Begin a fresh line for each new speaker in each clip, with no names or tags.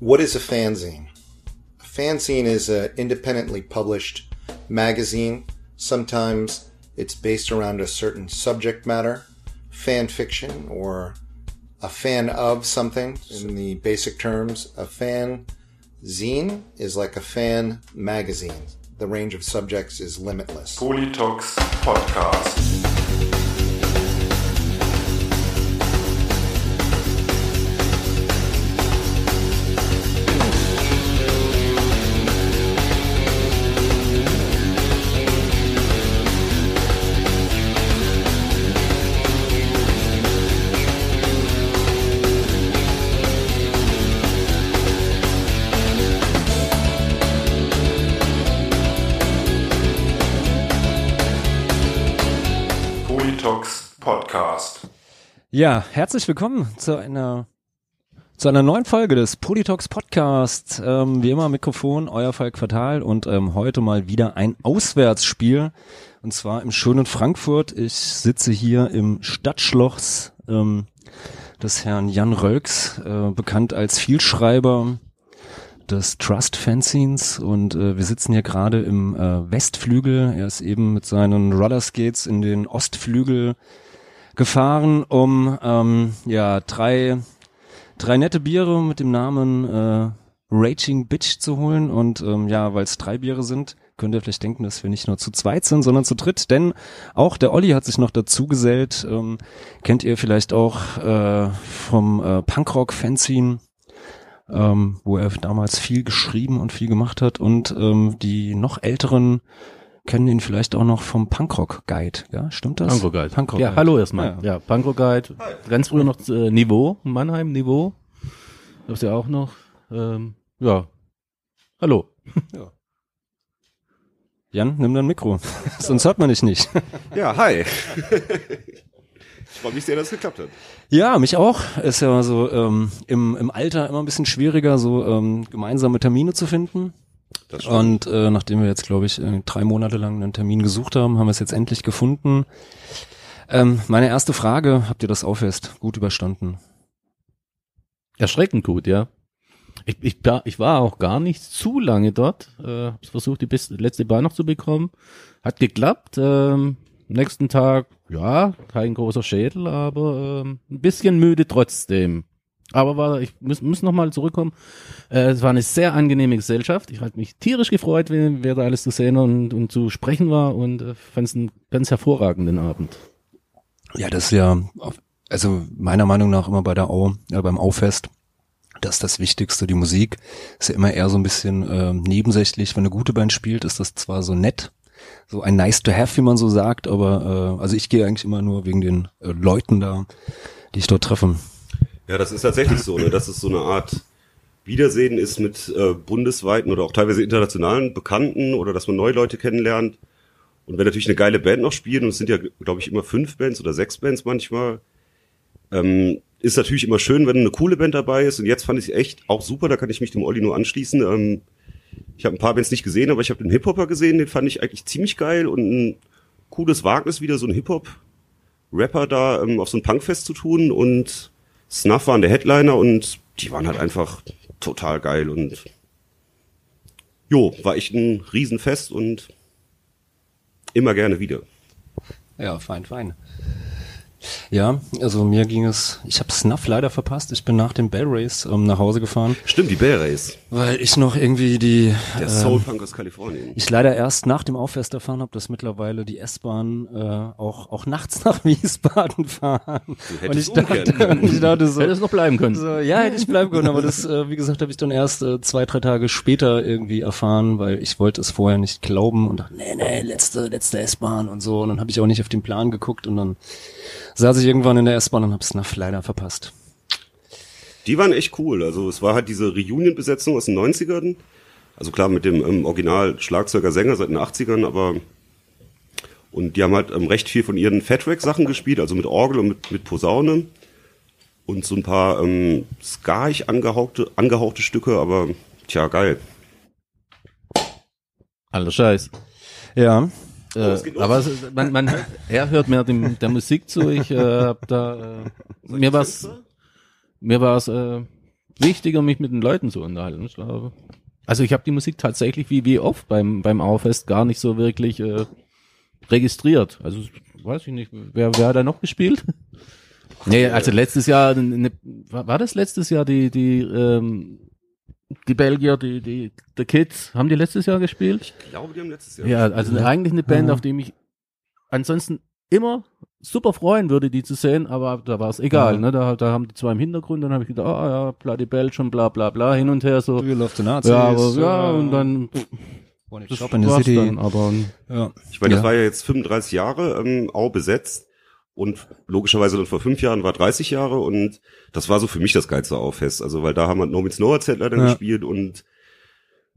What is a fanzine? A fanzine is an independently published magazine. Sometimes it's based around a certain subject matter, fan fiction, or a fan of something. In the basic terms, a fan zine is like a fan magazine. The range of subjects is limitless.
Politox Podcast.
Ja, herzlich willkommen zu einer zu einer neuen Folge des Politox Podcast. Ähm, wie immer Mikrofon, euer Fall Quartal und ähm, heute mal wieder ein Auswärtsspiel und zwar im schönen Frankfurt. Ich sitze hier im Stadtschloss ähm, des Herrn Jan Rölks, äh, bekannt als Vielschreiber des Trust Fanzines und äh, wir sitzen hier gerade im äh, Westflügel. Er ist eben mit seinen Rollerskates in den Ostflügel gefahren, um ähm, ja drei drei nette Biere mit dem Namen äh, Raging Bitch zu holen. Und ähm, ja, weil es drei Biere sind, könnt ihr vielleicht denken, dass wir nicht nur zu zweit sind, sondern zu dritt, denn auch der Olli hat sich noch dazu gesellt. Ähm, kennt ihr vielleicht auch äh, vom äh, Punkrock Fanzine ähm, wo er damals viel geschrieben und viel gemacht hat. Und ähm, die noch älteren kennen ihn vielleicht auch noch vom Punkrock Guide, ja, stimmt das?
Punkrock Guide.
Punkrock
ja,
Guide.
hallo erstmal.
Ja.
Ja, Punkrock Guide. Ganz früher noch äh, Niveau, Mannheim Niveau. Das ja auch noch. Ähm, ja. Hallo.
Jan, nimm dein Mikro, sonst hört man dich nicht.
Ja, hi. ich freue mich sehr, dass es geklappt hat.
Ja, mich auch. Ist ja so ähm, im, im Alter immer ein bisschen schwieriger, so ähm, gemeinsame Termine zu finden. Und äh, nachdem wir jetzt, glaube ich, äh, drei Monate lang einen Termin gesucht haben, haben wir es jetzt endlich gefunden. Ähm, meine erste Frage, habt ihr das Aufwest gut überstanden?
Erschreckend gut, ja. Ich, ich, ich war auch gar nicht zu lange dort. Äh, hab's versucht, die beste, letzte Bahn noch zu bekommen. Hat geklappt. Ähm, nächsten Tag, ja, kein großer Schädel, aber ähm, ein bisschen müde trotzdem. Aber war, ich muss, muss noch mal zurückkommen. Äh, es war eine sehr angenehme Gesellschaft. Ich hatte mich tierisch gefreut, wer, wer da alles zu sehen und, und zu sprechen war und äh, fand es einen ganz hervorragenden Abend.
Ja, das ist ja, also meiner Meinung nach immer bei der Au, äh, beim Auffest, das ist das Wichtigste. Die Musik ist ja immer eher so ein bisschen äh, nebensächlich. Wenn eine gute Band spielt, ist das zwar so nett, so ein nice to have, wie man so sagt, aber äh, also ich gehe eigentlich immer nur wegen den äh, Leuten da, die ich dort treffe.
Ja, das ist tatsächlich so, ne? dass es so eine Art Wiedersehen ist mit äh, bundesweiten oder auch teilweise internationalen Bekannten oder dass man neue Leute kennenlernt. Und wenn natürlich eine geile Band noch spielt, und es sind ja, glaube ich, immer fünf Bands oder sechs Bands manchmal, ähm, ist natürlich immer schön, wenn eine coole Band dabei ist. Und jetzt fand ich echt auch super, da kann ich mich dem Olli nur anschließen. Ähm, ich habe ein paar Bands nicht gesehen, aber ich habe den Hip-Hopper gesehen, den fand ich eigentlich ziemlich geil und ein cooles Wagnis, wieder so ein Hip-Hop-Rapper da ähm, auf so ein Punkfest zu tun. Und Snuff waren der Headliner und die waren halt einfach total geil und jo, war echt ein Riesenfest und immer gerne wieder.
Ja, fein, fein. Ja, also mir ging es, ich habe Snuff leider verpasst. Ich bin nach dem Bell Race ähm, nach Hause gefahren,
Stimmt, die Bell Race.
weil ich noch irgendwie die
Der
ähm,
Soul Punk aus Kalifornien.
ich leider erst nach dem Auffest erfahren habe, dass mittlerweile die S-Bahn äh, auch auch nachts nach Wiesbaden fahren. Und ich
hättest
dachte, und ich dachte so,
Hätte es noch bleiben können.
so, ja, hätte ich bleiben können, aber das, äh, wie gesagt, habe ich dann erst äh, zwei, drei Tage später irgendwie erfahren, weil ich wollte es vorher nicht glauben und dachte, nee, nee, letzte, letzte S-Bahn und so. Und dann habe ich auch nicht auf den Plan geguckt und dann saß ich irgendwann in der S-Bahn und habe Snuff leider verpasst.
Die waren echt cool. Also es war halt diese Reunion-Besetzung aus den 90ern. Also klar mit dem ähm, Original Schlagzeuger Sänger seit den 80ern, aber und die haben halt ähm, recht viel von ihren Fatrack-Sachen gespielt, also mit Orgel und mit, mit Posaune. Und so ein paar ähm, skaig angehauchte, angehauchte Stücke, aber tja, geil.
Aller Scheiß.
Ja,
Äh,
es los.
aber es, man, man, er hört mehr dem, der Musik zu. Ich äh, hab da, äh, mir war's, mir war's äh, wichtiger, mich mit den Leuten zu unterhalten. Ich glaube. Also ich habe die Musik tatsächlich wie wie oft beim beim Aufest gar nicht so wirklich äh, registriert. Also weiß ich nicht, wer wer hat da noch gespielt? Nee, also letztes Jahr ne, war war das letztes Jahr die die ähm, die Belgier, die die The Kids, haben die letztes Jahr gespielt?
Ich glaube, die haben letztes Jahr.
Ja, also eigentlich eine Band,
Ja.
auf die mich ansonsten immer super freuen würde, die zu sehen, aber da war es egal,
Ja.
ne? Da, da haben die zwei im Hintergrund, dann habe ich gedacht, ah ja, Bloody Belgium, bla bla bla, hin und her so.
Do you love the Nazis?
Ja, aber, ja, und dann
One
das
in the City.
dann, aber
Ja.
Ich meine, das
Ja.
war ja jetzt 35 Jahre ähm, Au besetzt und logischerweise dann vor fünf Jahren war 30 Jahre und das war so für mich das geilste Auffest. Also weil da haben wir No Means No Zettler dann
Ja.
gespielt und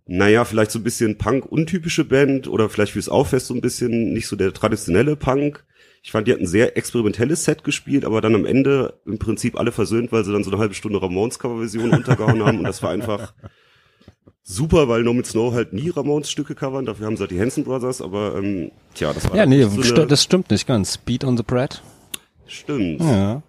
naja, vielleicht so ein bisschen Punk-untypische Band oder vielleicht fürs Auffest so ein bisschen nicht so der traditionelle Punk. Ich fand, die hatten ein sehr experimentelles Set gespielt, aber dann am Ende im Prinzip alle versöhnt, weil sie dann so eine halbe Stunde Ramones-Coverversion runtergehauen haben und das war einfach super, weil No Means No halt nie Ramones-Stücke covern, dafür haben sie halt die Hanson Brothers, aber ähm, tja, das war
Ja, nee,
so eine,
das stimmt nicht ganz. Beat on the Bread.
Stimmt.
Ja.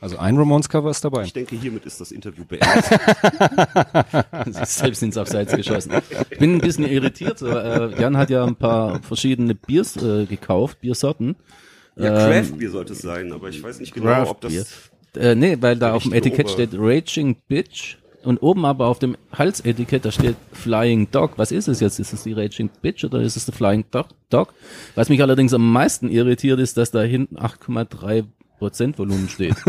Also ein Ramones-Cover ist dabei.
Ich denke, hiermit ist das Interview beendet.
selbst ins Abseits geschossen. Ich bin ein bisschen irritiert. So, äh, Jan hat ja ein paar verschiedene Biers äh, gekauft, Biersorten.
ja,
Ähm,
Craft Beer sollte es sein, aber ich weiß nicht genau,
Craft
ob das.
Äh, nee, weil da auf dem Etikett
Ober-
steht Raging Bitch und oben aber auf dem Halsetikett, da steht Flying Dog. Was ist es jetzt? Ist es die Raging Bitch oder ist es der Flying Dog? Dog? Was mich allerdings am meisten irritiert, ist, dass da hinten 8,3 Prozent Volumen steht.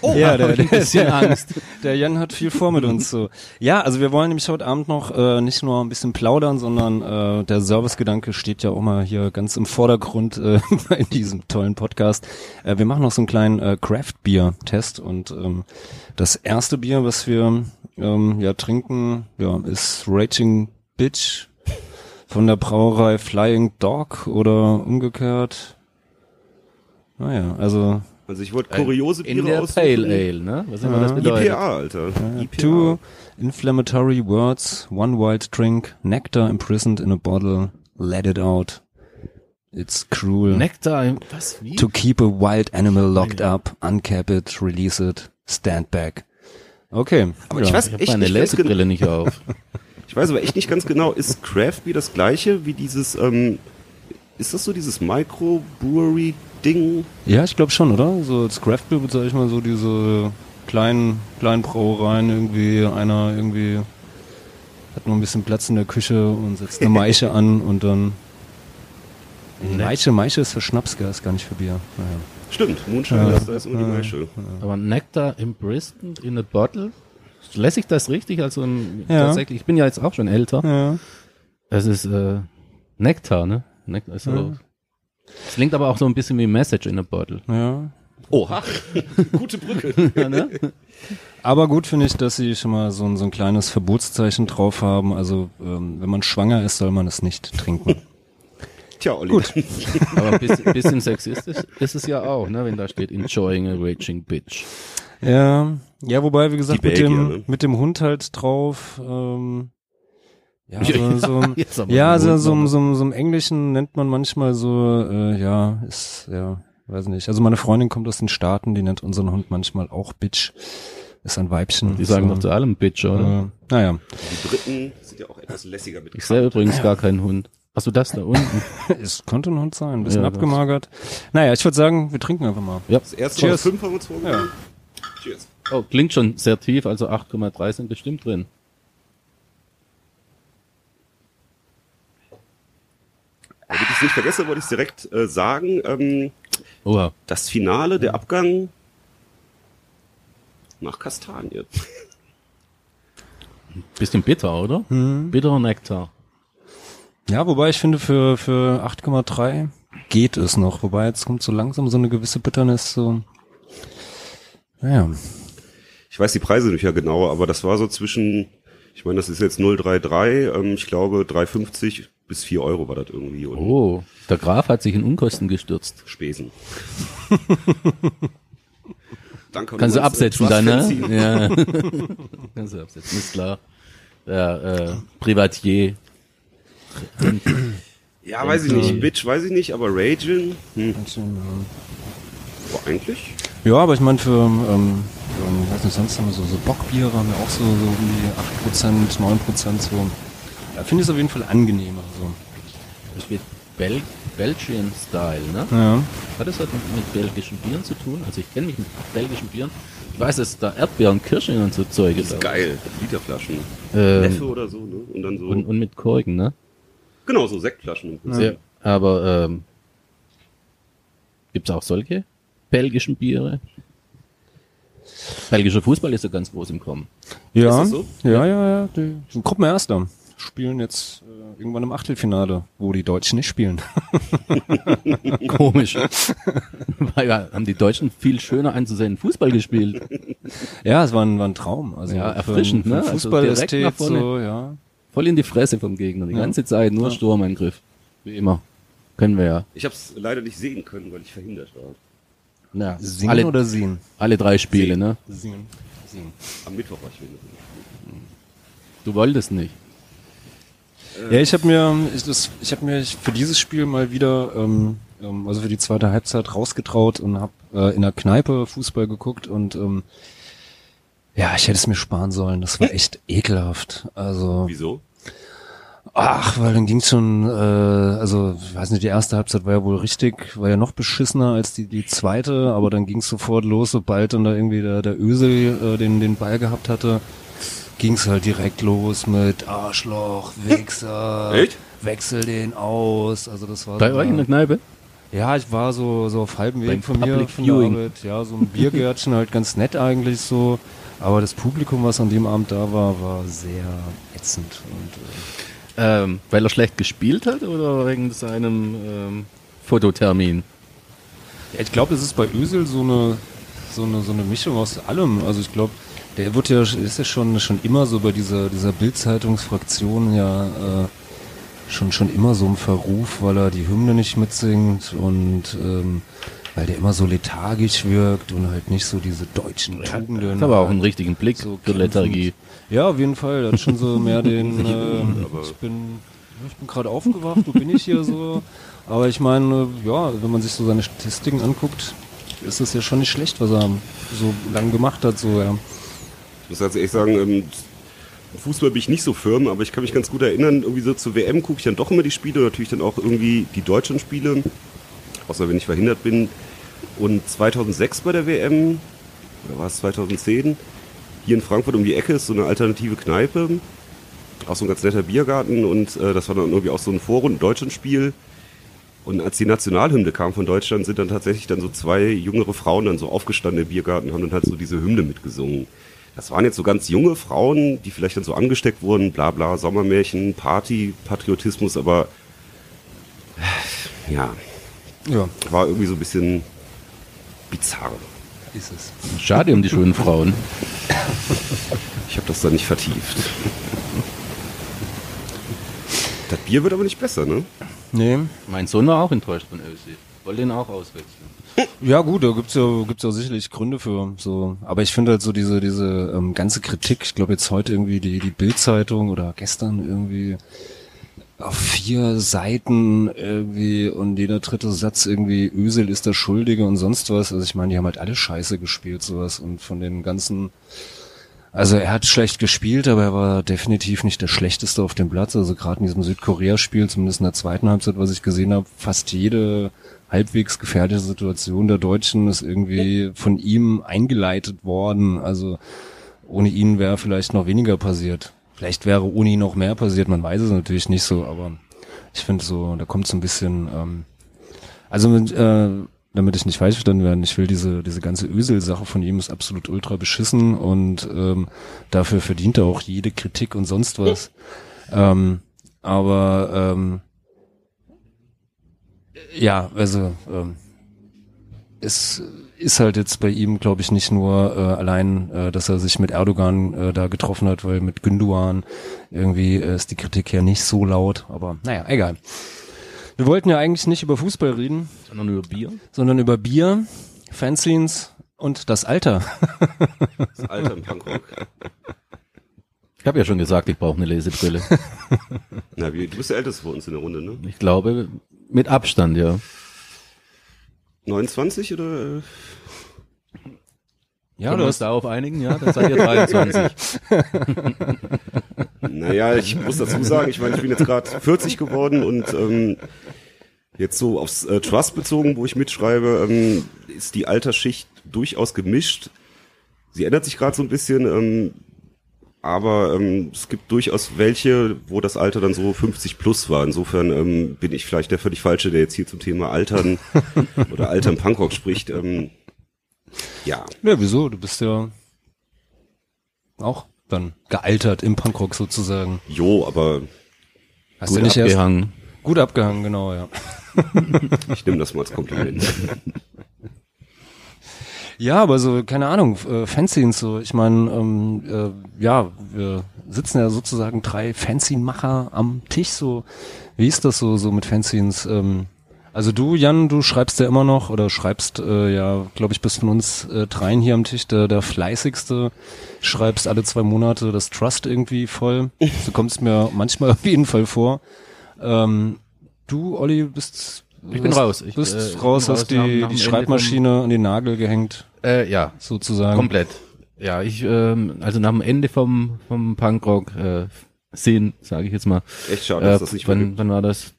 Oh, ja, der,
ein bisschen Angst.
Der Jan hat viel vor mit uns so. Ja, also wir wollen nämlich heute Abend noch äh, nicht nur ein bisschen plaudern, sondern äh, der Servicegedanke steht ja auch mal hier ganz im Vordergrund äh, in diesem tollen Podcast. Äh, wir machen noch so einen kleinen äh, Craft Beer Test und ähm, das erste Bier, was wir ähm, ja trinken, ja, ist Raging Bitch von der Brauerei Flying Dog oder umgekehrt. Naja, also
Also ich wollte kuriose
In
Biere
der
aussuchen.
Pale Ale, ne? Was immer das bedeutet.
IPA, Alter. IPA.
Two inflammatory words, one wild drink, nectar imprisoned in a bottle, let it out. It's cruel
Nektar, im- was, wie?
to keep a wild animal locked up, uncap it, release it, stand back. Okay.
Aber ich
ja.
weiß
Ich habe
echt
meine Lesebrille nicht auf.
ich weiß aber echt nicht ganz genau, ist Craft Beer das gleiche wie dieses, ähm, ist das so dieses Microbrewery-Ding?
Ja, ich glaube schon, oder? So als Craft Beer bezeichne ich mal so diese kleinen, kleinen Brauereien irgendwie, einer irgendwie hat noch ein bisschen Platz in der Küche und setzt eine Maische an und dann Maische, Maische ist für Schnaps, gar nicht für Bier. Naja.
Stimmt, Moonshine, das, da ist nur die Maische.
Aber Nektar imprisoned in a bottle? Lässt sich das richtig? Also im,
Ja.
tatsächlich, ich bin ja jetzt auch schon älter.
Ja.
Es ist äh, Nektar, ne? Nektar ist so. Es klingt aber auch so ein bisschen wie Message in a bottle.
ja.
Oha, gute Brücke.
ne?
Aber gut finde ich, dass sie schon mal so ein, so ein kleines Verbotszeichen drauf haben. Also ähm, wenn man schwanger ist, soll man es nicht trinken.
Tja, Olli.
Gut.
Aber ein bisschen, bisschen sexistisch ist es ja auch, ne? Wenn da steht Enjoying a raging bitch.
ja, ja, wobei wie gesagt mit dem
ne?
mit dem Hund halt drauf. Ähm, ja,
Ja,
so, so, ja,
den
so, so, so, so im Englischen nennt man manchmal so, äh, ja, ist ja, weiß nicht. Also meine Freundin kommt aus den Staaten, die nennt unseren Hund manchmal auch Bitch. Ist ein Weibchen.
Die sagen
so.
doch zu allem Bitch, oder?
Äh, naja,
Die Briten sind ja auch etwas lässiger mit
Ich sehe übrigens gar keinen Hund. Hast du das da unten?
es konnte ein Hund sein, ein bisschen
Ja,
abgemagert. Naja, ich würde sagen, wir trinken einfach mal.
Das erste
Cheers.
Mal fünf haben wir uns vorgenommen. Cheers.
Oh, klingt schon sehr tief, also 8,3 sind bestimmt drin.
Damit ich es nicht vergesse, wollte ich es direkt äh, sagen. Ähm,
Oha.
das Finale, der Abgang nach Kastanie.
Bisschen bitter, oder?
Hm.
Bitterer Nektar.
Ja, wobei ich finde, für, für 8,3 geht es noch. Wobei jetzt kommt so langsam so eine gewisse Bitternis so. Naja.
Ich weiß die Preise nicht ja genauer, aber das war so zwischen, ich meine, das ist jetzt 033, ähm, ich glaube 3,50 bis 4 Euro war das irgendwie. Und
Oh, der Graf hat sich in Unkosten gestürzt.
Spesen. Danke.
Kannst du absetzen dann, ne? Ja. Kannst du absetzen, ist klar. Der äh, Privatier.
Ja, weiß ich nicht. Bitch, weiß ich nicht, aber Raging. Hm. Boah, eigentlich?
Ja, aber ich meine, für, ähm, ähm, weiß nicht, sonst haben wir so, so Bockbiere, haben wir auch so, so um die 8%, 9% so. Da finde ich es auf jeden Fall angenehmer. So.
Das wird Bel Belgian Style, ne?
Ja.
Hat das was mit, mit belgischen Bieren zu tun? Also ich kenne mich mit belgischen Bieren. Ich weiß, dass da Erdbeeren, Kirschen und so Zeug
Das ist
ist.
geil. Literflaschen.
Ähm,
Neffe oder so, ne? Und dann so.
und, und mit Korken, ne?
Genau, so Sektflaschen. im Prinzip.
Ja. Aber ähm, gibt's auch solche belgischen Biere? Belgischer Fußball ist ja ganz groß im Kommen.
Ja,
Ist das so?
ja, ja, ja. Die sind Gruppenerster. Spielen jetzt äh, irgendwann im Achtelfinale, wo die Deutschen nicht spielen.
Komisch. Weil ja, haben die Deutschen viel schöner anzusehen Fußball gespielt.
ja, es war ein, war ein Traum. Also
Ja,
für
erfrischend,
ein- für
ne? Also direkt nach vorne.
so, ja.
Voll in die Fresse vom Gegner. Die
Ja.
ganze Zeit nur
Ja.
Sturmangriff. Wie immer. Können wir ja.
Ich habe es leider nicht sehen können, weil ich verhindert war.
ja.
Singen
Alle,
oder sehen?
alle drei Spiele, ne?
Singen. Singen.
Am Mittwoch war ich verhindert.
Du wolltest nicht.
Ja, ich habe mir, ich, das, ich habe mir für dieses Spiel mal wieder, ähm, ähm, also für die zweite Halbzeit rausgetraut und habe äh, in der Kneipe Fußball geguckt und ähm, ja, ich hätte es mir sparen sollen. Das war echt ekelhaft. Also
Wieso?
Ach, weil dann ging's schon, äh, also ich weiß nicht, die erste Halbzeit war ja wohl richtig, war ja noch beschissener als die, die zweite, aber dann ging's sofort los, sobald dann da irgendwie der, der Ösel äh, den, den Ball gehabt hatte, ging's halt direkt los mit Arschloch, Wichser,
Echt?
wechsel den aus, also das war
Bei
so,
euch in der Kneipe?
ja, ich war so, so auf halbem Weg
Beim
von mir,
Public
von der. Arbeit, ja, so ein Biergärtchen halt ganz nett eigentlich so, aber das Publikum, was an dem Abend da war, war sehr ätzend und äh,
Ähm, weil er schlecht gespielt hat oder wegen seinem ähm, Fototermin?
Ja, ich glaube, es ist bei Ösel so eine, so eine, so eine Mischung aus allem. Also ich glaube, der wird ja, ist ja schon, schon immer so bei dieser, dieser Bildzeitungsfraktion ja, äh, schon, schon immer so im Verruf, weil er die Hymne nicht mitsingt und, ähm, weil der immer so lethargisch wirkt und halt nicht so diese deutschen Tugenden.
Hat aber auch einen richtigen Blick
So
für Lethargie.
Ja, auf jeden Fall. Hat schon so mehr den, äh, ich bin, ich bin gerade aufgewacht, wo bin ich hier so. Aber ich meine, ja, wenn man sich so seine Statistiken anguckt, ist das ja schon nicht schlecht, was er so lang gemacht hat, so, ja.
Ich muss ganz ehrlich sagen, ähm, Fußball bin ich nicht so firm, aber ich kann mich ganz gut erinnern, irgendwie so zur WM gucke ich dann doch immer die Spiele, natürlich dann auch irgendwie die deutschen Spiele, außer wenn ich verhindert bin. Und 2006 bei der WM, oder war es 2010, hier in Frankfurt um die Ecke ist so eine alternative Kneipe, auch so ein ganz netter Biergarten und äh, das war dann irgendwie auch so ein Vorrunden-Deutschland-Spiel. Und als die Nationalhymne kam von Deutschland, sind dann tatsächlich dann so zwei jüngere Frauen dann so aufgestanden im Biergarten und haben dann halt so diese Hymne mitgesungen. Das waren jetzt so ganz junge Frauen, die vielleicht dann so angesteckt wurden, bla bla, Sommermärchen, Party, Patriotismus, aber äh, ja,
Ja,
war irgendwie so ein bisschen bizarr.
ist es.
Schade um die schönen Frauen.
Ich habe das da nicht vertieft. Das Bier wird aber nicht besser, ne?
Nee.
Mein Sohn war auch enttäuscht von Ösi. Wollte ihn auch auswechseln.
Ja gut, da gibt's ja, gibt's ja sicherlich Gründe für so. Aber ich finde halt so diese, diese ähm, ganze Kritik, ich glaube jetzt heute irgendwie die, die Bild-Zeitung oder gestern irgendwie auf vier Seiten irgendwie und jeder dritte Satz irgendwie Ösel ist der Schuldige und sonst was. Also ich meine, die haben halt alle Scheiße gespielt, sowas. Und von den ganzen also er hat schlecht gespielt, aber er war definitiv nicht der schlechteste auf dem Platz. Also gerade in diesem Südkorea-Spiel, zumindest in der zweiten Halbzeit, was ich gesehen habe, fast jede halbwegs gefährliche Situation der Deutschen ist irgendwie von ihm eingeleitet worden. Also ohne ihn wäre vielleicht noch weniger passiert. Vielleicht wäre ihn noch mehr passiert, man weiß es natürlich nicht so, aber ich finde so, da kommt so ein bisschen, ähm, also mit, äh, damit ich nicht falsch verstanden werde, ich will diese, diese ganze Ösel-Sache von ihm ist absolut ultra beschissen und ähm, dafür verdient er auch jede Kritik und sonst was. ähm, aber ähm, ja, also ähm, es ist halt jetzt bei ihm, glaube ich, nicht nur äh, allein, äh, dass er sich mit Erdogan äh, da getroffen hat, weil mit Günduan irgendwie äh, ist die Kritik ja nicht so laut, aber naja, egal. Wir wollten ja eigentlich nicht über Fußball reden,
Sondern über Bier.
sondern über Bier, Fanzines und das Alter.
Das Alter im Punkrock.
Ich habe ja schon gesagt, ich brauche eine Lesebrille.
Na, wie, du bist der Älteste bei uns in der Runde, ne?
Ich glaube, mit Abstand, ja.
29 oder? äh,
Ja, du hast
darauf einigen, ja? Dann seid ihr 23.
Naja, ich muss dazu sagen, ich meine, ich bin jetzt gerade 40 geworden und ähm, jetzt so aufs äh, Trust bezogen, wo ich mitschreibe, ähm, ist die Altersschicht durchaus gemischt. Sie ändert sich gerade so ein bisschen, ähm, aber ähm, es gibt durchaus welche, wo das Alter dann so 50 plus war. Insofern ähm, bin ich vielleicht der völlig Falsche, der jetzt hier zum Thema Altern oder Altern Punkrock spricht. Ähm, ja,
Ja, wieso? Du bist ja auch dann gealtert im Punkrock sozusagen.
jo, aber
Hast
Gut
du nicht erst
abgehangen.
gut abgehangen, genau, ja.
ich nehme das mal als Kompliment.
Ja, aber so, keine Ahnung, äh, Fanzines, so, ich meine, ähm, äh, ja, wir sitzen ja sozusagen drei Fanzine-Macher am Tisch, so, wie ist das so, so mit Fanzines? Ähm, also du, Jan, du schreibst ja immer noch, oder schreibst, äh, ja, glaube ich, bist von uns äh, dreien hier am Tisch der, der fleißigste, schreibst alle zwei Monate das Trust irgendwie voll, so kommt es mir manchmal auf jeden Fall vor. Ähm, du, Olli, bist
Ich bin
hast-
raus. Ich,
bist
äh, ich bin
raus,
raus
hast die, die Schreibmaschine an den Nagel gehängt,
Äh, ja,
sozusagen.
komplett. Ja, ich, ähm, also nach dem Ende vom, vom Punkrock, äh, Szenen, sage ich jetzt mal.
Echt schade, dass
Äh,
das nicht mehr
wann, wann war das?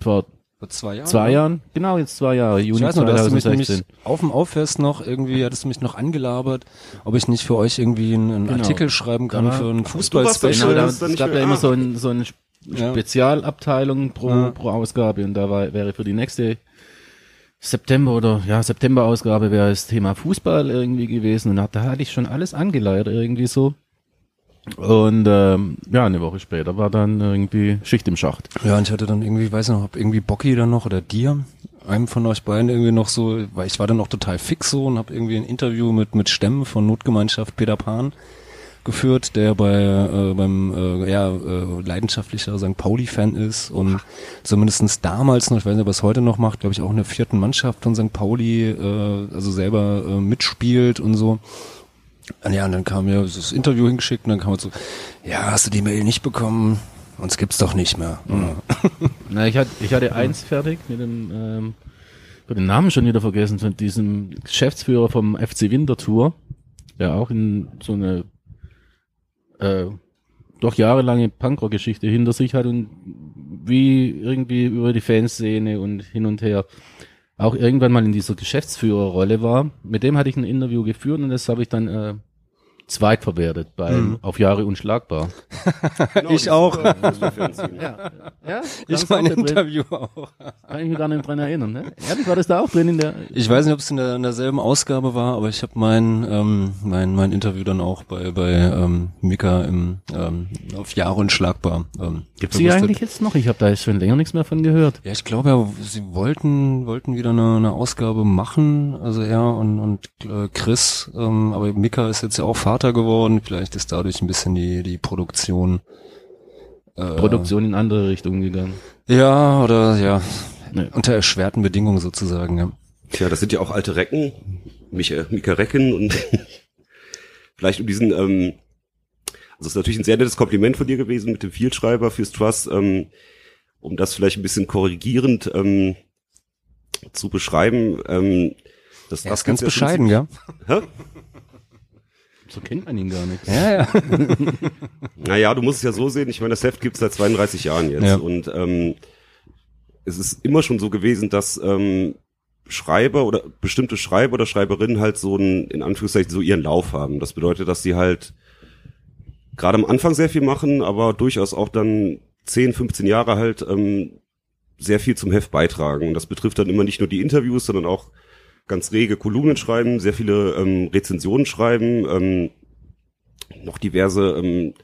Vor
Vor zwei Jahren?
zwei Jahren? Genau, jetzt zwei Jahre,
Ich
Juni
weiß noch, da hast du mich
2016.
nämlich auf dem Auffest noch irgendwie, hattest du mich noch angelabert, ob ich nicht für euch irgendwie einen, einen
Genau.
Artikel schreiben kann
war-
für ein Fußball-Special.
Genau, es gab ja immer so, ein, so eine
Ja.
Spezialabteilung pro,
Ja.
pro Ausgabe und da war, wäre für die nächste September oder ja September-Ausgabe wäre das Thema Fußball irgendwie gewesen und da, hatte ich schon alles angeleiert irgendwie so. Und ähm, ja, eine Woche später war dann irgendwie Schicht im Schacht.
Ja, und ich hatte dann irgendwie, weiß noch, ob irgendwie Bocky dann noch oder dir, einem von euch beiden irgendwie noch so, weil ich war dann auch total fix so und habe irgendwie ein Interview mit mit Stemmen von Notgemeinschaft Peter Pan geführt, der bei äh, beim äh, ja äh, leidenschaftlicher St. Pauli-Fan ist und zumindestens damals noch, ich weiß nicht, ob er es heute noch macht, glaube ich auch in der vierten Mannschaft von St. Pauli, äh, also selber äh, mitspielt und so. Und ja, und dann kam mir das Interview hingeschickt und dann kam er so, ja, hast du die Mail nicht bekommen? Uns gibt's doch nicht mehr. Ja.
Na, ich hatte, ich hatte eins fertig mit dem, ähm, ich den Namen schon wieder vergessen, von diesem Geschäftsführer vom FC Winterthur, der auch in so eine äh, doch jahrelange Punkrock-Geschichte hinter sich hat und wie irgendwie über die Fanszene und hin und her auch irgendwann mal in dieser Geschäftsführerrolle war. Mit dem hatte ich ein Interview geführt und das habe ich dann äh, zweitverwertet bei
Mhm.
auf Jahre unschlagbar.
Genau,
Ich auch.
Fußballfernsehen.
Ja, ja
Ich mein Interview auch.
Kann ich mich gar nicht dran erinnern, ne? Ehrlich, war das da auch drin in der...
Ich weiß nicht, ob es in, der, in derselben Ausgabe war, aber ich habe mein, ähm, mein mein Interview dann auch bei bei ähm, Mika im ähm, auf Jahre unschlagbar. Ähm,
Gibt's die
bewusst-
eigentlich jetzt noch? Ich habe da schon länger nichts mehr von gehört.
Ja, ich glaube ja, sie wollten wollten wieder eine, eine Ausgabe machen, also er und und äh, Chris, ähm, aber Mika ist jetzt ja auch Vater geworden, vielleicht ist dadurch ein bisschen die die Produktion äh,
Produktion in andere Richtungen gegangen.
Ja, oder ja,
Nee.
unter erschwerten Bedingungen sozusagen, ja.
Tja, das sind ja auch alte Recken, Micha, Mika Recken und vielleicht um diesen, ähm, also es ist natürlich ein sehr nettes Kompliment von dir gewesen mit dem Vielschreiber fürs Trust, ähm, um das vielleicht ein bisschen korrigierend ähm, zu beschreiben. Ähm, das
Er ist
Trust
ganz
gibt's ja
bescheiden,
schon
gell?
Hä?
So kennt man ihn gar nicht.
Ja, ja.
Naja, du musst es ja so sehen, ich meine, das Heft gibt's seit 32 Jahren jetzt
Ja.
und ähm, es ist immer schon so gewesen, dass ähm, Schreiber oder bestimmte Schreiber oder Schreiberinnen halt so einen, in Anführungszeichen, so ihren Lauf haben. Das bedeutet, dass sie halt gerade am Anfang sehr viel machen, aber durchaus auch dann 10, 15 Jahre halt ähm, sehr viel zum Heft beitragen. Und das betrifft dann immer nicht nur die Interviews, sondern auch ganz rege Kolumnen schreiben, sehr viele ähm, Rezensionen schreiben, ähm, noch diverse ähm,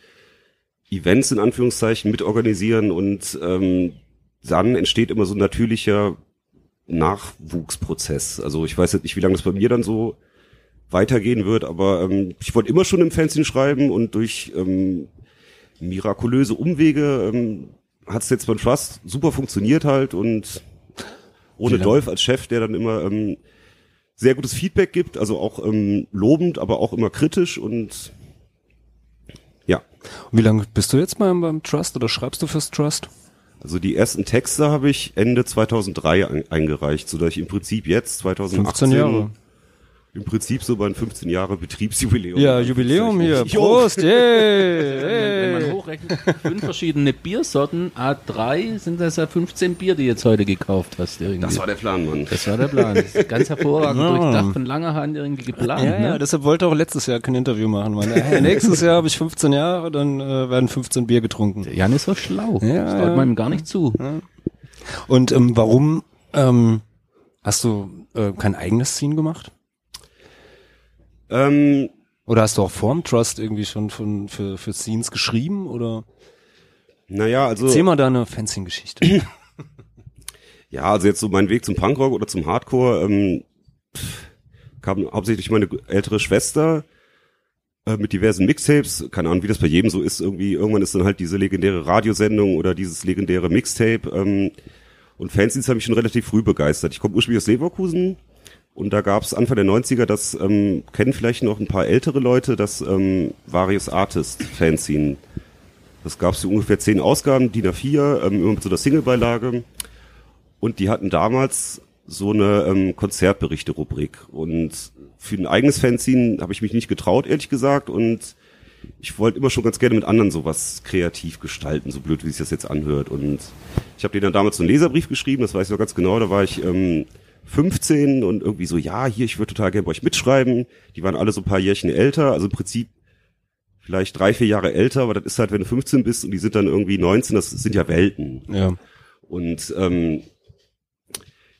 Events in Anführungszeichen mitorganisieren und ähm, dann entsteht immer so ein natürlicher Nachwuchsprozess. Also ich weiß jetzt nicht, wie lange das bei mir dann so weitergehen wird, aber ähm, ich wollte immer schon im Fernsehen schreiben und durch ähm, mirakulöse Umwege ähm, hat es jetzt beim Trust super funktioniert halt und ohne Dolph als Chef, der dann immer ähm, sehr gutes Feedback gibt, also auch ähm, lobend, aber auch immer kritisch und ja,
Und wie lange bist du jetzt beim, beim Trust oder schreibst du fürs Trust?
Also die ersten Texte habe ich Ende 2003 ein, eingereicht, so dass ich im Prinzip jetzt 2018
15 Jahre.
Im Prinzip so bei 15 Jahre Betriebsjubiläum.
Ja, Jubiläum hier. Prost, yay,
Wenn man
yay.
hochrechnet, fünf verschiedene Biersorten, A3 sind das ja 15 Bier, die du jetzt heute gekauft hast. Irgendwie.
Das war der Plan, Mann.
Das war der Plan. Das ist ganz hervorragend
Ja.
durchdacht von langer Hand irgendwie geplant.
Ja, ja,
ne?
deshalb wollte auch letztes Jahr kein Interview machen. Meine, hey, nächstes Jahr habe ich 15 Jahre, dann äh, werden 15 Bier getrunken.
Jan ist so schlau.
Ja,
das traut
ja.
man ihm gar nicht zu.
Und ähm, warum ähm, hast du äh, kein eigenes Scene gemacht?
Ähm,
Oder hast du auch vorm Trust irgendwie schon von, für, für Scenes geschrieben? Oder
naja, also
erzähl mal deine Fencing-Geschichte.
ja, also jetzt so mein Weg zum Punkrock oder zum Hardcore ähm, kam hauptsächlich meine ältere Schwester äh, mit diversen Mixtapes. Keine Ahnung, wie das bei jedem so ist. Irgendwie irgendwann ist dann halt diese legendäre Radiosendung oder dieses legendäre Mixtape. Ähm, und Fanzines haben mich schon relativ früh begeistert. Ich komme ursprünglich aus Leverkusen und da gab es Anfang der 90er, das ähm, kennen vielleicht noch ein paar ältere Leute, das ähm, Various Artist Fanzine. Das gab es ungefähr zehn Ausgaben, DIN A4, ähm, immer mit so einer Singlebeilage. Und die hatten damals so eine ähm, Konzertberichte-Rubrik. Und für ein eigenes Fanzine habe ich mich nicht getraut, ehrlich gesagt. Und ich wollte immer schon ganz gerne mit anderen sowas kreativ gestalten, so blöd, wie sich das jetzt anhört. Und ich habe denen dann damals so einen Leserbrief geschrieben, das weiß ich noch ganz genau, da war ich ähm, 15 und irgendwie so, ja, hier, ich würde total gerne bei euch mitschreiben. Die waren alle so ein paar Jährchen älter, also im Prinzip vielleicht drei, vier Jahre älter, aber das ist halt, wenn du 15 bist und die sind dann irgendwie 19, das sind ja Welten.
ja.
Und ähm,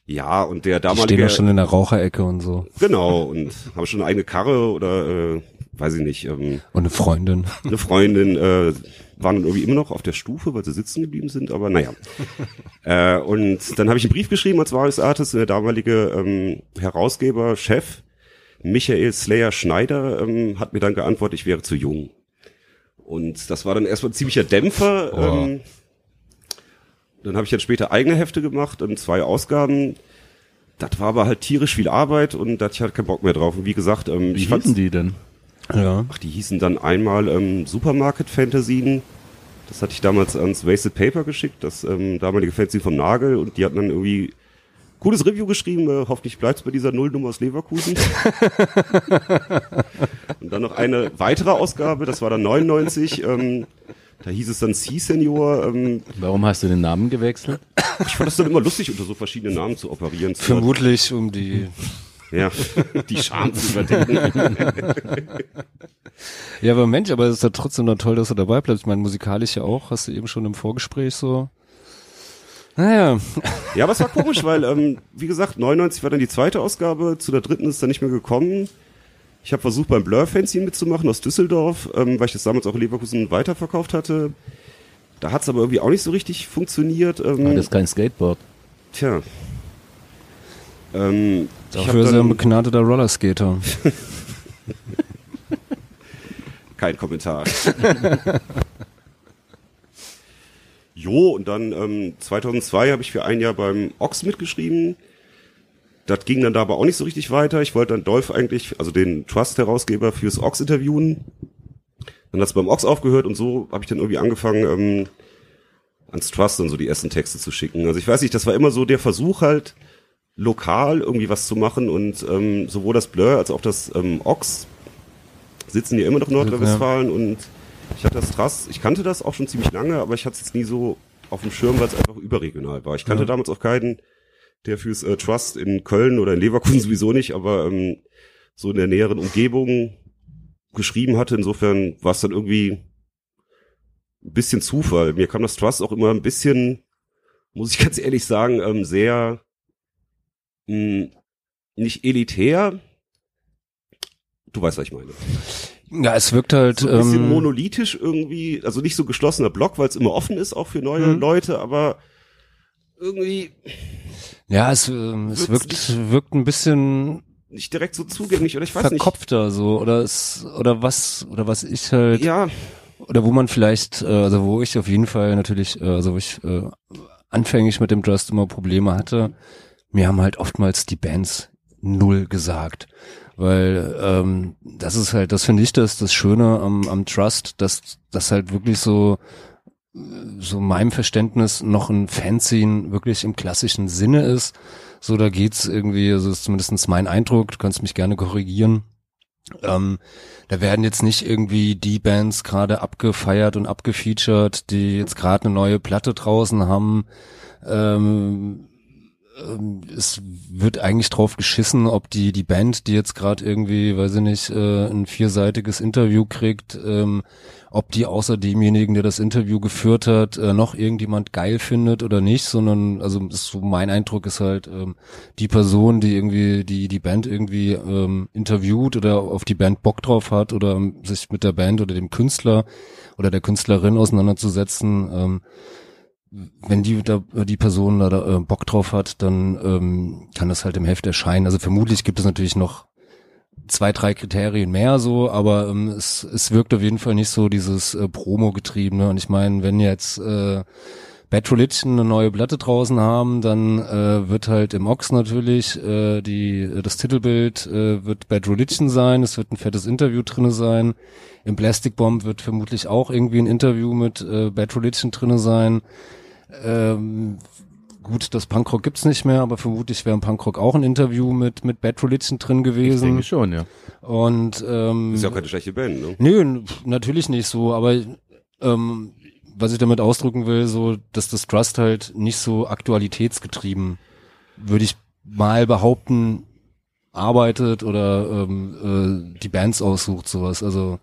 ja, und der
Die stehen
damalige
ja schon in der Raucherecke und so.
genau und haben schon eine eigene Karre oder äh, weiß ich nicht, ähm,
Und eine Freundin.
eine Freundin äh, waren dann irgendwie immer noch auf der Stufe, weil sie sitzen geblieben sind, aber naja. äh, und dann habe ich einen Brief geschrieben als Various Artist und der damalige ähm, Herausgeber, Chef, Michael Slayer Schneider, ähm, hat mir dann geantwortet, ich wäre zu jung. Und das war dann erstmal ein ziemlicher Dämpfer.
Oh.
Ähm, dann habe ich dann später eigene Hefte gemacht und zwei Ausgaben. Das war aber halt tierisch viel Arbeit und da hatte ich halt keinen Bock mehr drauf. Und wie gesagt, ähm,
Wie
ich
hießen die denn?
Ja.
Ach, die hießen dann einmal ähm, Supermarket Fantasien. Das hatte ich damals ans Wasted Paper geschickt, das ähm, damalige Fanzine vom Nagel. Und die hatten dann irgendwie cooles Review geschrieben. Äh, hoffentlich bleibt's bei dieser Nullnummer aus Leverkusen. und dann noch eine weitere Ausgabe, das war dann 99. Ähm, da hieß es dann C-Senior. Ähm,
Warum hast du den Namen gewechselt?
ich fand das dann immer lustig, unter so verschiedenen Namen zu operieren.
Vermutlich um die.
Ja, die Scham zu überdenken.
Ja, aber Mensch, aber es ist ja trotzdem dann toll, dass du dabei bleibst. Ich meine, musikalisch ja auch, hast du eben schon im Vorgespräch so. Naja,
Ja, aber es war komisch, weil, ähm, wie gesagt, 99 war dann die zweite Ausgabe, zu der dritten ist es dann nicht mehr gekommen. Ich habe versucht, beim Blur-Fanzine mitzumachen aus Düsseldorf, ähm, weil ich das damals auch in Leverkusen weiterverkauft hatte. Da hat's aber irgendwie auch nicht so richtig funktioniert. Ähm,
Ah, das ist kein Skateboard.
tja. Ähm,
dafür ist er ein begnadeter Rollerskater.
kein Kommentar. jo, und dann ähm, 2002 habe ich für ein Jahr beim Ox mitgeschrieben. Das ging dann da aber auch nicht so richtig weiter. Ich wollte dann Dolph eigentlich, also den Trust-Herausgeber fürs Ox interviewen. Dann hat's beim Ox aufgehört und so habe ich dann irgendwie angefangen, ähm, ans Trust dann so die ersten Texte zu schicken. Also ich weiß nicht, das war immer so der Versuch halt, lokal irgendwie was zu machen und ähm, sowohl das Blur als auch das ähm, Ox sitzen ja immer noch in Nordrhein-Westfalen und ich hatte das Trust, ich kannte das auch schon ziemlich lange, aber ich hatte es jetzt nie so auf dem Schirm, weil es einfach überregional war. Ich kannte
Ja.
damals auch keinen, der fürs äh, Trust in Köln oder in Leverkusen sowieso nicht, aber ähm, so in der näheren Umgebung geschrieben hatte. Insofern war es dann irgendwie ein bisschen Zufall. Mir kam das Trust auch immer ein bisschen, muss ich ganz ehrlich sagen, ähm, sehr mh, nicht elitär. Du weißt, was ich meine.
Ja, es wirkt halt.
So ein bisschen
ähm,
monolithisch irgendwie, also nicht so geschlossener Block, weil es immer offen ist, auch für neue
Mhm.
Leute, aber irgendwie
ja, es, ähm, es wirkt, wirkt ein bisschen
nicht direkt so zugänglich oder ich weiß
verkopfter so oder es oder was oder was ich halt
nicht. Ja,
oder wo man vielleicht äh, also wo ich auf jeden Fall natürlich äh, also wo ich äh, anfänglich mit dem Just immer Probleme hatte mir haben halt oftmals die Bands null gesagt weil ähm, das ist halt das finde ich das das Schöne am, am Trust dass das halt wirklich so so meinem Verständnis noch ein Fanzine wirklich im klassischen Sinne ist. So, da geht's irgendwie, also ist zumindest mein Eindruck, du kannst mich gerne korrigieren. Ähm, da werden jetzt nicht irgendwie die Bands gerade abgefeiert und abgefeatured, die jetzt gerade eine neue Platte draußen haben. Ähm, es wird eigentlich drauf geschissen, ob die die Band, die jetzt gerade irgendwie, weiß ich nicht, äh, ein vierseitiges Interview kriegt, ähm, ob die außer demjenigen, der das Interview geführt hat, äh, noch irgendjemand geil findet oder nicht, sondern also ist so mein Eindruck ist halt ähm, die Person, die irgendwie die die Band irgendwie ähm, interviewt oder auf die Band Bock drauf hat oder ähm, sich mit der Band oder dem Künstler oder der Künstlerin auseinanderzusetzen. Ähm, wenn die da, die Person da, da äh, Bock drauf hat, dann ähm, kann das halt im Heft erscheinen. Also vermutlich gibt es natürlich noch zwei, drei Kriterien mehr so, aber ähm, es, es wirkt auf jeden Fall nicht so dieses äh, Promo-getriebene. Und ich meine, wenn jetzt äh, Bad Religion eine neue Platte draußen haben, dann äh, wird halt im Ox natürlich äh, die das Titelbild äh, wird Bad Religion sein, es wird ein fettes Interview drinne sein. Im Plastic Bomb wird vermutlich auch irgendwie ein Interview mit äh, Bad Religion drinne sein. Ähm, gut, das Punkrock gibt's nicht mehr, aber vermutlich wäre im Punkrock auch ein Interview mit mit Bad Religion drin
Ich
gewesen.
denke schon, ja.
Und ähm,
Ist ja auch keine schlechte Band, ne?
Nö, natürlich nicht so, aber ähm, was ich damit ausdrücken will, so, dass das Trust halt nicht so aktualitätsgetrieben, würde ich mal behaupten, arbeitet oder ähm, äh, die Bands aussucht, sowas. Also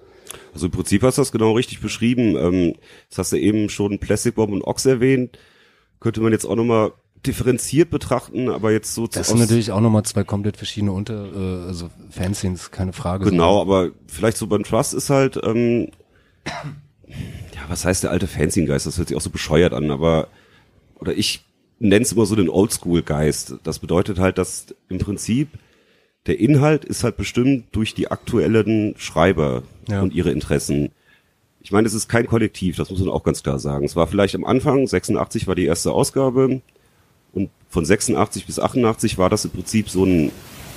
Also im Prinzip hast du das genau richtig beschrieben. Ähm, das hast du eben schon Plastic Bomb und Ox erwähnt. Könnte man jetzt auch nochmal differenziert betrachten, aber jetzt so
das
zu-
sind natürlich auch nochmal zwei komplett verschiedene Unter, äh, also Fanscenes, keine Frage.
Genau, aber vielleicht so beim Trust ist halt, ähm, ja, was heißt der alte Fanzine-Geist? Das hört sich auch so bescheuert an, aber, oder ich nenne es immer so den Oldschool-Geist. Das bedeutet halt, dass im Prinzip der Inhalt ist halt bestimmt durch die aktuellen Schreiber
Ja.
und ihre Interessen. Ich meine, es ist kein Kollektiv, das muss man auch ganz klar sagen. Es war vielleicht am Anfang, 86 war die erste Ausgabe und von 86 bis 88 war das im Prinzip so eine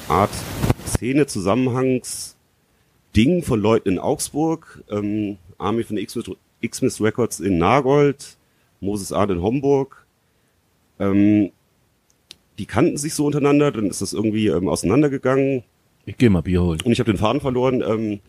Art Szene-Zusammenhangs-Ding von Leuten in Augsburg, ähm, Army von X-Myth Records in Nagold, Moses Art in Homburg. Ähm, die kannten sich so untereinander, dann ist das irgendwie ähm, auseinandergegangen
Ich gehe mal Bier holen.
und ich habe den Faden verloren. Ähm,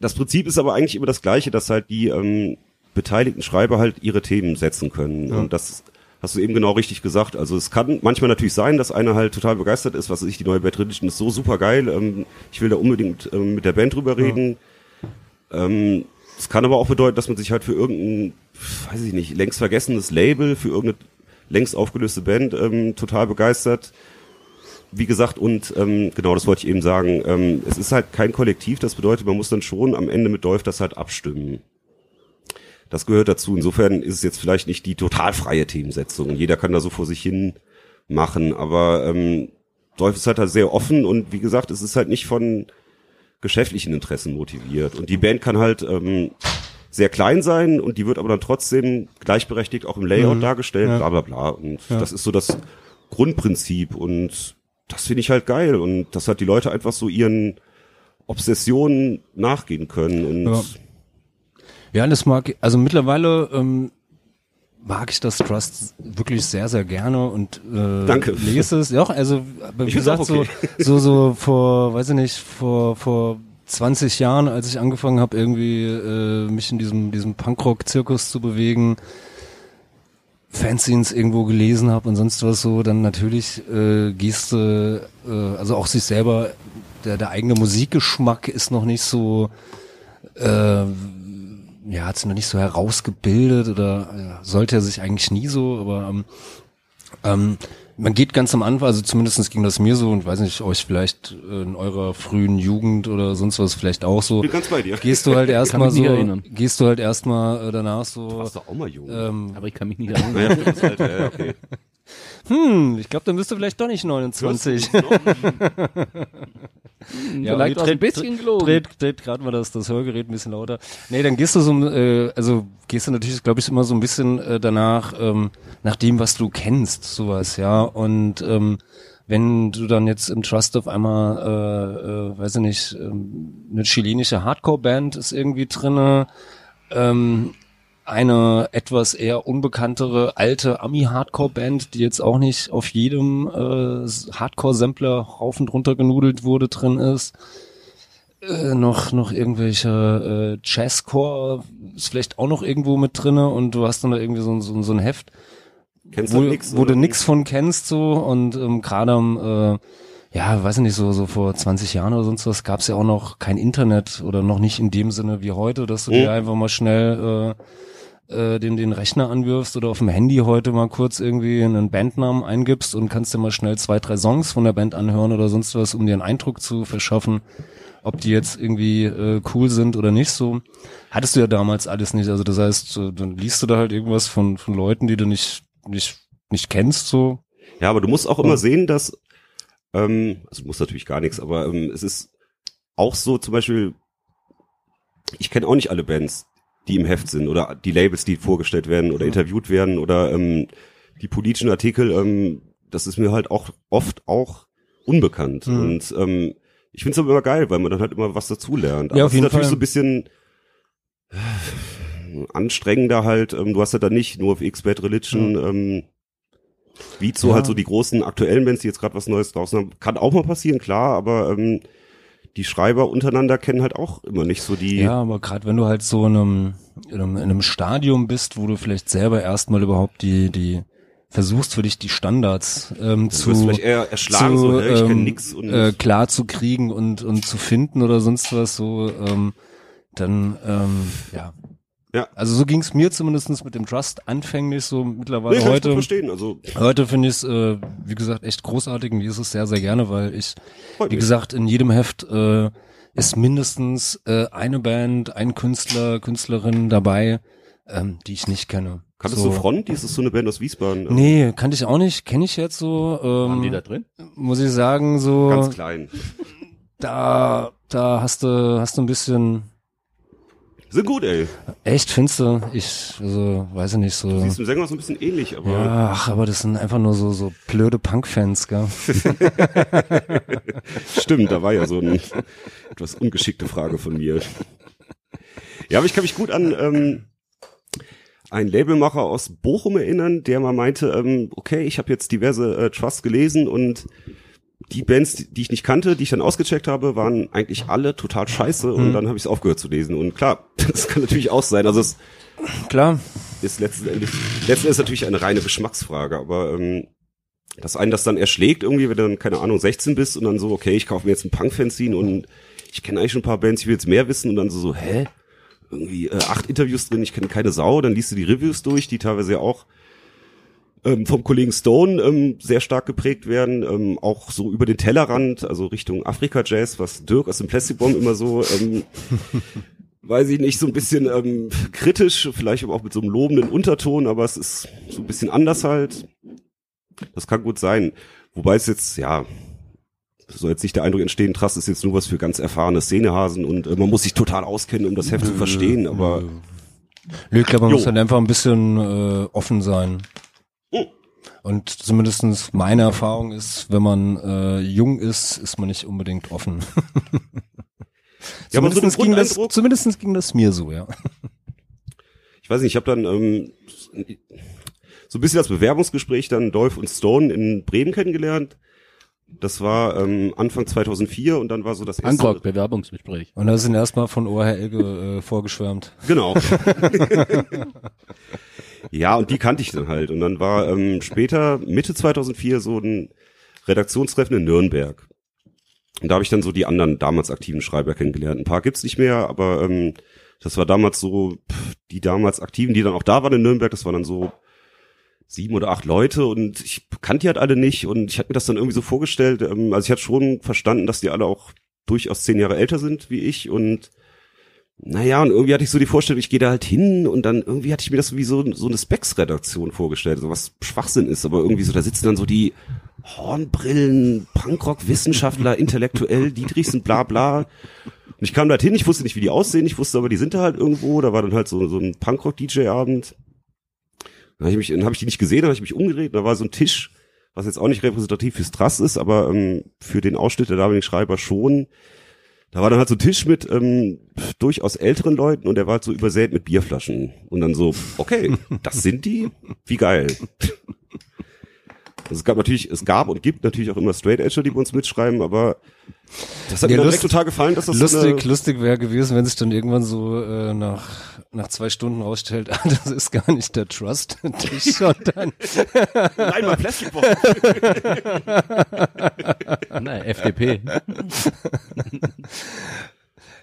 das Prinzip ist aber eigentlich immer das gleiche, dass halt die ähm, beteiligten Schreiber halt ihre Themen setzen können. Und das hast du eben genau richtig gesagt. Also es kann manchmal natürlich sein, dass einer halt total begeistert ist, was ich, die neue Bad Religion ist so super geil. Ähm, ich will da unbedingt ähm, mit der Band drüber reden. Ähm, es kann aber auch bedeuten, dass man sich halt für irgendein, weiß ich nicht, längst vergessenes Label, für irgendeine längst aufgelöste Band ähm, total begeistert wie gesagt, und ähm, genau, das wollte ich eben sagen, ähm, es ist halt kein Kollektiv, das bedeutet, man muss dann schon am Ende mit Dolph das halt abstimmen. Das gehört dazu. Insofern ist es jetzt vielleicht nicht die total freie Themensetzung. Jeder kann da so vor sich hin machen, aber ähm, Dolph ist halt, halt sehr offen und wie gesagt, es ist halt nicht von geschäftlichen Interessen motiviert. Und die Band kann halt ähm, sehr klein sein und die wird aber dann trotzdem gleichberechtigt auch im Layout dargestellt,
Ja.
bla bla bla. Und das ist so das Grundprinzip und das finde ich halt geil und dass halt die Leute einfach so ihren Obsessionen nachgehen können und
Ja. Ja, das mag, also mittlerweile ähm, mag ich das Trust wirklich sehr, sehr gerne und äh,
Danke.
lese es. Ja, also wie
Ich
gesagt,
okay.
so, so, so vor, weiß ich nicht, vor, vor 20 Jahren, als ich angefangen habe, irgendwie äh, mich in diesem, diesem Punkrock-Zirkus zu bewegen, Fanzines irgendwo gelesen habe und sonst was so, dann natürlich äh, gehst du, äh, also auch sich selber, der, der eigene Musikgeschmack ist noch nicht so, äh, ja, hat sich noch nicht so herausgebildet oder ja, sollte er sich eigentlich nie so, aber ähm, ähm, man geht ganz am Anfang, also zumindestens ging das mir so und weiß nicht, euch vielleicht äh, in eurer frühen Jugend oder sonst was vielleicht auch so.
bin ganz bei dir.
Gehst du halt erstmal so,
erinnern.
gehst du halt erstmal äh, danach so,
warst doch auch mal jung.
ähm,
Aber ich kann mich nicht erinnern.
Alter, ja, okay.
Hm, ich glaube, dann bist du vielleicht doch nicht 29. Ja,
Vielleicht auch ein bisschen gelogen.
Dreht, dreht gerade mal das, das Hörgerät ein bisschen lauter. Nee, dann gehst du so, äh, also gehst du natürlich, glaube ich, immer so ein bisschen äh, danach, ähm, nach dem, was du kennst, sowas, ja. Und ähm, wenn du dann jetzt im Trust auf einmal, äh, äh, weiß ich nicht, ähm, eine chilenische Hardcore-Band ist irgendwie drinne ähm, eine etwas eher unbekanntere alte Ami-Hardcore-Band, die jetzt auch nicht auf jedem äh, Hardcore-Sampler rauf und runter genudelt wurde, drin ist. Äh, noch noch irgendwelche äh, Jazzcore ist vielleicht auch noch irgendwo mit drinne und du hast dann da irgendwie so, ein- so, so ein Heft,
Kennst
wo,
du nix?
wo du nix von kennst so und ähm, gerade am äh, ja, weiß ich nicht, so, so vor 20 Jahren oder sonst was gab's ja auch noch kein Internet oder noch nicht in dem Sinne wie heute, dass du
Mhm.
dir einfach mal schnell äh, äh, den, den Rechner anwirfst oder auf dem Handy heute mal kurz irgendwie einen Bandnamen eingibst und kannst dir mal schnell zwei, drei Songs von der Band anhören oder sonst was, um dir einen Eindruck zu verschaffen, ob die jetzt irgendwie äh, cool sind oder nicht so. Hattest du ja damals alles nicht. Also das heißt, äh, dann liest du da halt irgendwas von, von Leuten, die du nicht, nicht, nicht kennst, so.
Ja, aber du musst auch immer sehen, dass, ähm, also du musst natürlich gar nichts, aber ähm, es ist auch so zum Beispiel, ich kenne auch nicht alle Bands, die im Heft sind oder die Labels, die vorgestellt werden oder interviewt werden oder ähm, die politischen Artikel, ähm, das ist mir halt auch oft auch unbekannt.
Mhm.
Und ähm, ich finde es aber immer geil, weil man dann halt immer was dazulernt.
Ja, auf
es
jeden
ist natürlich
Fall.
so ein bisschen äh, anstrengender halt. Ähm, du hast ja dann nicht nur auf X-Bad Religion, ähm, wie so
Ja.
halt so die großen aktuellen Bands, die jetzt gerade was Neues draußen haben. Kann auch mal passieren, klar, aber ähm, die Schreiber untereinander kennen halt auch immer nicht so die.
Ja, aber gerade wenn du halt so in einem, in einem, in einem Stadium bist, wo du vielleicht selber erstmal überhaupt die, die versuchst für dich die Standards ähm,
du
zu,
vielleicht eher erschlagen, so, hey, ich
ähm,
nix und
äh, klar zu kriegen und, und zu finden oder sonst was so, ähm, dann ähm, ja.
Ja.
Also so ging's mir zumindestens mit dem Trust anfänglich so mittlerweile
nee, kann ich
heute.
gut verstehen. Also
Heute finde ich es, äh, wie gesagt, echt großartig und lese es sehr, sehr gerne, weil ich,
freut
wie
mich.
gesagt, in jedem Heft äh, ist mindestens äh, eine Band, ein Künstler, Künstlerin dabei, ähm, die ich nicht kenne.
Kanntest
so.
du Front? Die ist so eine Band aus Wiesbaden.
Nee, kannte ich auch nicht, kenne ich jetzt so.
Waren die
Ähm,
da drin?
muss ich sagen, so
Ganz klein.
da, da hast du, hast du ein bisschen
Sind gut, ey.
echt finste. Ich, also, weiß ich nicht so.
Siehst dem Sänger so ein bisschen ähnlich, aber
Ja, ach, aber das sind einfach nur so so blöde Punk-Fans, gell?
stimmt, da war ja so eine etwas ungeschickte Frage von mir. Ja, aber ich kann mich gut an ähm, einen Labelmacher aus Bochum erinnern, der mal meinte, ähm, okay, ich habe jetzt diverse äh, Trusts gelesen und die Bands, die, die ich nicht kannte, die ich dann ausgecheckt habe, waren eigentlich alle total scheiße und dann habe ich es aufgehört zu lesen. Und klar, das kann natürlich auch sein. Also es
Klar.
ist letzten Endes, letzten Endes natürlich eine reine Geschmacksfrage, aber ähm, dass einen das dann erschlägt irgendwie, wenn du dann, keine Ahnung, 16 bist und dann so, okay, ich kaufe mir jetzt ein Punk-Fanzine und ich kenne eigentlich schon ein paar Bands, ich will jetzt mehr wissen und dann so, so hä? Irgendwie äh, acht Interviews drin, ich kenne keine Sau, dann liest du die Reviews durch, die teilweise ja auch ähm, vom Kollegen Stone ähm, sehr stark geprägt werden, ähm, auch so über den Tellerrand, also Richtung Afrika-Jazz, was Dirk aus dem Plastic Bomb immer so ähm, weiß ich nicht, so ein bisschen ähm, kritisch, vielleicht aber auch mit so einem lobenden Unterton, aber es ist so ein bisschen anders halt. Das kann gut sein. Wobei es jetzt, ja, soll jetzt nicht der Eindruck entstehen, Trust ist jetzt nur was für ganz erfahrene Szenehasen und äh, man muss sich total auskennen, um das Heft zu verstehen, aber
Nö, ich glaube, man
Jo.
muss halt einfach ein bisschen äh, offen sein. Und zumindestens meine Erfahrung ist, wenn man äh, jung ist, ist man nicht unbedingt offen.
Ja, aber so
ging das, zumindestens ging das mir so, ja.
ich weiß nicht, ich habe dann ähm, so ein bisschen das Bewerbungsgespräch dann Dolph und Stone in Bremen kennengelernt. Das war ähm, Anfang 2004 und dann war so das erste...
Angrok, Bewerbungsgespräch.
Und da sind erstmal von OHL äh, vorgeschwärmt.
Genau. ja, und die kannte ich dann halt. Und dann war ähm, später, Mitte 2004, so ein Redaktionstreffen in Nürnberg. Und da habe ich dann so die anderen damals aktiven Schreiber kennengelernt. Ein paar gibt's nicht mehr, aber ähm, das war damals so, pff, die damals Aktiven, die dann auch da waren in Nürnberg, das waren dann so sieben oder acht Leute und ich kannte die halt alle nicht und ich hatte mir das dann irgendwie so vorgestellt, ähm, also ich hatte schon verstanden, dass die alle auch durchaus zehn Jahre älter sind wie ich und naja, und irgendwie hatte ich so die Vorstellung, ich gehe da halt hin und dann irgendwie hatte ich mir das wie so, so eine Specs-Redaktion vorgestellt, so was Schwachsinn ist, aber irgendwie so, da sitzen dann so die Hornbrillen, Punkrock-Wissenschaftler, intellektuell, Dietrichsen, bla bla. Und ich kam da hin, ich wusste nicht, wie die aussehen, ich wusste aber, die sind da halt irgendwo, da war dann halt so, so ein Punkrock-DJ-Abend. Dann habe ich mich, dann habe ich die nicht gesehen, dann habe ich mich umgedreht, da war so ein Tisch, was jetzt auch nicht repräsentativ fürs Trass ist, aber ähm, für den Ausschnitt der damaligen Schreiber schon. Da war dann halt so ein Tisch mit ähm, durchaus älteren Leuten und der war halt so übersät mit Bierflaschen. Und dann so, okay, das sind die? Wie geil. Also es gab natürlich, es gab und gibt natürlich auch immer Straight Edger, die bei uns mitschreiben, aber das hat
Ja,
mir
lust-
total gefallen, dass das so
Lustig,
eine,
lustig wäre gewesen, wenn sich dann irgendwann so äh, nach nach zwei Stunden rausstellt, ah, das ist gar nicht der Trust-Tisch, sondern
Nein, mal Plastikbox.
Na, FDP.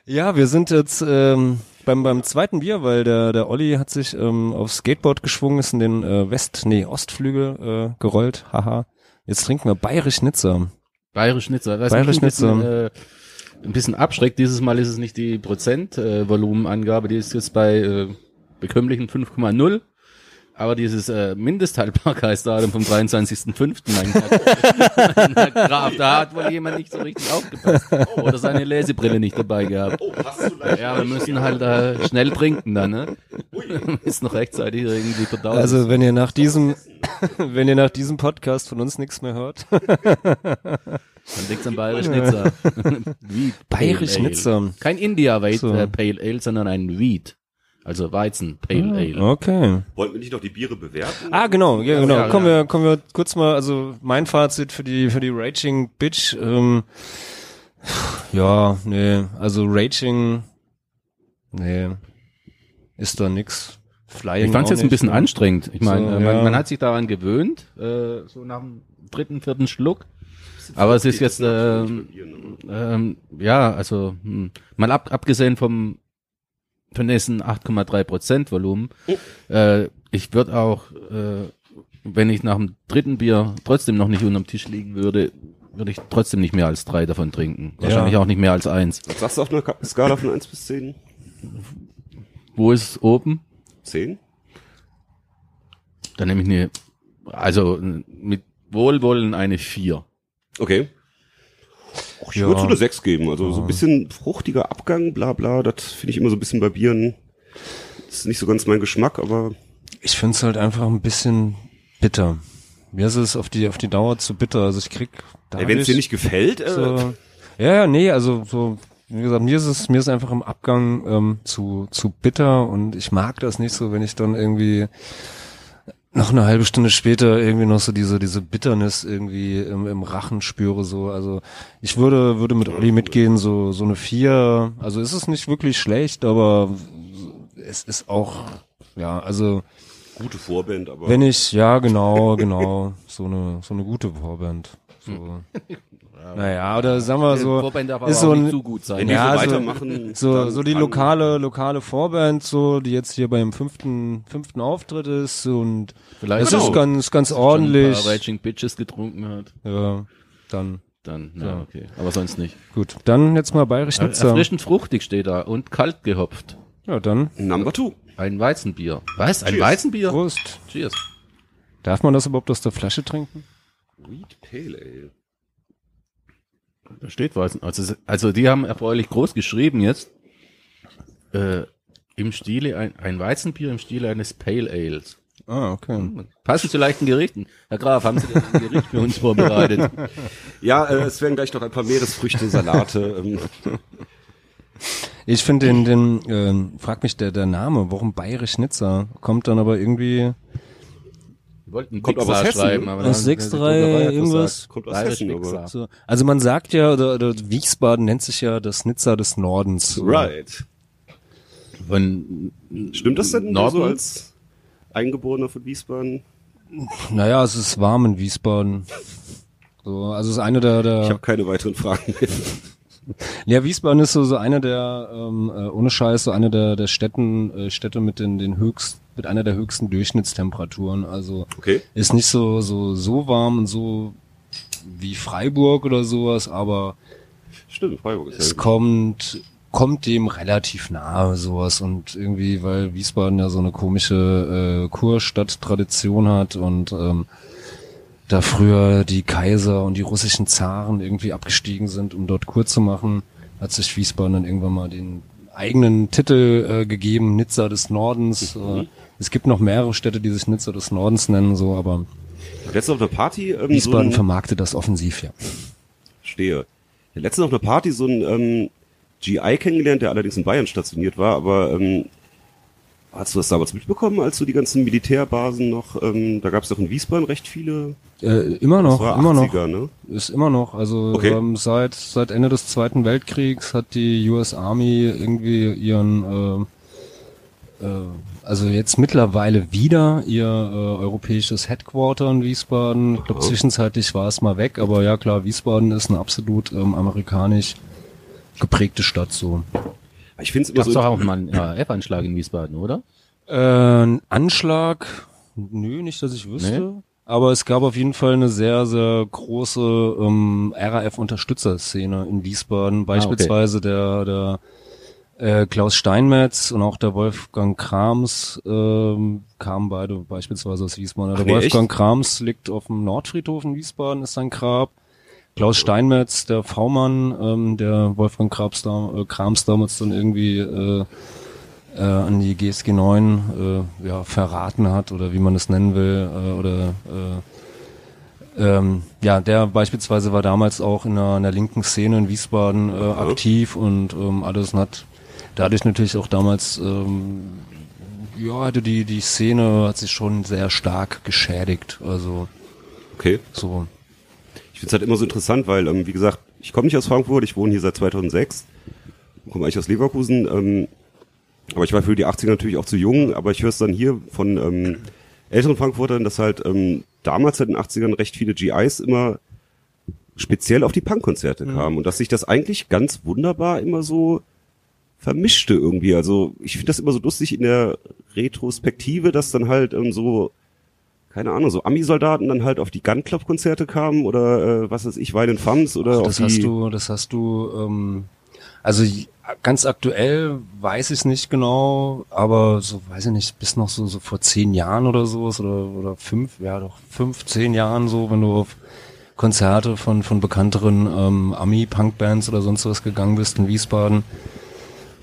Ja, wir sind jetzt ähm, beim beim zweiten Bier, weil der der Olli hat sich ähm, aufs Skateboard geschwungen, ist in den äh, West, nee Ostflügel äh, gerollt. Haha. Jetzt trinken wir Bayerisch Nizza.
Bayerisch Nizza. Was
Bayerisch
mich ein bisschen,
Nizza.
äh, ein bisschen abschreckt. Dieses Mal ist es nicht die Prozentvolumenangabe, äh, Volumenangabe, die ist jetzt bei äh, bekömmlichen 5,0. Aber dieses äh, Mindesthaltbarkeitsdatum vom 23.05. mein Graf, da hat wohl jemand nicht so richtig aufgepasst. Oder seine Lesebrille nicht dabei gehabt.
Oh, hast du leicht
Ja, wir müssen halt äh, schnell trinken dann, ne? Ist noch rechtzeitig irgendwie verdaut.
Also wenn ihr nach diesem wenn ihr nach diesem Podcast von uns nichts mehr hört,
Dann liegt's am Bayerisch Nizza.
Bayerisch. Nizza.
Kein India Wheat
So.
äh, Pale Ale, sondern ein Wheat. Also Weizen Pale Ale.
okay.
Wollten wir nicht noch die Biere bewerten?
Ah, genau, ja, genau.
ja,
kommen
ja.
wir, kommen wir kurz mal, also mein Fazit für die, für die Raging Bitch, ähm, ja, nee, also Raging, nee, ist da nix. Flying
Ich fand's
auch
jetzt ein bisschen
ne?
anstrengend. Ich meine,
So,
äh, man,
ja.
man hat sich daran gewöhnt, äh, so nach dem dritten, vierten Schluck. Aber es ist jetzt, ähm, ähm, ja, also hm, mal ab, abgesehen vom von diesen 8,3 Prozent Volumen, äh, ich würde auch, äh, wenn ich nach dem dritten Bier trotzdem noch nicht unterm Tisch liegen würde, würde ich trotzdem nicht mehr als drei davon trinken. Wahrscheinlich
Ja.
auch nicht mehr als eins.
Was sagst du auf einer Ka- Skala von 1 bis 10?
Wo ist es oben?
10?
Dann nehme ich eine, also mit Wohlwollen eine 4.
Okay. Ich
Ja.
würde so eine 6 geben. Also so ein bisschen fruchtiger Abgang, bla bla. Das finde ich immer so ein bisschen bei Bieren. ist nicht so ganz mein Geschmack, aber
Ich find's halt einfach ein bisschen bitter. Mir ist es auf die, auf die Dauer zu bitter, also ich krieg
ey, wenn es dir nicht gefällt, äh,
so, ja, ja, nee, also so, wie gesagt, mir ist es, mir ist einfach im Abgang ähm, zu, zu bitter und ich mag das nicht so, wenn ich dann irgendwie noch eine halbe Stunde später irgendwie noch so diese, diese Bitternis irgendwie im, im Rachen spüre, so, also ich würde, würde mit Olli mitgehen, so, so eine vier, also ist es nicht wirklich schlecht, aber es ist auch, ja, also,
gute Vorband, aber
wenn ich, ja, genau, genau, so eine, so eine gute Vorband, so. Naja, oder sagen wir so,
Vorband darf aber
ist
auch
so
nicht
ein,
zu gut sein.
wenn die
ja,
so
so-
weitermachen,
so, so die lokale, lokale Vorband, so, die jetzt hier beim fünften, fünften Auftritt ist und
Vielleicht
das
auch
ist ganz, ganz
schon ein
ordentlich.
paar Raging Bitches getrunken hat.
Ja, dann,
Dann, ja,
Ja.
okay. Aber sonst nicht.
gut. Dann jetzt mal bayerisch Nizza.
Erfrischend fruchtig steht da und kalt gehopft.
Ja, dann,
Number two.
Ein Weizenbier. Was? Ein
Cheers.
Weizenbier?
Prost.
Cheers.
Darf man das überhaupt aus der Flasche trinken?
Wheat Pale Ale.
Da steht Weizen. Also, also die haben erfreulich groß geschrieben jetzt. Äh, Im Stile ein, ein Weizenbier im Stile eines Pale Ales.
Ah, okay.
Passend zu leichten Gerichten. Herr Graf, haben Sie denn ein Gericht für uns vorbereitet?
Ja, äh, es werden gleich noch ein paar Meeresfrüchte, Salate. ähm,
Ich finde den, den, ähm, frag mich der, der Name, warum bayerisch Nizza? Kommt dann aber irgendwie
wollten
Kommt aber aus Hessen,
schreiben,
ne?
aber
Aus
dann-
6-3
die Druckerei hat
irgendwas?
Kommt aus
Bayerisch
Hessen, aber-
so. Also man sagt ja, oder, oder Wiesbaden nennt sich ja das Nizza des Nordens.
right.
Von
Stimmt das denn
Norden?
so als Eingeborener von Wiesbaden?
Naja, es ist warm in Wiesbaden. So, also es ist eine der,
Ich
der
habe keine weiteren Fragen mehr.
ja, Wiesbaden ist so, so eine der, ähm, äh, ohne Scheiß, so eine der, der Städten, äh, Städte mit den, den höchst, mit einer der höchsten Durchschnittstemperaturen. Also
Okay.
ist nicht so, so, so warm und so wie Freiburg oder sowas, aber
Stimmt, Freiburg ist
es
ja.
kommt, kommt dem relativ nahe sowas und irgendwie, weil Wiesbaden ja so eine komische äh, Kurstadt-Tradition hat und ähm, da früher die Kaiser und die russischen Zaren irgendwie abgestiegen sind, um dort Kur zu machen, hat sich Wiesbaden dann irgendwann mal den eigenen Titel äh, gegeben, Nizza des Nordens. Äh, es gibt noch mehrere Städte, die sich Nizza des Nordens nennen, so, aber
Letztens auf einer Party, ähm, so
Wiesbaden
ein,
vermarktet das offensiv, ja.
stehe. Letztens auf einer Party so ein ähm, GI kennengelernt, der allerdings in Bayern stationiert war, aber ähm, hast du das damals mitbekommen, als du die ganzen Militärbasen noch, ähm, da gab es doch in Wiesbaden recht viele,
Äh, immer noch, immer noch.
80er, ne?
Ist immer noch. Also
Okay.
ähm, seit seit Ende des Zweiten Weltkriegs hat die US Army irgendwie ihren äh, also jetzt mittlerweile wieder ihr äh, europäisches Headquarter in Wiesbaden. Ich glaube, zwischenzeitlich war es mal weg, aber ja klar, Wiesbaden ist eine absolut ähm, amerikanisch geprägte Stadt so.
Ich finde es so,
doch auch mal einen RAF-Anschlag in Wiesbaden, oder?
Äh, ein Anschlag? Nö, nicht, dass ich wüsste.
Nee?
Aber es gab auf jeden Fall eine sehr, sehr große ähm, RAF-Unterstützerszene in Wiesbaden. Beispielsweise der, der äh, Klaus Steinmetz und auch der Wolfgang Krams ähm, kamen beide beispielsweise aus Wiesbaden.
Ach
der
nee,
Wolfgang
echt?
Krams liegt auf dem Nordfriedhof in Wiesbaden, ist sein Grab. Klaus Steinmetz, der V-Mann, ähm, der Wolfgang Krams, da, äh, Krams damals dann irgendwie äh, äh, an die GSG 9 äh, ja, verraten hat oder wie man es nennen will äh, oder äh, ähm, ja, der beispielsweise war damals auch in der, in der linken Szene in Wiesbaden äh, aktiv und ähm, alles und hat dadurch natürlich auch damals ähm, ja, hatte die die Szene hat sich schon sehr stark geschädigt, also
okay.
so.
Ich finde es halt immer so interessant, weil, ähm, wie gesagt, ich komme nicht aus Frankfurt, ich wohne hier seit 2006, komme eigentlich aus Leverkusen, ähm, aber ich war für die 80er natürlich auch zu jung, aber ich höre es dann hier von ähm, älteren Frankfurtern, dass halt ähm, damals halt in den 80ern recht viele GIs immer speziell auf die Punkkonzerte kamen und dass sich das eigentlich ganz wunderbar immer so vermischte irgendwie. Also ich finde das immer so lustig in der Retrospektive, dass dann halt ähm, so keine Ahnung, so Ami-Soldaten dann halt auf die Gun Club Konzerte kamen oder äh, was weiß ich, Weinen Fams oder auf
das
die
hast du, das hast du, ähm, also ganz aktuell weiß ich es nicht genau, aber so weiß ich nicht, bis noch so, so vor zehn Jahren oder so oder oder fünf, ja doch fünf, zehn Jahren so, wenn du auf Konzerte von von bekannteren ähm, Ami-Punk-Bands oder sonst was gegangen bist in Wiesbaden.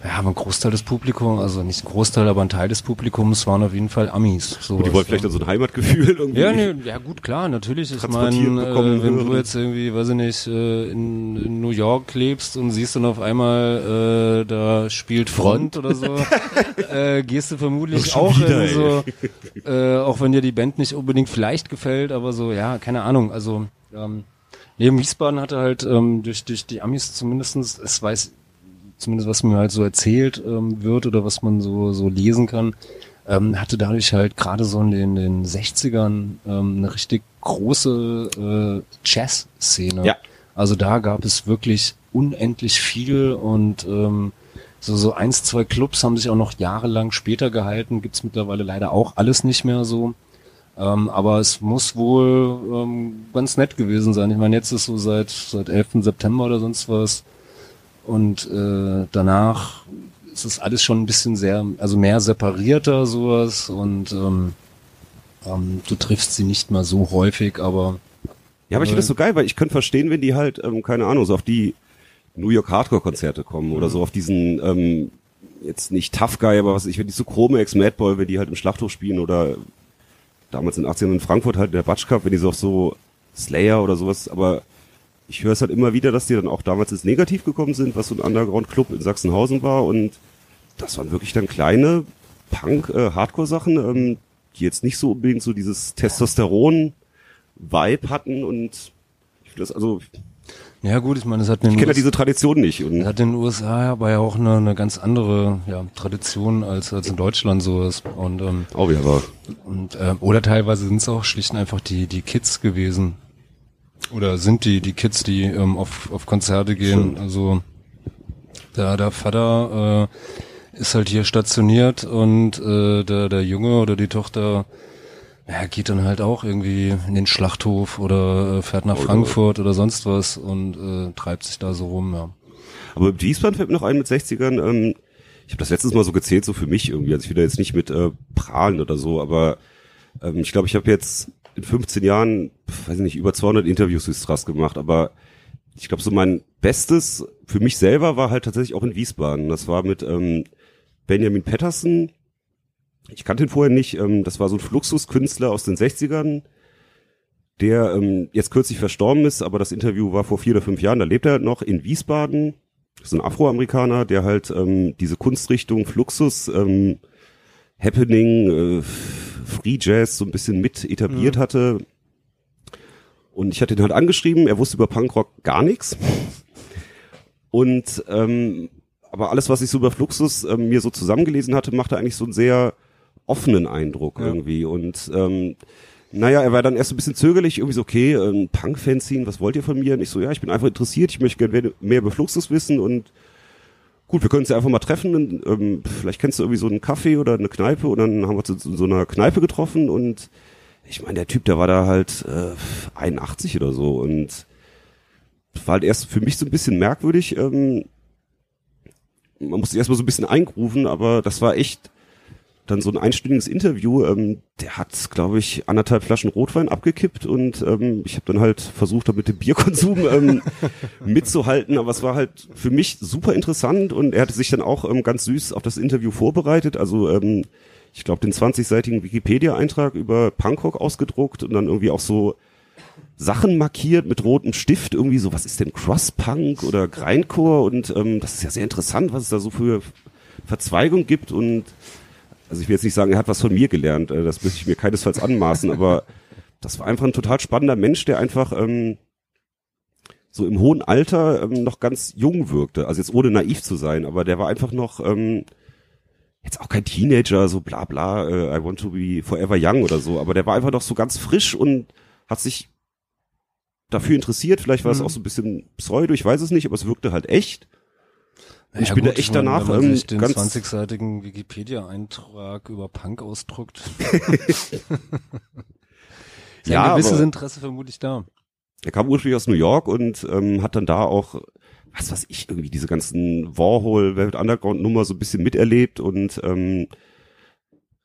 Ja, aber ein Großteil des Publikums, also nicht ein Großteil, aber ein Teil des Publikums waren auf jeden Fall Amis. So,
Und die wollten vielleicht dann so ein Heimatgefühl irgendwie.
ja, nee, ja gut, klar, natürlich. Ich meine, äh, wenn du jetzt irgendwie, weiß ich nicht, äh, in, in New York lebst und siehst dann auf einmal, äh, da spielt Front, oder so, äh, gehst du vermutlich auch
wieder,
so, äh, auch wenn dir die Band nicht unbedingt vielleicht gefällt, aber so, ja, keine Ahnung. Also ähm, neben Wiesbaden hatte halt ähm, durch, durch die Amis zumindestens, es weiß zumindest was mir halt so erzählt ähm, wird oder was man so so lesen kann, ähm, hatte dadurch halt gerade so in den, den 60ern ähm, eine richtig große äh, Jazz-Szene.
Ja.
Also da gab es wirklich unendlich viel und ähm, so, so eins, zwei Clubs haben sich auch noch jahrelang später gehalten, gibt's mittlerweile leider auch alles nicht mehr so. Ähm, aber es muss wohl ähm, ganz nett gewesen sein. Ich meine, jetzt ist so seit, seit 11. September oder sonst was. Und äh, danach ist es alles schon ein bisschen sehr, also mehr separierter sowas. Und ähm, ähm, du triffst sie nicht mehr so häufig, aber
Ja, aber ich finde das so geil, weil ich könnte verstehen, wenn die halt, ähm, keine Ahnung, so auf die New York Hardcore-Konzerte kommen oder so auf diesen, ähm, jetzt nicht Tough Guy, aber was weiß ich, wenn die so Chromex, Madball, wenn die halt im Schlachthof spielen oder damals in den 80ern in Frankfurt halt der Batsch Cup, wenn die so auf so Slayer oder sowas, aber ich höre es halt immer wieder, dass die dann auch damals ins Negativ gekommen sind, was so ein Underground-Club in Sachsenhausen war und das waren wirklich dann kleine Punk-Hardcore-Sachen, ähm, die jetzt nicht so unbedingt so dieses Testosteron-Vibe hatten und ich finde das, also
ja gut, ich meine, es hat
ich kenne ja diese Tradition nicht und
hat in den USA aber ja auch eine, eine ganz andere ja, Tradition als, als in Deutschland so ist. Und ähm,
oh ja, aber
Und, ähm, oder teilweise sind es auch schlicht und einfach die, die Kids gewesen. Oder sind die, die Kids, die ähm, auf, auf Konzerte gehen. Also der, der Vater äh, ist halt hier stationiert und äh, der, der Junge oder die Tochter ja, geht dann halt auch irgendwie in den Schlachthof oder äh, fährt nach
Oder-
Frankfurt oder sonst was und äh, treibt sich da so rum, ja.
Aber Wiesbaden fällt mir noch ein mit 60ern. Ähm, ich habe das letztes Mal so gezählt, so für mich irgendwie. Also ich will da jetzt nicht mit äh, prahlen oder so, aber ähm, ich glaube, ich habe jetzt in 15 Jahren, weiß ich nicht, über 200 Interviews für Strass gemacht. Aber ich glaube, so mein Bestes für mich selber war halt tatsächlich auch in Wiesbaden. Das war mit ähm, Benjamin Pettersen. Ich kannte ihn vorher nicht. Ähm, das war so ein Fluxuskünstler aus den 60ern, der ähm, jetzt kürzlich verstorben ist, aber das Interview war vor vier oder fünf Jahren. Da lebt er noch in Wiesbaden so ein Afroamerikaner, der halt ähm, diese Kunstrichtung Fluxus, ähm, Happening, äh, Free Jazz so ein bisschen mit etabliert hatte. Und ich hatte ihn halt angeschrieben, er wusste über Punkrock gar nichts. Und ähm, aber alles, was ich so über Fluxus ähm, mir so zusammengelesen hatte, machte eigentlich so einen sehr offenen Eindruck irgendwie. Und ähm, naja, er war dann erst ein bisschen zögerlich, irgendwie so, okay, ähm, Punk-Fanzine, was wollt ihr von mir? Und ich so, ja, ich bin einfach interessiert, ich möchte gerne mehr- mehr über Fluxus wissen und gut, wir können uns ja einfach mal treffen. Ähm, vielleicht kennst du irgendwie so einen Kaffee oder eine Kneipe und dann haben wir uns in so einer Kneipe getroffen und ich meine, der Typ, der war da halt äh, 81 oder so und war halt erst für mich so ein bisschen merkwürdig. Ähm, man musste erstmal so ein bisschen eingrufen, aber das war echt dann so ein einstündiges Interview. Ähm, der hat, glaube ich, anderthalb Flaschen Rotwein abgekippt und ähm, ich habe dann halt versucht, da mit dem Bierkonsum ähm, mitzuhalten, aber es war halt für mich super interessant und er hatte sich dann auch ähm, ganz süß auf das Interview vorbereitet. Also ähm, ich glaube, den 20-seitigen Wikipedia-Eintrag über Punkrock ausgedruckt und dann irgendwie auch so Sachen markiert mit rotem Stift, irgendwie so, was ist denn Crosspunk oder Grindcore und ähm, das ist ja sehr interessant, was es da so für Verzweigung gibt und also ich will jetzt nicht sagen, er hat was von mir gelernt, äh, das möchte ich mir keinesfalls anmaßen, aber das war einfach ein total spannender Mensch, der einfach ähm, so im hohen Alter ähm, noch ganz jung wirkte, also jetzt ohne naiv zu sein, aber der war einfach noch ähm, jetzt auch kein Teenager, so bla bla, äh, I want to be forever young oder so, aber der war einfach noch so ganz frisch und hat sich dafür interessiert, vielleicht war es
Mhm.
auch so ein bisschen pseudo, ich weiß es nicht, aber es wirkte halt echt. Und ich bin
gut,
da echt danach
wenn man
ähm,
sich den
ganz
20-seitigen Wikipedia-Eintrag über Punk ausdruckt.
Ja,
ein gewisses
aber-
Interesse vermutlich da.
Er kam ursprünglich aus New York und ähm, hat dann da auch, was weiß ich, irgendwie diese ganzen Warhol, Velvet Underground Nummer so ein bisschen miterlebt und ähm,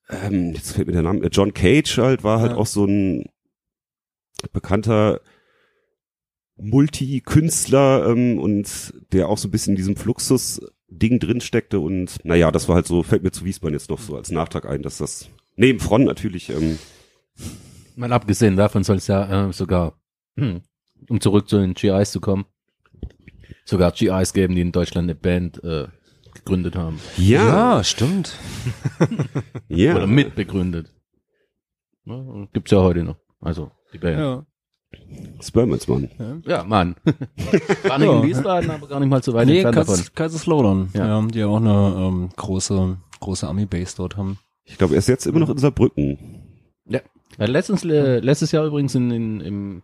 ähm, jetzt fällt mir der Name, John Cage halt war halt
Ja.
auch so ein bekannter Multikünstler ähm, und der auch so ein bisschen in diesem Fluxus-Ding drin steckte und naja, das war halt so, fällt mir zu Wiesbaden jetzt noch so als Nachtrag ein, dass das neben Fron natürlich ähm,
Mal abgesehen davon soll es ja äh, sogar, hm, um zurück zu den GIs zu kommen, sogar GIs geben, die in Deutschland eine Band äh, gegründet haben.
ja,
stimmt.
ja,
Oder mitbegründet. Ja, und gibt's ja heute noch. Also die Band. Ja,
Ja.
Spermans, Mann.
Mann. War nicht
Ja.
in Wiesbaden, aber gar nicht mal so weit
Nee,
entfernt davon.
Kais- Kaiserslautern,
Ja.
ja. die auch eine ähm, große, große Ami-Base dort haben.
Ich glaube, er ist jetzt immer noch in Saarbrücken.
Ja. ja letztens, äh, letztes Jahr übrigens in, in, im,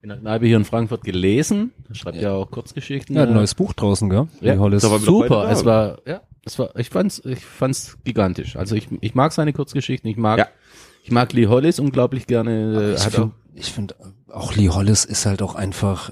in der Kneipe hier in Frankfurt gelesen. Er schreibt ja, auch Kurzgeschichten.
Ja, hat ein neues Buch draußen, gell?
Ja,
beide
super. Es war, ja, es war, ich fand's, ich fand's gigantisch. Also ich, ich mag seine Kurzgeschichten. Ich mag,
Ja.
ich mag Lee Hollis unglaublich gerne. Äh,
ich finde,
auch,
Lee Hollis ist halt auch einfach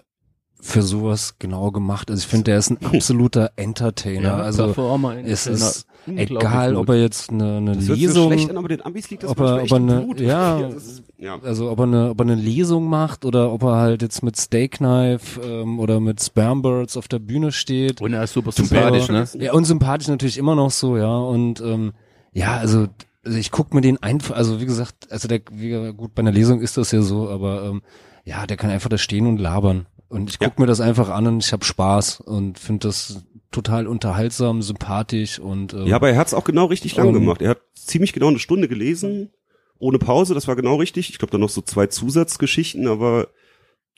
für sowas genau gemacht. Also ich finde, der ist ein absoluter Entertainer. also
Performer,
es ist egal,
gut.
ob er jetzt eine, eine
Das so
Lesung,
schlecht an, aber den Ambis liegt das
ob er- ob er eine-
Blut.
ja.
Das ist, ja.
also ob er eine, ob er eine Lesung macht oder ob er halt jetzt mit Steak Knife ähm, oder mit Spermbirds auf der Bühne steht.
Und er ist super sympathisch, ne?
Ja, und sympathisch natürlich immer noch so, ja. Und ähm, ja, also, also ich guck mir den einfach, also wie gesagt, also der, wie, gesagt, gut, bei einer Lesung ist das ja so, aber ähm, ja, der kann einfach da stehen und labern. Und ich guck mir das einfach an und ich habe Spaß und finde das total unterhaltsam, sympathisch und ähm,
ja, aber er hat es auch genau richtig lang
Ähm,
gemacht. Er hat ziemlich genau eine Stunde gelesen, ohne Pause, das war genau richtig. Ich glaube, dann noch so zwei Zusatzgeschichten, aber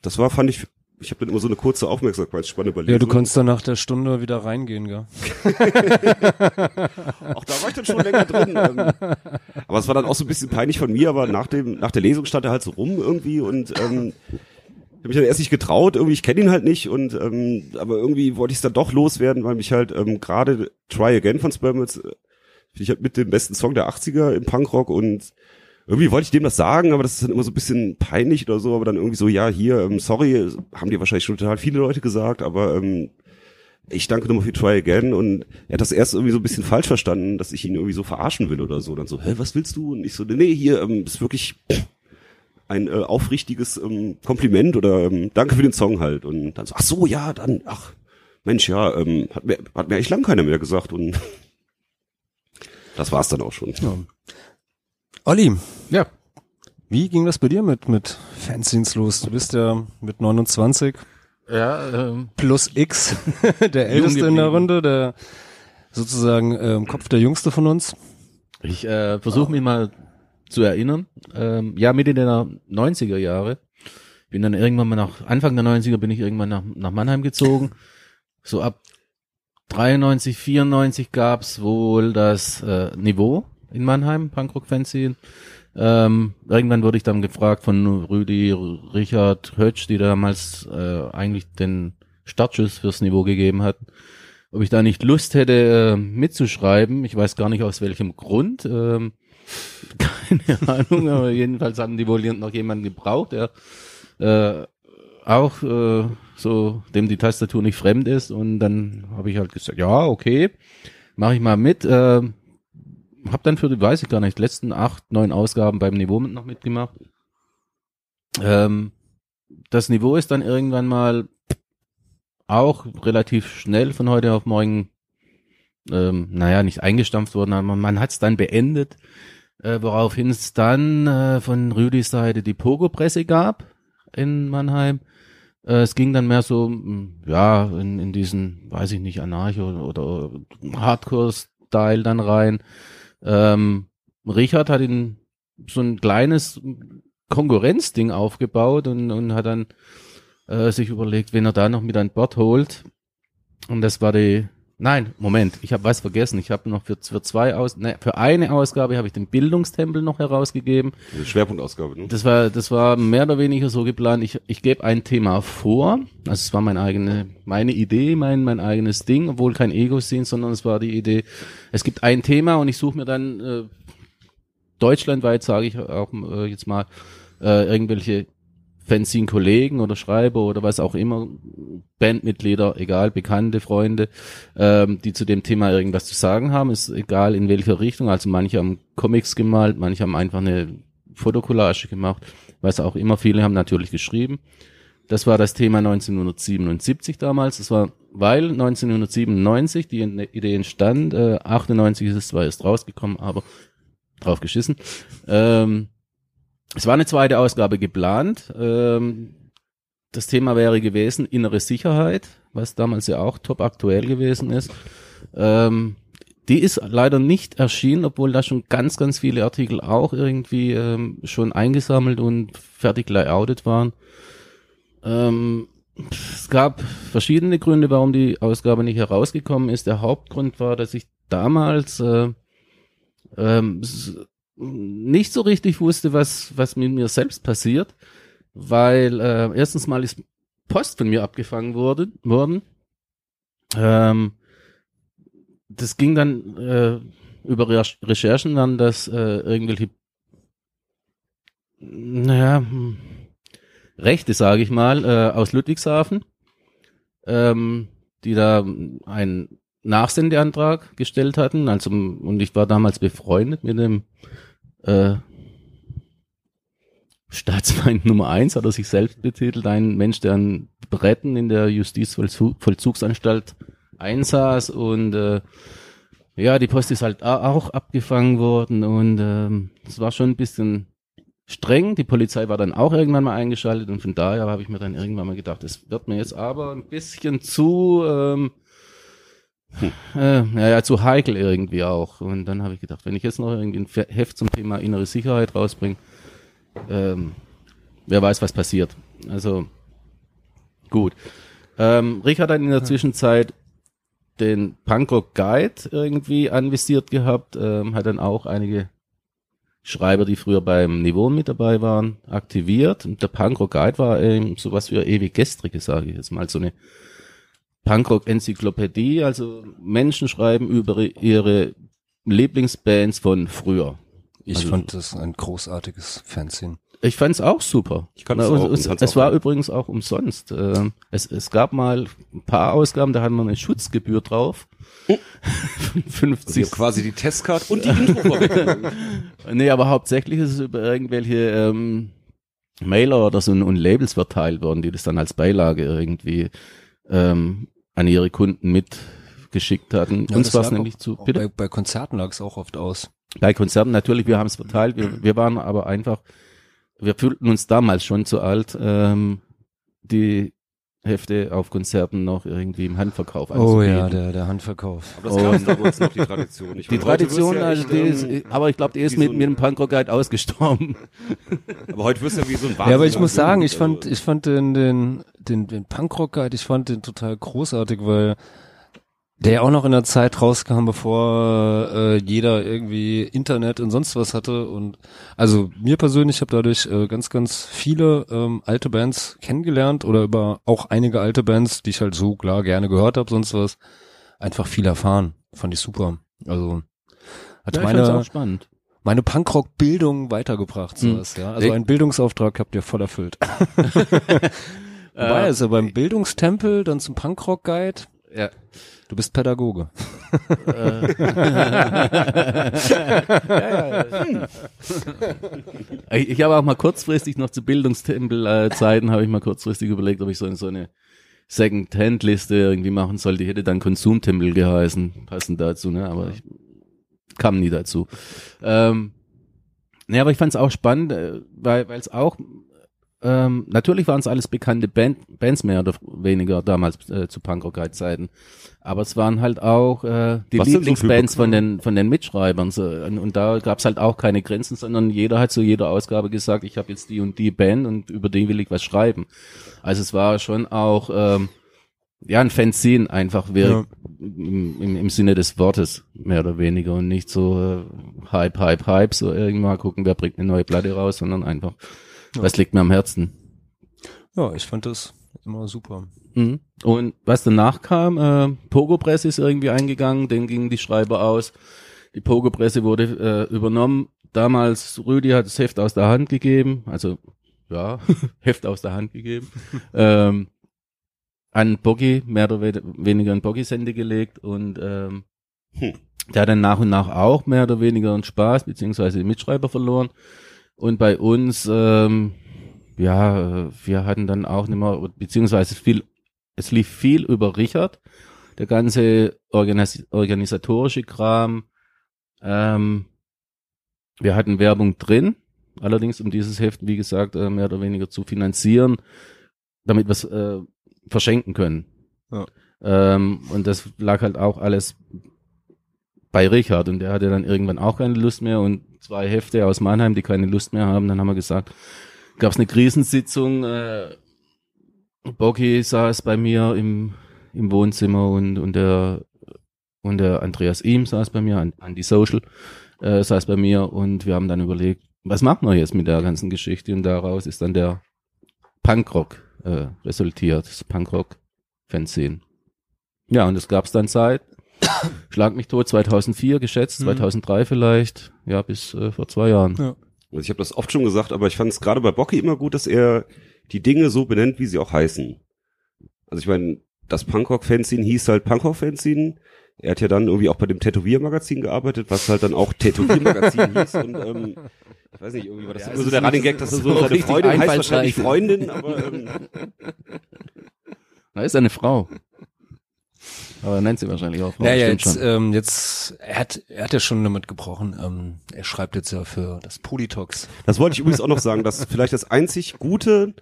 das war, fand ich, ich habe dann immer so eine kurze Aufmerksamkeitsspanne bei
ja, du konntest dann nach der Stunde wieder reingehen, gell?
Auch da war ich dann schon länger drin. Ähm, aber es war dann auch so ein bisschen peinlich von mir, aber nach dem, nach der Lesung stand er halt so rum irgendwie und ähm, ich habe mich dann erst nicht getraut, irgendwie, ich kenne ihn halt nicht und ähm, aber irgendwie wollte ich es dann doch loswerden, weil mich halt ähm, gerade Try Again von Spermits, äh, finde ich halt mit dem besten Song der 80er im Punkrock und irgendwie wollte ich dem das sagen, aber das ist dann immer so ein bisschen peinlich oder so, aber dann irgendwie so, ja, hier, ähm, sorry, haben dir wahrscheinlich schon total viele Leute gesagt, aber ähm, ich danke nochmal für Try Again und er hat das erst irgendwie so ein bisschen falsch verstanden, dass ich ihn irgendwie so verarschen will oder so. Dann so, hä, was willst du? Und ich so, nee, hier ähm, ist wirklich ein äh, aufrichtiges ähm, Kompliment oder ähm, danke für den Song halt. Und dann so, ach so, ja, dann, ach, Mensch, ja, ähm, hat mir, hat mir eigentlich lang keiner mehr gesagt und das war's dann auch schon.
Olli,
Ja.
wie ging das bei dir mit, mit Fanzines los? Du bist ja mit 29
Ja, ähm,
plus X, der älteste in der. Runde, der sozusagen ähm, Kopf der Jüngste von uns.
ich äh, versuche mich mal zu erinnern. Ähm, ja, Mitte der 90er Jahre. Bin dann irgendwann mal nach, Anfang der 90er bin ich irgendwann nach, nach Mannheim gezogen. So ab 93, 94 gab's wohl das äh, Niveau in Mannheim, Punkrock-Fanzine. Ähm, irgendwann wurde ich dann gefragt von Rüdi, Richard, Hötsch, die damals äh, eigentlich den Startschuss fürs Niveau gegeben hatten, ob ich da nicht Lust hätte, äh, mitzuschreiben. Ich weiß gar nicht aus welchem Grund. Ähm, keine Ahnung, aber jedenfalls haben die wohl noch jemanden gebraucht, der äh, auch äh, so dem die Tastatur nicht fremd ist. Und dann habe ich halt gesagt, ja, okay, mache ich mal mit. Äh, hab dann für die, weiß ich gar nicht, letzten acht, neun Ausgaben beim Niveau mit noch mitgemacht. Ähm, das Niveau ist dann irgendwann mal auch relativ schnell von heute auf morgen, ähm, naja, nicht eingestampft worden, aber man hat es dann beendet, äh, woraufhin es dann äh, von Rüdis Seite die Pogo-Presse gab in Mannheim. Äh, es ging dann mehr so, mh, ja, in, in diesen, weiß ich nicht, Anarcho oder Hardcore-Style dann rein. Ähm, Richard hat ihn so ein kleines Konkurrenzding aufgebaut und, und hat dann äh, sich überlegt, wen er da noch mit an Bord holt. Und das war die. Nein, Moment, ich habe was vergessen. Ich habe noch für, für zwei aus, ne, für eine Ausgabe habe ich den Bildungstempel noch herausgegeben.
Eine Schwerpunktausgabe, ne?
Das war, das war mehr oder weniger so geplant. Ich, ich gebe ein Thema vor. Also es war meine eigene, meine Idee, mein, mein eigenes Ding, obwohl kein Ego-Scene, sondern es war die Idee. Es gibt ein Thema und ich suche mir dann äh, deutschlandweit, sage ich auch äh, jetzt mal, äh, irgendwelche Fanzine-Kollegen oder Schreiber oder was auch immer, Bandmitglieder, egal, Bekannte, Freunde, ähm, die zu dem Thema irgendwas zu sagen haben, ist egal in welcher Richtung. Also manche haben Comics gemalt, manche haben einfach eine Fotokollage gemacht, was auch immer. Viele haben natürlich geschrieben. Das war das Thema 1977 damals. Das war, weil 1997 die Idee entstand, äh, 98 ist es zwar erst rausgekommen, aber drauf geschissen. Ähm, es war eine zweite Ausgabe geplant. Ähm, das Thema wäre gewesen innere Sicherheit, was damals ja auch top aktuell gewesen ist. Ähm, die ist leider nicht erschienen, obwohl da schon ganz, ganz viele Artikel auch irgendwie ähm, schon eingesammelt und fertig layoutet waren. Ähm, es gab verschiedene Gründe, warum die Ausgabe nicht herausgekommen ist. Der Hauptgrund war, dass ich damals äh, ähm, nicht so richtig wusste, was, was mit mir selbst passiert, weil äh, erstens mal ist Post von mir abgefangen wurde, worden. Ähm, das ging dann äh, über Re Recherchen dann, dass äh, irgendwelche, naja, hm, Rechte, sage ich mal, äh, aus Ludwigshafen, ähm, die da einen Nachsendeantrag gestellt hatten. Also und ich war damals befreundet mit dem äh, Staatsfeind Nummer eins, hat er sich selbst betitelt, ein Mensch, der an Bretten in der Justizvollzugsanstalt einsaß und äh, ja, die Post ist halt auch abgefangen worden und ähm, es war schon ein bisschen streng. Die Polizei war dann auch irgendwann mal eingeschaltet und von daher habe ich mir dann irgendwann mal gedacht, es wird mir jetzt aber ein bisschen zu ähm, äh, naja, zu heikel irgendwie auch. Und dann habe ich gedacht, wenn ich jetzt noch irgendwie ein Heft zum Thema innere Sicherheit rausbringe, ähm, wer weiß, was passiert. Also gut. Ähm, Richard hat in der Zwischenzeit den Punkrock Guide irgendwie anvisiert gehabt, ähm, hat dann auch einige Schreiber, die früher beim Niveau mit dabei waren, aktiviert. Und der Punkrock Guide war ähm, sowas wie ewig gestrige, sage ich jetzt mal, so eine Punkrock-Enzyklopädie, also Menschen schreiben über ihre Lieblingsbands von früher.
Ich
Also-
fand das ein großartiges Fanzine.
Ich fand's auch super.
Ich kannte es auch
Es, es
auch
war übrigens auch umsonst. Ähm, Es, es gab mal ein paar Ausgaben, da hatten wir eine Schutzgebühr drauf.
Oh.
Von 50
quasi die Testkarte und die Intro.
Nee, aber hauptsächlich ist es über irgendwelche ähm, Mailer oder so und Labels verteilt worden, die das dann als Beilage irgendwie ähm, an ihre Kunden mitgeschickt hatten.
Ja,
Uns
das
war es nämlich zu. Bitte?
Bei, bei Konzerten lag es auch oft aus.
Bei Konzerten natürlich, wir haben es verteilt. Wir, wir waren aber einfach, wir fühlten uns damals schon zu alt, ähm, die Hefte auf Konzerten noch irgendwie im Handverkauf
Oh ja, der, der Handverkauf.
Aber das gab damals noch, die Tradition. Ich
Die Tradition,
ja
also die ist,
ähm,
aber ich glaube, die ist mit,
so ein-
mit dem Punkrock Guide ausgestorben.
Aber heute wirst du ja wie so ein
Ja, aber ich muss sagen, ich
gesucht,
fand, ich fand den, den, den, den Punkrock Guide, ich fand den total großartig, weil der ja auch noch in der Zeit rauskam, bevor äh, jeder irgendwie Internet und sonst was hatte. Und also mir persönlich, ich habe dadurch äh, ganz, ganz viele ähm, alte Bands kennengelernt oder über auch einige alte Bands, die ich halt so klar gerne gehört habe, sonst was, einfach viel erfahren. Fand ich super. Also hat
Ja,
meine meine Punkrock-Bildung weitergebracht,
Hm.
sowas, ja. Also einen Bildungsauftrag habt ihr voll erfüllt. Wobei, also beim Bildungstempel, dann zum Punkrock-Guide,
Ja.
du bist Pädagoge.
Ich, ich habe auch mal kurzfristig noch zu Bildungstempel-Zeiten habe ich mal kurzfristig überlegt, ob ich so, so eine Second-Hand-Liste irgendwie machen sollte. Die hätte dann Konsumtempel geheißen, passend dazu, ne? Aber ich kam nie dazu. Ähm, ne, aber ich fand es auch spannend, äh, weil weil es auch ähm, natürlich waren es alles bekannte Band, Bands mehr oder weniger damals äh, zu Punkrock-Zeiten. Aber es waren halt auch äh, die
Was denn so
Lieblingsbands von den von den Mitschreibern. So. Und, und da gab's halt auch keine Grenzen, sondern jeder hat zu jeder Ausgabe gesagt, ich habe jetzt die und die Band und über die will ich was schreiben. Also es war schon auch ähm, ja ein Fanzine einfach wir, im, im, im Sinne des Wortes mehr oder weniger und nicht so äh, Hype, Hype, Hype, so irgendwann gucken, wer bringt eine neue Platte raus, sondern einfach was liegt mir am Herzen.
Ja, ich fand das immer super.
Mhm. Und was danach kam, äh, Pogo Press ist irgendwie eingegangen, den gingen die Schreiber aus. Die Pogo Presse wurde äh, übernommen. Damals, Rüdi hat das Heft aus der Hand gegeben, also ja, Heft aus der Hand gegeben, ähm, an Boggy, mehr oder we- weniger in Boggys Hände gelegt und ähm,
Hm.
der hat dann nach und nach auch mehr oder weniger einen Spaß, beziehungsweise die Mitschreiber verloren. Und bei uns, ähm, ja, wir hatten dann auch nicht mehr, beziehungsweise viel, es lief viel über Richard, der ganze Organis organisatorische Kram. Ähm, wir hatten Werbung drin, allerdings um dieses Heft, wie gesagt, äh, mehr oder weniger zu finanzieren, damit wir es äh, verschenken können.
Ja.
Ähm, und das lag halt auch alles bei Richard und der hatte dann irgendwann auch keine Lust mehr und zwei Hefte aus Mannheim, die keine Lust mehr haben, dann haben wir gesagt, gab es eine Krisensitzung, äh, Bocky saß bei mir im, im Wohnzimmer und, und der und der Andreas Ihm saß bei mir, an, an die Social äh, saß bei mir und wir haben dann überlegt, was machen wir jetzt mit der ganzen Geschichte und daraus ist dann der Punkrock äh, resultiert, das Punkrock-Fanzine. Ja, und das gab's dann seit Schlag mich tot 2004 geschätzt,
Mhm.
2003 vielleicht, ja, bis äh, vor zwei Jahren.
Ja.
Also ich habe das oft schon gesagt, aber ich fand es gerade bei Bocky immer gut, dass er die Dinge so benennt, wie sie auch heißen. Also ich meine, das Punkrock-Fanzine hieß halt Punkrock-Fanzine. Er hat ja dann irgendwie auch bei dem Tätowiermagazin gearbeitet, was halt dann auch Tätowiermagazin hieß. Und ähm, ich weiß nicht, irgendwie war das
Ja,
immer so der Running Gag, dass er
so
so seine Freundin heißt wahrscheinlich. Freundin, aber ähm,
Da ist eine Frau. Aber er nennt sie wahrscheinlich auch.
Ja, ja,
stimmt
jetzt,
schon.
ähm, jetzt, er hat, er hat ja schon damit gebrochen. Ähm, er schreibt jetzt ja für das Politox.
das wollte ich übrigens auch noch sagen, dass vielleicht das einzig Gute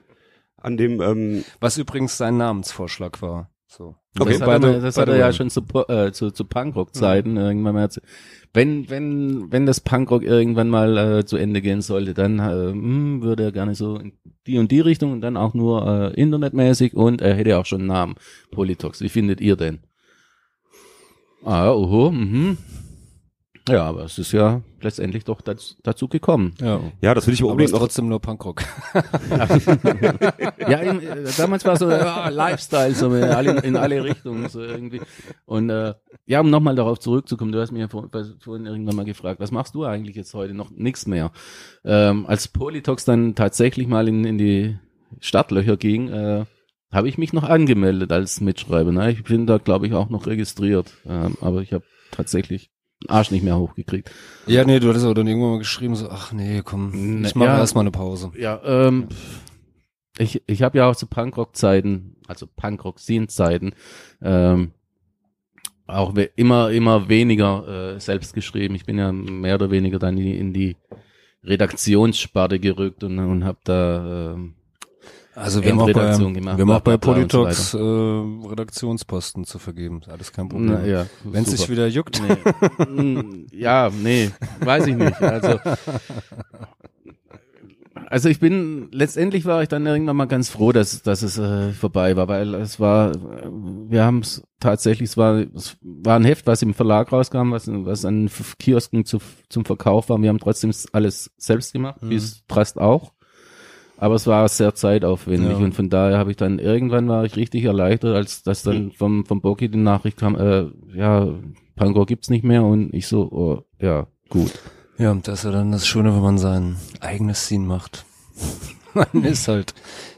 an dem ähm,
Was übrigens sein Namensvorschlag war. So.
Okay.
Das hat, er, das hat er ja schon zu, Po- äh, zu, zu Punkrock-Zeiten irgendwann mal. Wenn, wenn, wenn das Punkrock irgendwann mal äh, zu Ende gehen sollte, dann äh, hm, würde er gerne so in die und die Richtung und dann auch nur äh, internetmäßig und er hätte auch schon einen Namen. Politox. Wie findet ihr denn? Ah, oho, mhm. Ja, aber es ist ja letztendlich doch dazu, dazu gekommen.
Ja.
ja, das will ich aber
Aber
unbedingt
ist
noch
trotzdem nur Punkrock.
ja, in, äh, damals war so ja, Lifestyle so in alle, in alle Richtungen so irgendwie. Und äh, ja, um nochmal darauf zurückzukommen, du hast mir vor, vorhin irgendwann mal gefragt, was machst du eigentlich jetzt heute noch? Nix mehr. Ähm, als Politox dann tatsächlich mal in, in die Startlöcher ging, äh, habe ich mich noch angemeldet als Mitschreiber. Ne? Ich bin da, glaube ich, auch noch registriert. Ähm, aber ich habe tatsächlich den Arsch nicht mehr hochgekriegt.
ja, nee, du hattest aber dann irgendwann mal geschrieben, so, ach nee, komm,
Ne,
ich mache
ja.
erstmal eine Pause.
Ja, ähm, ich, ich habe ja auch zu Punkrock-Zeiten, also Punkrock-Scene-Zeiten, ähm, auch immer, immer weniger äh, selbst geschrieben. Ich bin ja mehr oder weniger dann in die, Redaktionssparte gerückt und, und habe da ähm,
Also wir haben auch bei,
gemacht,
wir haben auch bei
und so
Politox äh, Redaktionsposten zu vergeben. Alles kein Problem.
Na, ja,
Wenn es sich wieder juckt.
Nee. Mm, ja, nee, weiß ich nicht. Also, also ich bin, letztendlich war ich dann irgendwann mal ganz froh, dass, dass es äh, vorbei war, weil es war, wir haben es tatsächlich, es war, es war ein Heft, was im Verlag rauskam, was, was an Kiosken zu, zum Verkauf war. Wir haben trotzdem alles selbst gemacht, wie es Trust auch. Aber es war sehr zeitaufwendig
Ja.
und von daher habe ich dann irgendwann war ich richtig erleichtert, als dass dann vom vom Boki die Nachricht kam, äh, ja, Panko gibt's nicht mehr und ich so, oh, ja, gut.
Ja, das ist ja dann das Schöne, wenn man sein eigenes Scene macht. Man ist halt,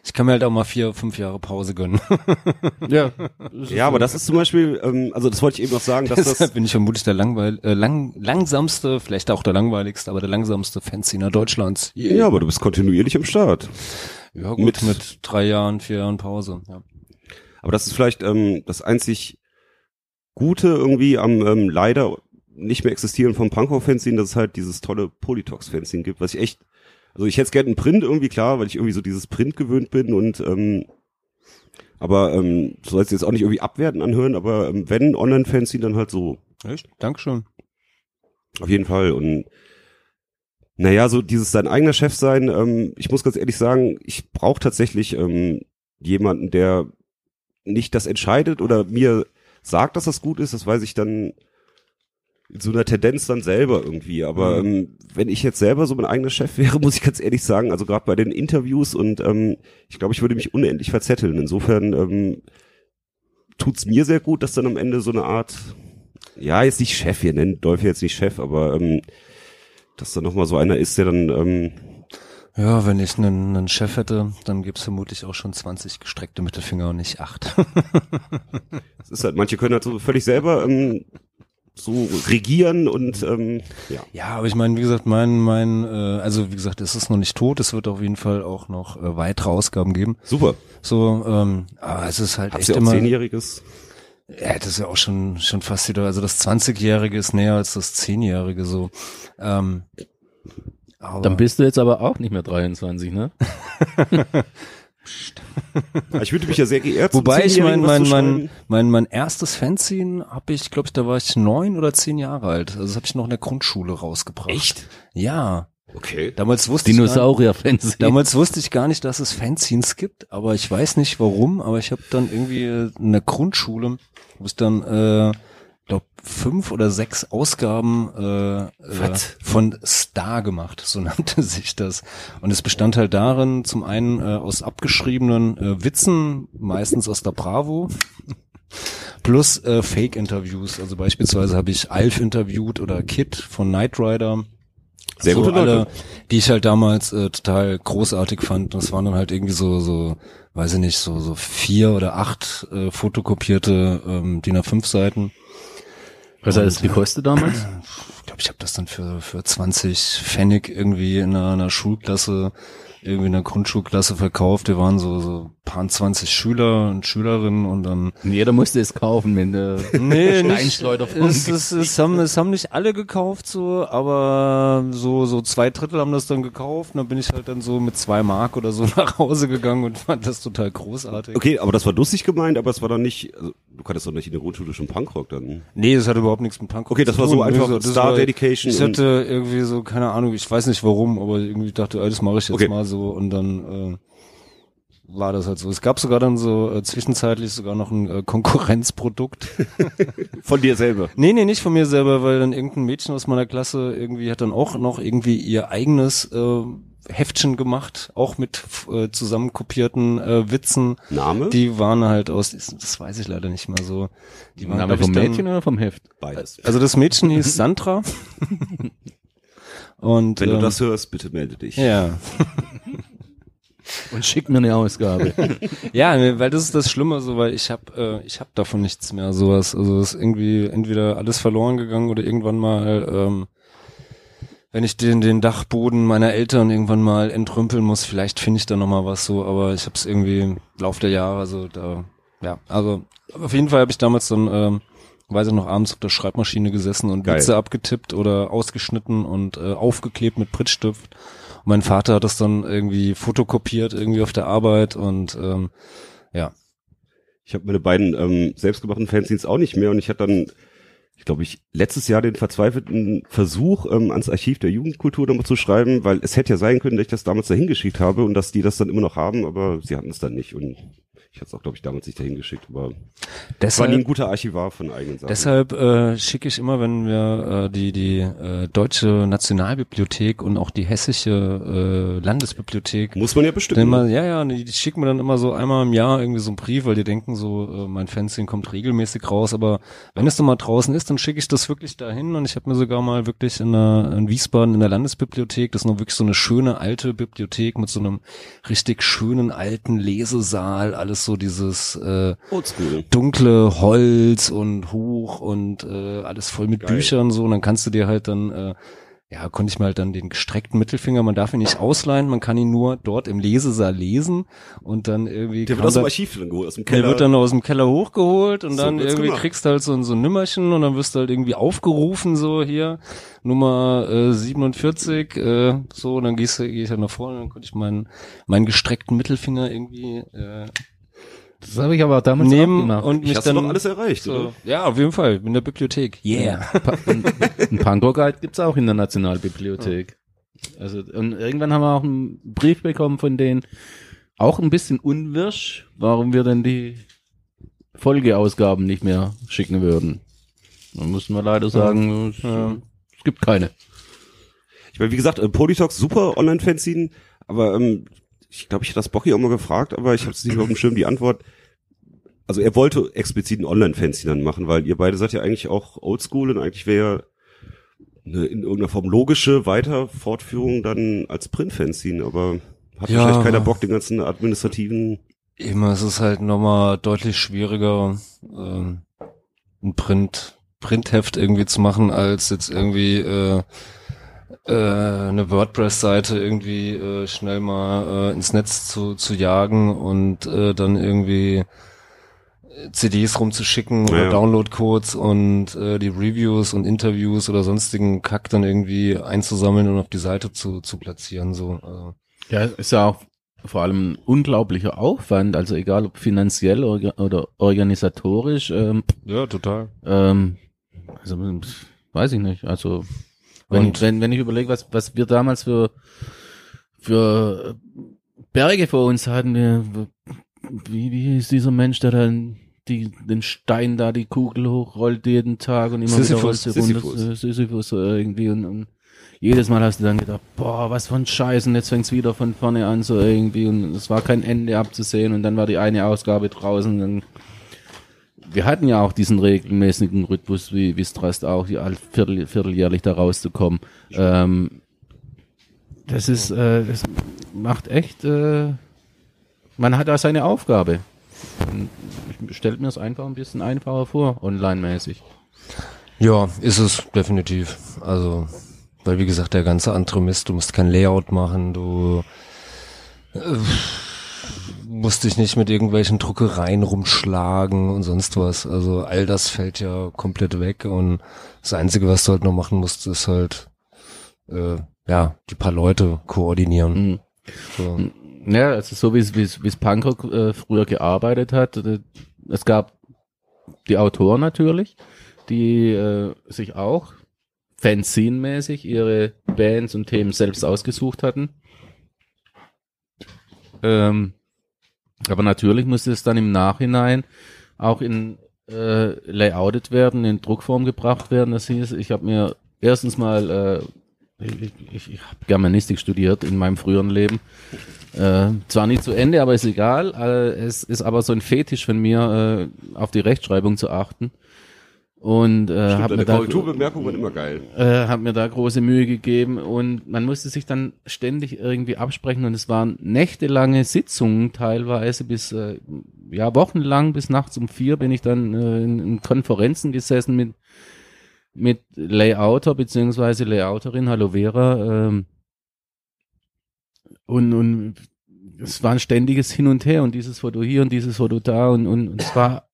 ich kann mir halt auch mal vier, fünf Jahre Pause gönnen.
Ja,
Ja, aber das ist zum Beispiel, ähm, also das wollte ich eben noch sagen, dass
Deshalb
das,
bin ich vermutlich der langweil äh, lang, langsamste, vielleicht auch der langweiligste, aber der langsamste Fanscener Deutschlands.
ja, aber du bist kontinuierlich am Start.
Ja, gut,
Mit-
mit, drei Jahren, vier Jahren Pause. Ja.
Aber das ist vielleicht ähm, das einzig Gute irgendwie am ähm, leider nicht mehr existieren vom Pankow-Fanzine, dass es halt dieses tolle Politox-Fanzine gibt, was ich echt, also ich hätte es gerne in Print irgendwie klar, weil ich irgendwie so dieses Print gewöhnt bin und ähm, aber ähm, du sollst jetzt auch nicht irgendwie abwerten anhören, aber ähm, wenn Online-Fanzine, dann halt so.
Echt? Dankeschön.
Auf jeden Fall. Und naja, so dieses sein eigener Chef sein, ähm, ich muss ganz ehrlich sagen, ich brauche tatsächlich ähm, jemanden, der nicht das entscheidet oder mir sagt, dass das gut ist, das weiß ich dann so einer Tendenz dann selber irgendwie. Aber ähm, wenn ich jetzt selber so mein eigener Chef wäre, muss ich ganz ehrlich sagen, also gerade bei den Interviews und ähm, ich glaube, ich würde mich unendlich verzetteln. Insofern ähm, tut's mir sehr gut, dass dann am Ende so eine Art, ja, jetzt nicht Chef, wir nennen Dolph jetzt nicht Chef, aber ähm, dass da nochmal so einer ist, der dann, ähm,
Ja, wenn ich einen, einen Chef hätte, dann gibt's vermutlich auch schon 20 gestreckte Mittelfinger und nicht acht.
es ist halt, manche können halt so völlig selber ähm, so regieren und ähm, ja.
Ja, aber ich meine, wie gesagt, mein, mein, äh, also wie gesagt, es ist noch nicht tot, es wird auf jeden Fall auch noch äh, weitere Ausgaben geben.
Super.
So, ähm, aber es ist halt
Habt
echt
auch
immer.
Zehnjähriges?
Ja, das ist ja auch schon schon fast wieder, also das 20-Jährige ist näher als das 10-Jährige so. Ähm, aber
dann bist du jetzt aber auch nicht mehr 23, ne?
Ich würde mich ja sehr geehrt
Wobei ich mein, mein, mein, mein, mein erstes Fanzine habe ich, glaube ich, da war ich neun oder zehn Jahre alt. Also das habe ich noch in der Grundschule rausgebracht.
Echt?
Ja.
Okay.
Damals wusste ich gar,
Dinosaurier-Fans.
damals wusste ich gar nicht, dass es Fanzines gibt, aber ich weiß nicht warum, aber ich habe dann irgendwie in der Grundschule, wo ich dann, äh, glaube fünf oder sechs Ausgaben äh, äh, von Star gemacht, so nannte sich das. Und es bestand halt darin, zum einen äh, aus abgeschriebenen äh, Witzen, meistens aus der Bravo, plus äh, Fake-Interviews. Also beispielsweise habe ich Alf interviewt oder Kid von Knight Rider.
Sehr
so
gute Leute.
alle, die ich halt damals äh, total großartig fand. Das waren dann halt irgendwie so, so, weiß ich nicht, so, so vier oder acht äh, fotokopierte ähm, DIN A5 Seiten.
Was hat das gekostet damals?
Ich glaube, ich habe das dann für, für 20 Pfennig irgendwie in einer, einer Schulklasse, irgendwie in einer Grundschulklasse verkauft. Wir waren so, so paar 20 Schüler und Schülerinnen und dann
Jeder musste es kaufen, wenn der
Nee, nicht.
Steinschleuder von
Es, es, es, haben, es haben nicht alle gekauft, so, aber so, so zwei Drittel haben das dann gekauft. Und dann bin ich halt dann so mit zwei Mark oder so nach Hause gegangen und fand das total großartig.
Okay, aber das war lustig gemeint, aber es war dann nicht, also, du kanntest doch nicht in der Grundschule schon Punkrock dann.
Nee, das hatte überhaupt nichts mit Punk
Okay, das war so einfach
das
Star
war-
Dedication
Ich hatte irgendwie so, keine Ahnung, ich weiß nicht warum, aber irgendwie dachte, ey, das mache ich jetzt
Okay.
mal so und dann äh, war das halt so. Es gab sogar dann so äh, zwischenzeitlich sogar noch ein äh, Konkurrenzprodukt.
Von dir selber.
Nee, nee, nicht von mir selber, weil dann irgendein Mädchen aus meiner Klasse irgendwie hat dann auch noch irgendwie ihr eigenes äh, Heftchen gemacht, auch mit äh, zusammenkopierten äh, Witzen.
Name?
Die waren halt aus, das weiß ich leider nicht mehr so. Die waren,
Name vom
dann-
Mädchen oder vom Heft?
Beides.
Also das Mädchen hieß Sandra. Und
Wenn du
ähm,
das hörst, bitte melde dich.
ja,
Und schick mir eine Ausgabe.
ja, weil das ist das Schlimme, so weil ich habe äh, ich habe davon nichts mehr, sowas. Also es ist irgendwie entweder alles verloren gegangen oder irgendwann mal, ähm, wenn ich den den Dachboden meiner Eltern irgendwann mal entrümpeln muss, vielleicht finde ich da noch mal was so. Aber ich habe es irgendwie im Lauf der Jahre, also da, ja, also auf jeden Fall habe ich damals dann ähm, weiß ich noch, abends auf der Schreibmaschine gesessen und
Geil.
Witze abgetippt oder ausgeschnitten und äh, aufgeklebt mit Prittstift Mein Vater hat das dann irgendwie fotokopiert irgendwie auf der Arbeit und ähm, ja.
Ich habe meine beiden ähm, selbstgemachten Fanzines auch nicht mehr und ich hatte dann, ich glaube, ich letztes Jahr den verzweifelten Versuch, ähm, ans Archiv der Jugendkultur nochmal zu schreiben, weil es hätte ja sein können, dass ich das damals dahin geschickt habe und dass die das dann immer noch haben, aber sie hatten es dann nicht und ich hatte es auch, glaube ich, damals nicht dahin geschickt, aber es war nie ein
Deshalb,
guter Archivar von eigenen Sachen.
deshalb äh, schicke ich immer, wenn wir äh, die die äh, deutsche Nationalbibliothek und auch die hessische äh, Landesbibliothek
Muss man ja bestimmen.
immer, ja, ja, die, die schicken mir dann immer so einmal im Jahr irgendwie so einen Brief, weil die denken so, äh, mein Fanzine kommt regelmäßig raus, aber wenn es dann mal draußen ist, dann schicke ich das wirklich dahin und ich habe mir sogar mal wirklich in, der, in Wiesbaden in der Landesbibliothek, das ist noch wirklich so eine schöne alte Bibliothek mit so einem richtig schönen alten Lesesaal, alles so dieses äh, dunkle Holz und hoch und äh, alles voll mit
Geil.
Büchern so und dann kannst du dir halt dann äh, ja, konnte ich mir halt dann den gestreckten Mittelfinger, man darf ihn nicht ausleihen, man kann ihn nur dort im Lesesaal lesen und dann irgendwie
Der wird aus dem
dann-
Archiv dann geholt, aus dem
der
Keller.
wird dann aus dem Keller hochgeholt und
So
dann irgendwie
gemacht.
kriegst du halt so, ein- so ein Nimmerchen und dann wirst du halt irgendwie aufgerufen, so hier, Nummer äh, 47, äh, so, und dann gehst du, geh ich halt nach vorne und dann konnte ich meinen, meinen gestreckten Mittelfinger irgendwie äh,
Das habe ich aber damals auch
nehmen
gemacht.
und mich
ich hast
dann
du doch alles erreicht,
so,
oder?
ja, auf jeden Fall, in der Bibliothek. Yeah.
Ein, ein Panko-Guide gibt's auch in der Nationalbibliothek. Also, und irgendwann haben wir auch einen Brief bekommen von denen, auch ein bisschen unwirsch, warum wir denn die Folgeausgaben nicht mehr schicken würden. Dann mussten wir leider sagen, es,
Ja.
es gibt keine.
Ich meine, wie gesagt, äh, Polytox super Online-Fanzine, aber ähm, ich glaube, ich hatte das Bocky auch mal gefragt, aber ich habe es nicht mehr auf dem Schirm, die Antwort. Also er wollte explizit ein Online-Fanzine dann machen, weil ihr beide seid ja eigentlich auch oldschool und eigentlich wäre eine in irgendeiner Form logische Weiterfortführung dann als Print-Fanzine, aber hat
Ja.
vielleicht keiner Bock, den ganzen administrativen
Immer, es ist halt nochmal deutlich schwieriger, ähm, ein Print, Printheft irgendwie zu machen, als jetzt irgendwie äh, äh, eine WordPress-Seite irgendwie äh, schnell mal äh, ins Netz zu, zu jagen und äh, dann irgendwie CDs rumzuschicken oder
Ja.
Download-Codes und äh, die Reviews und Interviews oder sonstigen Kack dann irgendwie einzusammeln und auf die Seite zu, zu platzieren. So, also.
Ja, ist ja auch vor allem ein unglaublicher Aufwand, also egal ob finanziell orga oder organisatorisch, ähm,
Ja, total.
ähm, also weiß ich nicht, also wenn,
Und-
wenn, wenn ich überlege, was, was wir damals für, für Berge vor uns hatten, wir, wie, wie ist dieser Mensch, der dann die, den Stein da, die Kugel hochrollt jeden Tag und immer
Sisyphus,
wieder runter,
Sisyphus.
Sisyphus so irgendwie und, und jedes Mal hast du dann gedacht, boah, was für ein Scheiß und jetzt fängt's wieder von vorne an so irgendwie und es war kein Ende abzusehen und dann war die eine Ausgabe draußen und dann wir hatten ja auch diesen regelmäßigen Rhythmus, wie, Strast auch, all- viertel, vierteljährlich da rauszukommen. Ähm, das ist, äh, das macht echt, äh, man hat da seine Aufgabe. Stelle mir es einfach ein bisschen einfacher vor, online-mäßig.
Ja, ist es definitiv. Also, weil wie gesagt, der ganze andere Mist, du musst kein Layout machen, du äh, musst dich nicht mit irgendwelchen Druckereien rumschlagen und sonst was. Also all das fällt ja komplett weg und das Einzige, was du halt noch machen musst, ist halt äh, ja, die paar Leute koordinieren.
Mhm.
So.
Ja, also so wie es wie es wie es Punkrock äh, früher gearbeitet hat. Äh, es gab die Autoren natürlich, die äh, sich auch Fanzine-mäßig ihre Bands und Themen selbst ausgesucht hatten. Ähm, aber natürlich musste es dann im Nachhinein auch in äh, layoutet werden, in Druckform gebracht werden. Das hieß, ich habe mir erstens mal äh, ich, ich, ich habe Germanistik studiert in meinem früheren Leben. Äh, zwar nicht zu Ende, aber ist egal. Äh, es ist aber so ein Fetisch von mir, äh, auf die Rechtschreibung zu achten. Und äh, habe mir,
Deine
da,
Korrekturbemerkungen immer geil.
äh, hab mir da große Mühe gegeben und man musste sich dann ständig irgendwie absprechen und es waren nächtelange Sitzungen teilweise bis äh, ja wochenlang bis nachts um vier bin ich dann äh, in, in Konferenzen gesessen mit mit Layouter beziehungsweise Layouterin, hallo Vera, ähm, und, und es war ein ständiges Hin und Her und dieses Foto hier und dieses Foto da und, und, und es war,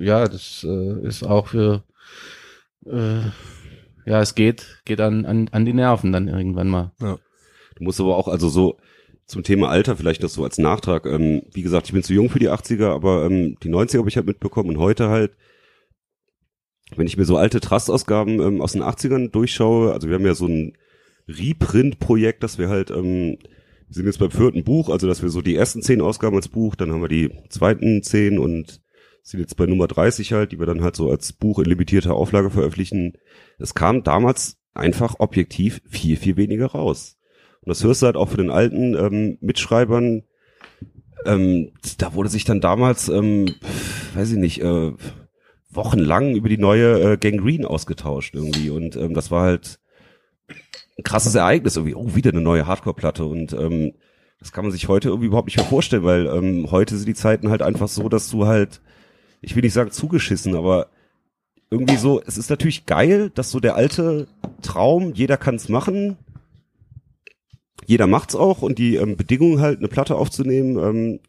ja, das äh, ist auch für, äh, ja, es geht, geht an, an, an die Nerven dann irgendwann mal.
Du musst aber auch, also so zum Thema Alter vielleicht das so als Nachtrag. Ähm, wie gesagt, ich bin zu jung für die 80er, aber ähm, die 90er habe ich halt mitbekommen und heute halt, wenn ich mir so alte Trust-Ausgaben ähm, aus den 80ern durchschaue, also wir haben ja so ein Reprint-Projekt, dass wir halt, ähm, wir sind jetzt beim vierten Buch, also dass wir so die ersten zehn Ausgaben als Buch, dann haben wir die zweiten zehn und sind jetzt bei Nummer 30 halt, die wir dann halt so als Buch in limitierter Auflage veröffentlichen. Es kam damals einfach objektiv viel, viel weniger raus. Und das hörst du halt auch für den alten ähm, Mitschreibern. Ähm, da wurde sich dann damals, ähm, weiß ich nicht, äh, wochenlang über die neue äh, Gangrene ausgetauscht irgendwie. Und ähm, das war halt ein krasses Ereignis irgendwie. Oh, wieder eine neue Hardcore-Platte. Und ähm, das kann man sich heute irgendwie überhaupt nicht mehr vorstellen, weil ähm, heute sind die Zeiten halt einfach so, dass du halt, ich will nicht sagen zugeschissen, aber irgendwie so, es ist natürlich geil, dass so der alte Traum, jeder kann's machen, jeder macht's auch und die ähm, Bedingungen halt, eine Platte aufzunehmen, ähm,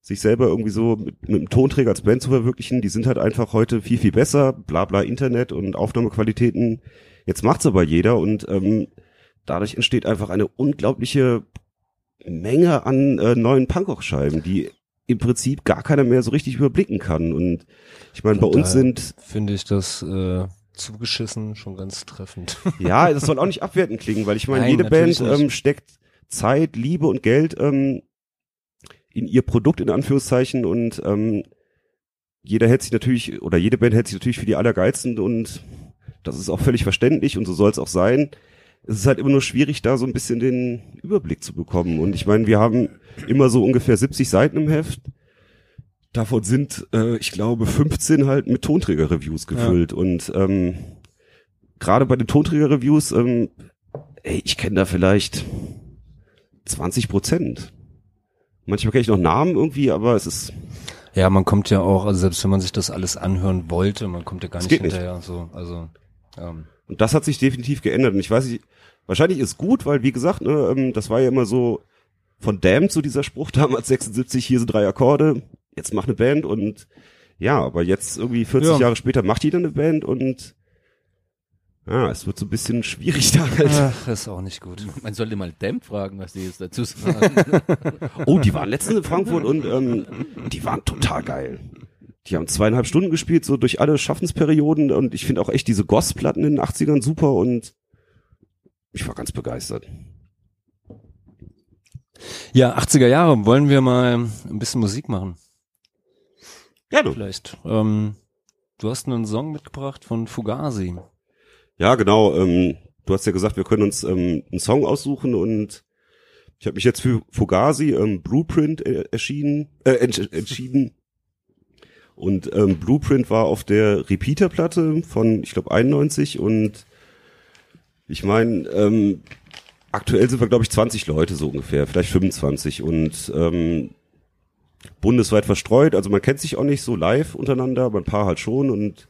sich selber irgendwie so mit, mit einem Tonträger als Band zu verwirklichen, die sind halt einfach heute viel, viel besser, bla bla Internet und Aufnahmequalitäten. Jetzt macht's aber jeder und ähm, dadurch entsteht einfach eine unglaubliche Menge an äh, neuen Punkrock-Scheiben, die im Prinzip gar keiner mehr so richtig überblicken kann. Und ich meine, bei uns sind
Finde ich das äh, zugeschissen schon ganz treffend.
Ja, das soll auch nicht abwertend klingen, weil ich meine,
Nein,
jede Band ähm, steckt Zeit, Liebe und Geld ähm, in ihr Produkt in Anführungszeichen und ähm, jeder hält sich natürlich oder jede Band hält sich natürlich für die Allergeilsten und das ist auch völlig verständlich und so soll es auch sein. Es ist halt immer nur schwierig, da so ein bisschen den Überblick zu bekommen. Und ich meine, wir haben immer so ungefähr 70 Seiten im Heft. Davon sind, äh, ich glaube, 15 halt mit Tonträger-Reviews gefüllt. Und ähm, gerade bei den Tonträger-Reviews, ähm, ey, ich kenne da vielleicht 20 Prozent. Manchmal kenne ich noch Namen irgendwie, aber es ist,
ja, man kommt ja auch, also selbst wenn man sich das alles anhören wollte, man kommt ja gar nicht
geht nicht.
hinterher. So, also ähm,
und das hat sich definitiv geändert. Und ich weiß nicht, wahrscheinlich ist gut, weil wie gesagt, ne, ähm, das war ja immer so von Damned so dieser Spruch damals 76, hier sind drei Akkorde, jetzt mach eine Band und ja, aber jetzt irgendwie 40
Ja.
Jahre später macht jeder eine Band und ja, es wird so ein bisschen schwierig da halt.
ach, ist auch nicht gut.
Man sollte mal Damp fragen, was die jetzt dazu sagen.
Oh, die waren letztens in Frankfurt und ähm, die waren total geil. Die haben zweieinhalb Stunden gespielt, so durch alle Schaffensperioden und ich finde auch echt diese Goss-Platten in den 80ern super und ich war ganz begeistert.
Ja, 80er Jahre, wollen wir mal ein bisschen Musik machen?
Ja, du.
Vielleicht. Ähm, du hast einen Song mitgebracht von Fugazi.
Ja, genau. Ähm, du hast ja gesagt, wir können uns ähm, einen Song aussuchen und ich habe mich jetzt für Fugazi ähm, Blueprint äh, erschienen, äh, entsch entschieden. Und ähm, Blueprint war auf der Repeater-Platte von, ich glaube, 91 und ich meine, ähm, aktuell sind wir, glaube ich, 20 Leute so ungefähr, vielleicht 25 und ähm, bundesweit verstreut. Also man kennt sich auch nicht so live untereinander, aber ein paar halt schon und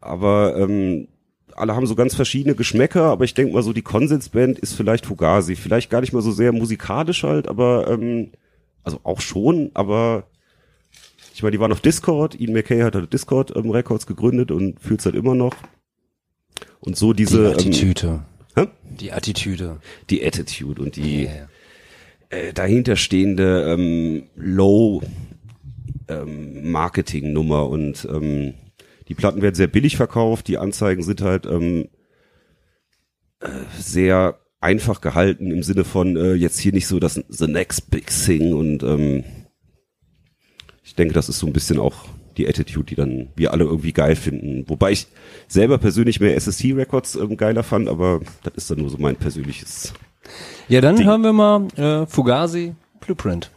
aber ähm, alle haben so ganz verschiedene Geschmäcker, aber ich denke mal so, die Konsensband ist vielleicht Fugazi. Vielleicht gar nicht mal so sehr musikalisch halt, aber ähm, also auch schon, aber ich meine, die waren auf Discord, Ian McKay hat halt Discord ähm, Records gegründet und führt halt immer noch. Und so diese
die Attitüde.
Ähm, hä?
Die Attitüde.
die Attitude und die
ja.
äh, dahinterstehende ähm, Low ähm, Marketing Nummer und ähm, die Platten werden sehr billig verkauft, die Anzeigen sind halt ähm, äh, sehr einfach gehalten im Sinne von äh, jetzt hier nicht so das the next big thing und ähm, ich denke, das ist so ein bisschen auch die Attitude, die dann wir alle irgendwie geil finden. Wobei ich selber persönlich mehr SST Records ähm, geiler fand, aber das ist dann nur so mein persönliches
Ja, dann
Ding.
hören wir mal äh, Fugazi Blueprint.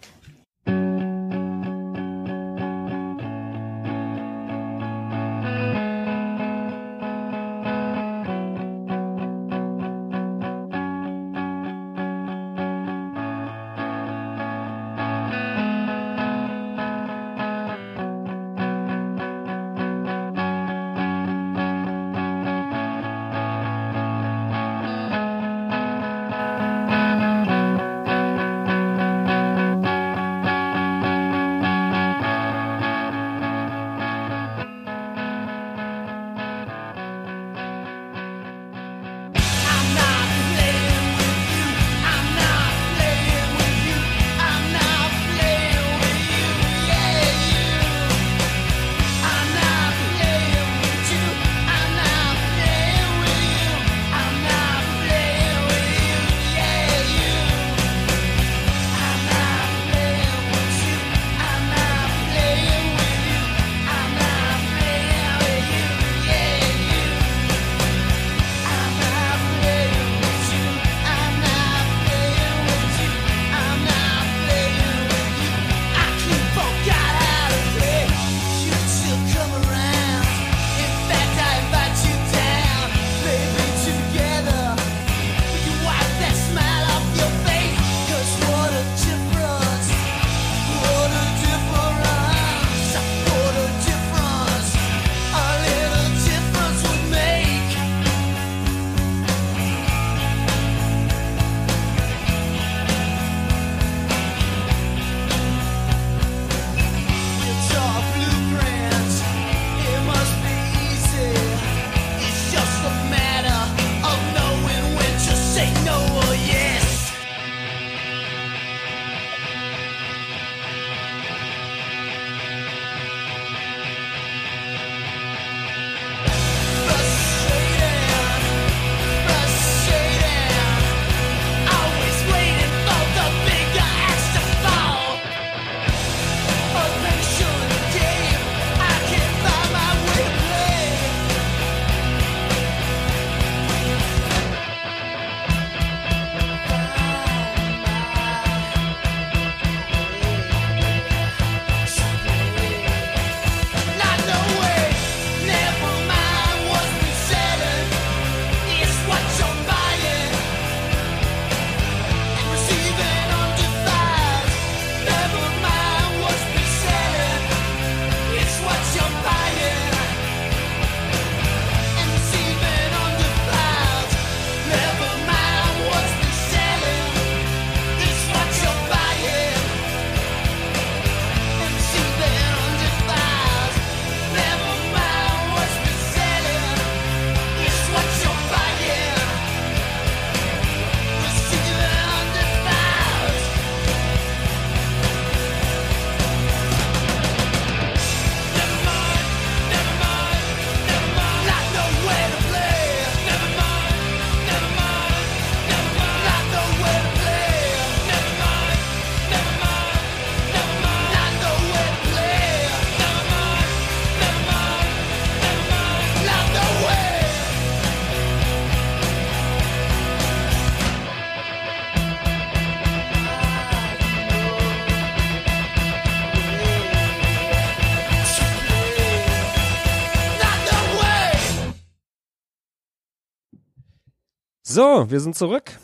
Wir sind zurück.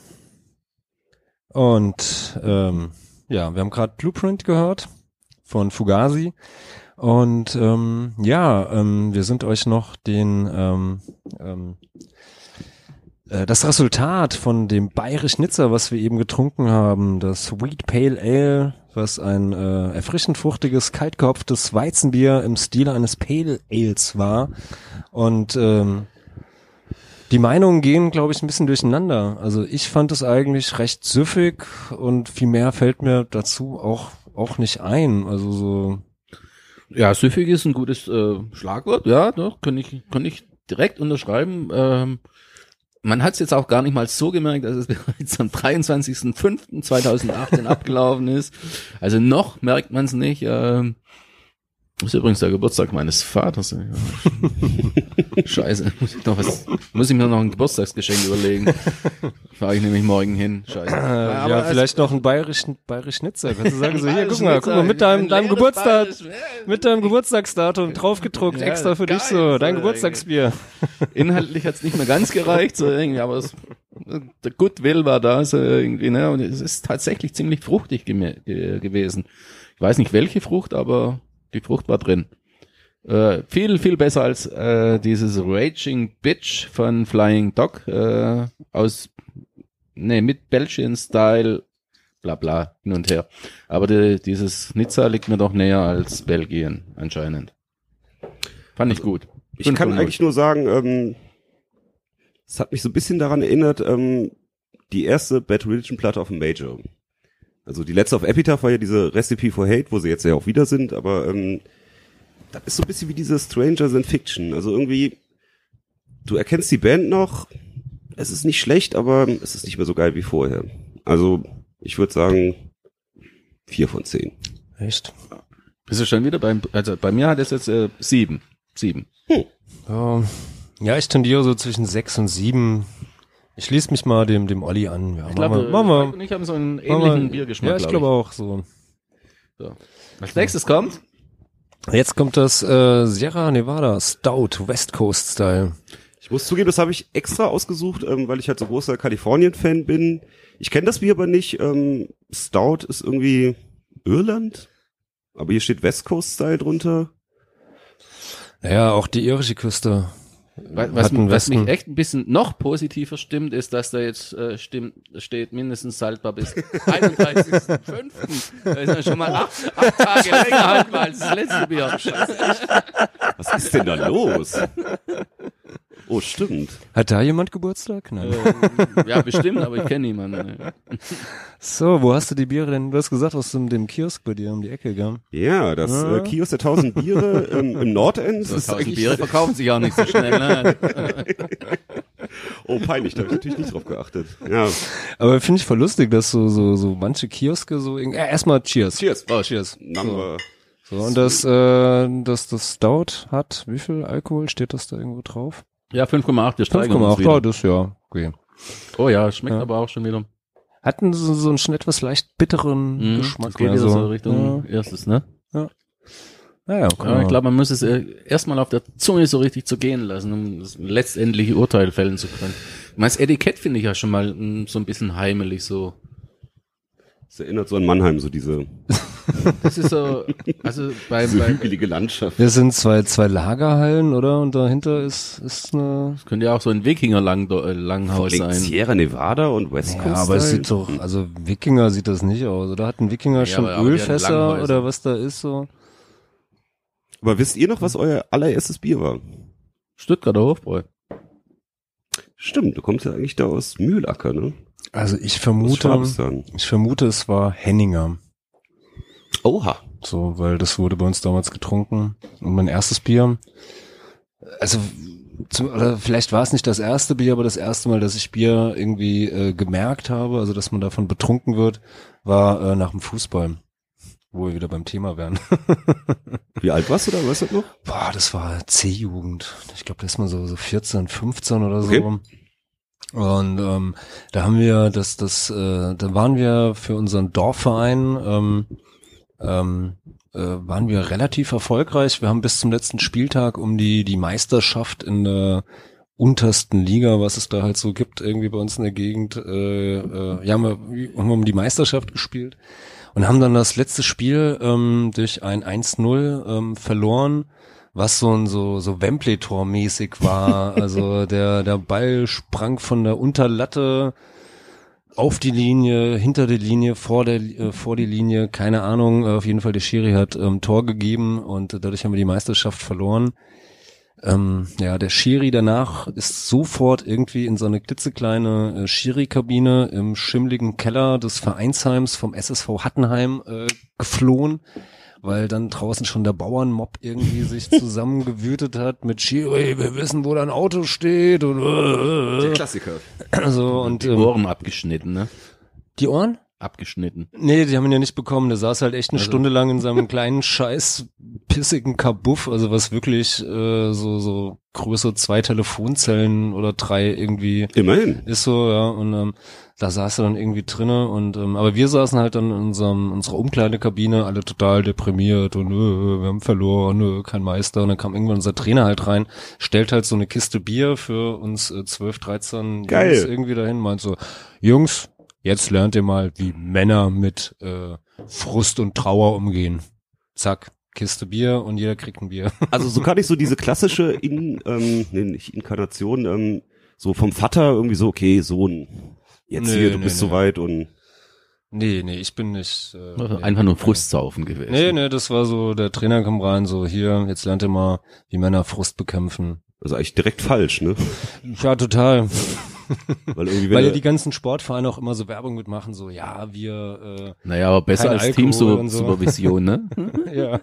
Und ähm, ja, wir haben gerade Blueprint gehört von Fugazi. Und ähm, ja, ähm, wir sind euch noch den ähm, ähm, äh, das Resultat von dem Bayerisch Nizza, was wir eben getrunken haben, das Sweet Pale Ale, was ein äh, erfrischend fruchtiges, kaltgehopftes Weizenbier im Stil eines Pale Ales war. Und ähm, die Meinungen gehen, glaube ich, ein bisschen durcheinander. Also ich fand es eigentlich recht süffig und viel mehr fällt mir dazu auch auch nicht ein. Also so
Ja, süffig ist ein gutes äh, Schlagwort, ja, doch, kann ich, kann ich direkt unterschreiben. Ähm, man hat es jetzt auch gar nicht mal so gemerkt, dass es bereits am 23.05.2018 abgelaufen ist. Also noch merkt man es nicht. Ähm, ist übrigens der Geburtstag meines Vaters. Ja. Scheiße, muss ich, noch was, muss ich mir noch ein Geburtstagsgeschenk überlegen. Fahre ich nämlich morgen hin. Scheiße.
äh, ja,
es-
vielleicht noch ein bayerischen bayerisch Nizza. Kannst du sagen so hier, guck mal, guck mal mit deinem
ein
deinem Geburtstag mit deinem Geburtstagsdatum draufgedruckt
Ja,
extra für dich
geil,
so dein Geburtstagsbier.
Inhaltlich hat's nicht mehr ganz gereicht, so irgendwie, aber es, der Goodwill war da, so irgendwie, ne, und es ist tatsächlich ziemlich fruchtig gewesen. Ich weiß nicht welche Frucht, aber die Frucht war drin. Äh, viel, viel besser als äh, dieses Raging Bitch von Flying Dog äh, aus, ne, mit Belgian-Style, bla bla, hin und her. Aber die, dieses Nizza liegt mir doch näher als Belgien, anscheinend. Fand ich gut.
Ich
Fünf
kann eigentlich nur sagen, ähm, es hat mich so ein bisschen daran erinnert, ähm, die erste Bad Religion Platte auf dem Major. Also die letzte auf Epitaph war ja diese Recipe for Hate, wo sie jetzt ja auch wieder sind, aber ähm, das ist so ein bisschen wie diese Strangers in Fiction. Also irgendwie, du erkennst die Band noch, es ist nicht schlecht, aber es ist nicht mehr so geil wie vorher. Also ich würde sagen, vier von zehn.
Echt?
Bist du schon wieder beim, also bei mir hat es jetzt äh, sieben. Sieben.
Ja, ja, ich tendiere so zwischen sechs und sieben. Ich schließe mich mal dem dem Olli an. Ja,
Ich
machen
glaube,
wir, machen wir,
und ich haben so einen ähnlichen Biergeschmack.
Ja, ich glaube auch so.
So. Als nächstes kommt,
Jetzt kommt das äh, Sierra Nevada Stout West Coast Style.
Ich muss zugeben, das habe ich extra ausgesucht, ähm, weil ich halt so großer Kalifornien-Fan bin. Ich kenne das Bier aber nicht. Ähm, Stout ist irgendwie Irland, aber hier steht West Coast Style drunter.
Naja, auch die irische Küste.
Was, was, was mich echt ein bisschen noch positiver stimmt, ist, dass da jetzt äh, stimmt, steht mindestens haltbar bis 31.05. Da ist ja schon mal acht, acht Tage länger haltbar als das letzte Bier.
Was ist denn da los? Oh, stimmt.
Hat da jemand Geburtstag? Nein.
Äh, ja, bestimmt, aber ich kenne niemanden. ne.
So, wo hast du die Biere denn? Du hast gesagt, aus dem, dem Kiosk bei dir um die Ecke, gell?
Ja, das
Ja.
äh, Kiosk der tausend Biere ähm, im Nordend.
So
ist
tausend
eigentlich-
Biere verkaufen sich auch nicht so schnell. Ne?
Oh, peinlich, da habe ich natürlich nicht drauf geachtet. Ja.
Aber finde ich voll lustig, dass so, so, so manche Kioske so, irgendwie- äh, erstmal Cheers.
Cheers.
Oh, Cheers.
Number.
So, und das, äh, das, das Stout hat, wie viel Alkohol steht das da irgendwo drauf?
Ja, 5,8, wir steigern uns
5,8,
wieder.
oh, das ja, okay.
Oh ja, schmeckt
Ja.
aber auch schon wieder.
Hatten so, so einen schon etwas leicht bitteren
Mhm,
Geschmack.
das geht
also,
wieder so Richtung erstes, ne?
Ja, ja, kann
Ja, ich glaube, man muss es äh, erstmal auf der Zunge so richtig zu gehen lassen, um das letztendliche Urteil fällen zu können. Das Etikett finde ich ja schon mal mm, so ein bisschen heimelig so.
Das erinnert so an Mannheim, so diese,
Das ist so, also bei,
diese
bei
hügelige Landschaft.
Wir sind zwei, zwei Lagerhallen, oder? Und dahinter ist, ist eine,
das könnte ja auch so ein Wikinger-Langhaus
Klingt
sein.
Sierra Nevada und West Coast
ja, aber es sieht doch, also Wikinger sieht das nicht aus, oder? Hat ein Wikinger
Ja,
schon
aber-
Ölfässer oder was da ist so?
Aber wisst ihr noch, was euer allererstes Bier war?
Stuttgarter Hofbräu.
Stimmt, du kommst ja eigentlich da aus Mühlacker, ne?
Also ich vermute, ich vermute, es war Henninger.
Oha.
So, weil das wurde bei uns damals getrunken. Und mein erstes Bier, also zum, oder vielleicht war es nicht das erste Bier, aber das erste Mal, dass ich Bier irgendwie äh, gemerkt habe, also dass man davon betrunken wird, war äh, nach dem Fußball. Wo wir wieder beim Thema wären.
Wie alt warst du da, weißt du das noch?
Boah, das war C-Jugend. Ich glaube, da ist man so, so 14, 15 oder so.
Okay.
Und ähm, da haben wir das, das, äh, da waren wir für unseren Dorfverein, ähm, ähm, äh, waren wir relativ erfolgreich. Wir haben bis zum letzten Spieltag um die die Meisterschaft in der untersten Liga, was es da halt so gibt, irgendwie bei uns in der Gegend. Äh, äh, ja, haben wir, haben wir um die Meisterschaft gespielt und haben dann das letzte Spiel ähm, durch ein 1-0 ähm, verloren, was so ein so so Wembley-Tor mäßig war. also der der Ball sprang von der Unterlatte auf die Linie, hinter die Linie, vor der äh, vor die Linie, keine Ahnung. Auf jeden Fall der Schiri hat ähm, Tor gegeben und dadurch haben wir die Meisterschaft verloren. Ähm, ja, der Schiri danach ist sofort irgendwie in so eine klitzekleine äh, Schiri-Kabine im schimmligen Keller des Vereinsheims vom SSV Hattenheim äh, geflohen, weil dann draußen schon der Bauernmob irgendwie sich zusammengewütet hat mit Schiri, wir wissen, wo dein Auto steht und
Der
äh,
Klassiker.
so und
Die
ähm,
Ohren abgeschnitten, ne?
die Ohren?
Abgeschnitten.
Nee, die haben ihn ja nicht bekommen. Der saß halt echt eine
Also-
Stunde lang in seinem kleinen scheiß pissigen Kabuff, also was wirklich äh, so so Größe zwei Telefonzellen oder drei irgendwie
Immerhin.
ist so, ja. Und ähm, da saß er dann irgendwie drinne und ähm, aber wir saßen halt dann in unserem unserer Umkleidekabine, alle total deprimiert und äh, wir haben verloren, äh, kein Meister. Und dann kam irgendwann unser Trainer halt rein, stellt halt so eine Kiste Bier für uns äh, 12, 13
Geil.
Jungs irgendwie dahin, meint so, Jungs, jetzt lernt ihr mal, wie Männer mit äh, Frust und Trauer umgehen. Zack, Kiste Bier und jeder kriegt ein Bier.
Also so kann ich so diese klassische In, ähm, nee, nicht Inkarnation, ähm, so vom Vater irgendwie so, okay, Sohn, jetzt
Nee,
hier, du
nee,
bist
nee.
soweit und
nee, nee, ich bin nicht. Äh,
Also
nee.
Einfach nur Frustsaufen gewesen.
Nee, nee, das war so, der Trainer kam rein, so hier, jetzt lernt ihr mal, wie Männer Frust bekämpfen.
also eigentlich direkt falsch, ne?
Ja, total.
Weil irgendwie wenn
Weil ja die ganzen Sportvereine auch immer so Werbung mitmachen, so ja, wir
Naja, aber besser als
und so.
Teamsupervision, ne?
äh, ja.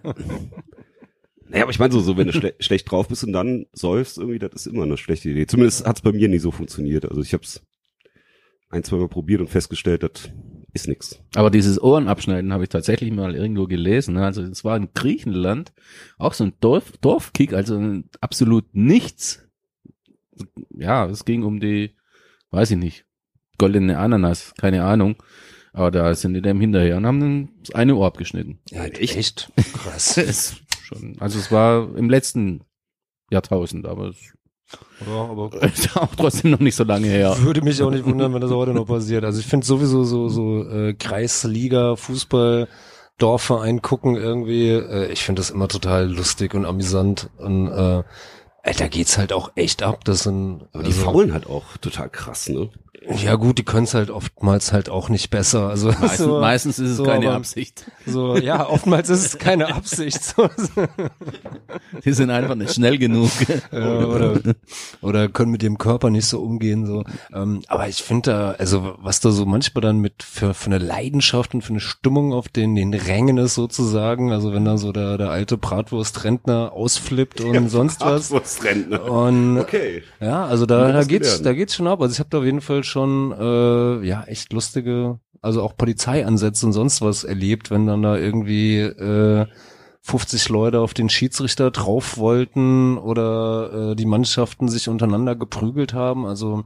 Naja, aber ich meine so, so wenn du schle schlecht drauf bist und dann säufst irgendwie, das ist immer eine schlechte Idee. Zumindest hat's bei mir nie so funktioniert. Also ich hab's ein, zwei Mal probiert und festgestellt, das ist nix.
Aber dieses Ohrenabschneiden habe ich tatsächlich mal irgendwo gelesen. ne? Also es war in Griechenland auch so ein Dorf, Dorfkick, also absolut nichts. Ja, es ging um die, weiß ich nicht, goldene Ananas, keine Ahnung. Aber da sind die dem hinterher und haben dann das eine Ohr abgeschnitten.
ja echt? Krass.
Es schon, also es war im letzten Jahrtausend, aber es
ja, aber
ist auch trotzdem noch nicht so lange her.
würde mich auch nicht wundern, wenn das heute noch passiert. Also ich finde sowieso so so äh, Kreisliga, Fußball, Dorfverein gucken irgendwie. Äh, ich finde das immer total lustig und amüsant und äh, da geht's halt auch echt ab. Das sind
Aber die
also-
faulen halt auch total krass, ne?
Ja gut, die können es halt oftmals halt auch nicht besser. Also
Meistens,
so,
meistens ist es
so,
keine
aber-
Absicht.
so ja, oftmals ist es keine Absicht. So,
Die sind einfach nicht schnell genug.
ja, oder, oder können mit dem Körper nicht so umgehen. So. Ähm, aber ich finde da, also was da so manchmal dann mit für, für eine Leidenschaft und für eine Stimmung auf den, den Rängen ist sozusagen, also wenn da so der, der alte Bratwurst-Rentner ausflippt und sonst was.
Rentner.
Und
Okay.
ja, also da, da geht's,
gelernt.
da geht's schon ab. Also ich habe da auf jeden Fall schon äh, ja echt lustige, also auch Polizeiansätze und sonst was erlebt, wenn dann da irgendwie äh, 50 Leute auf den Schiedsrichter drauf wollten oder äh, die Mannschaften sich untereinander geprügelt haben. Also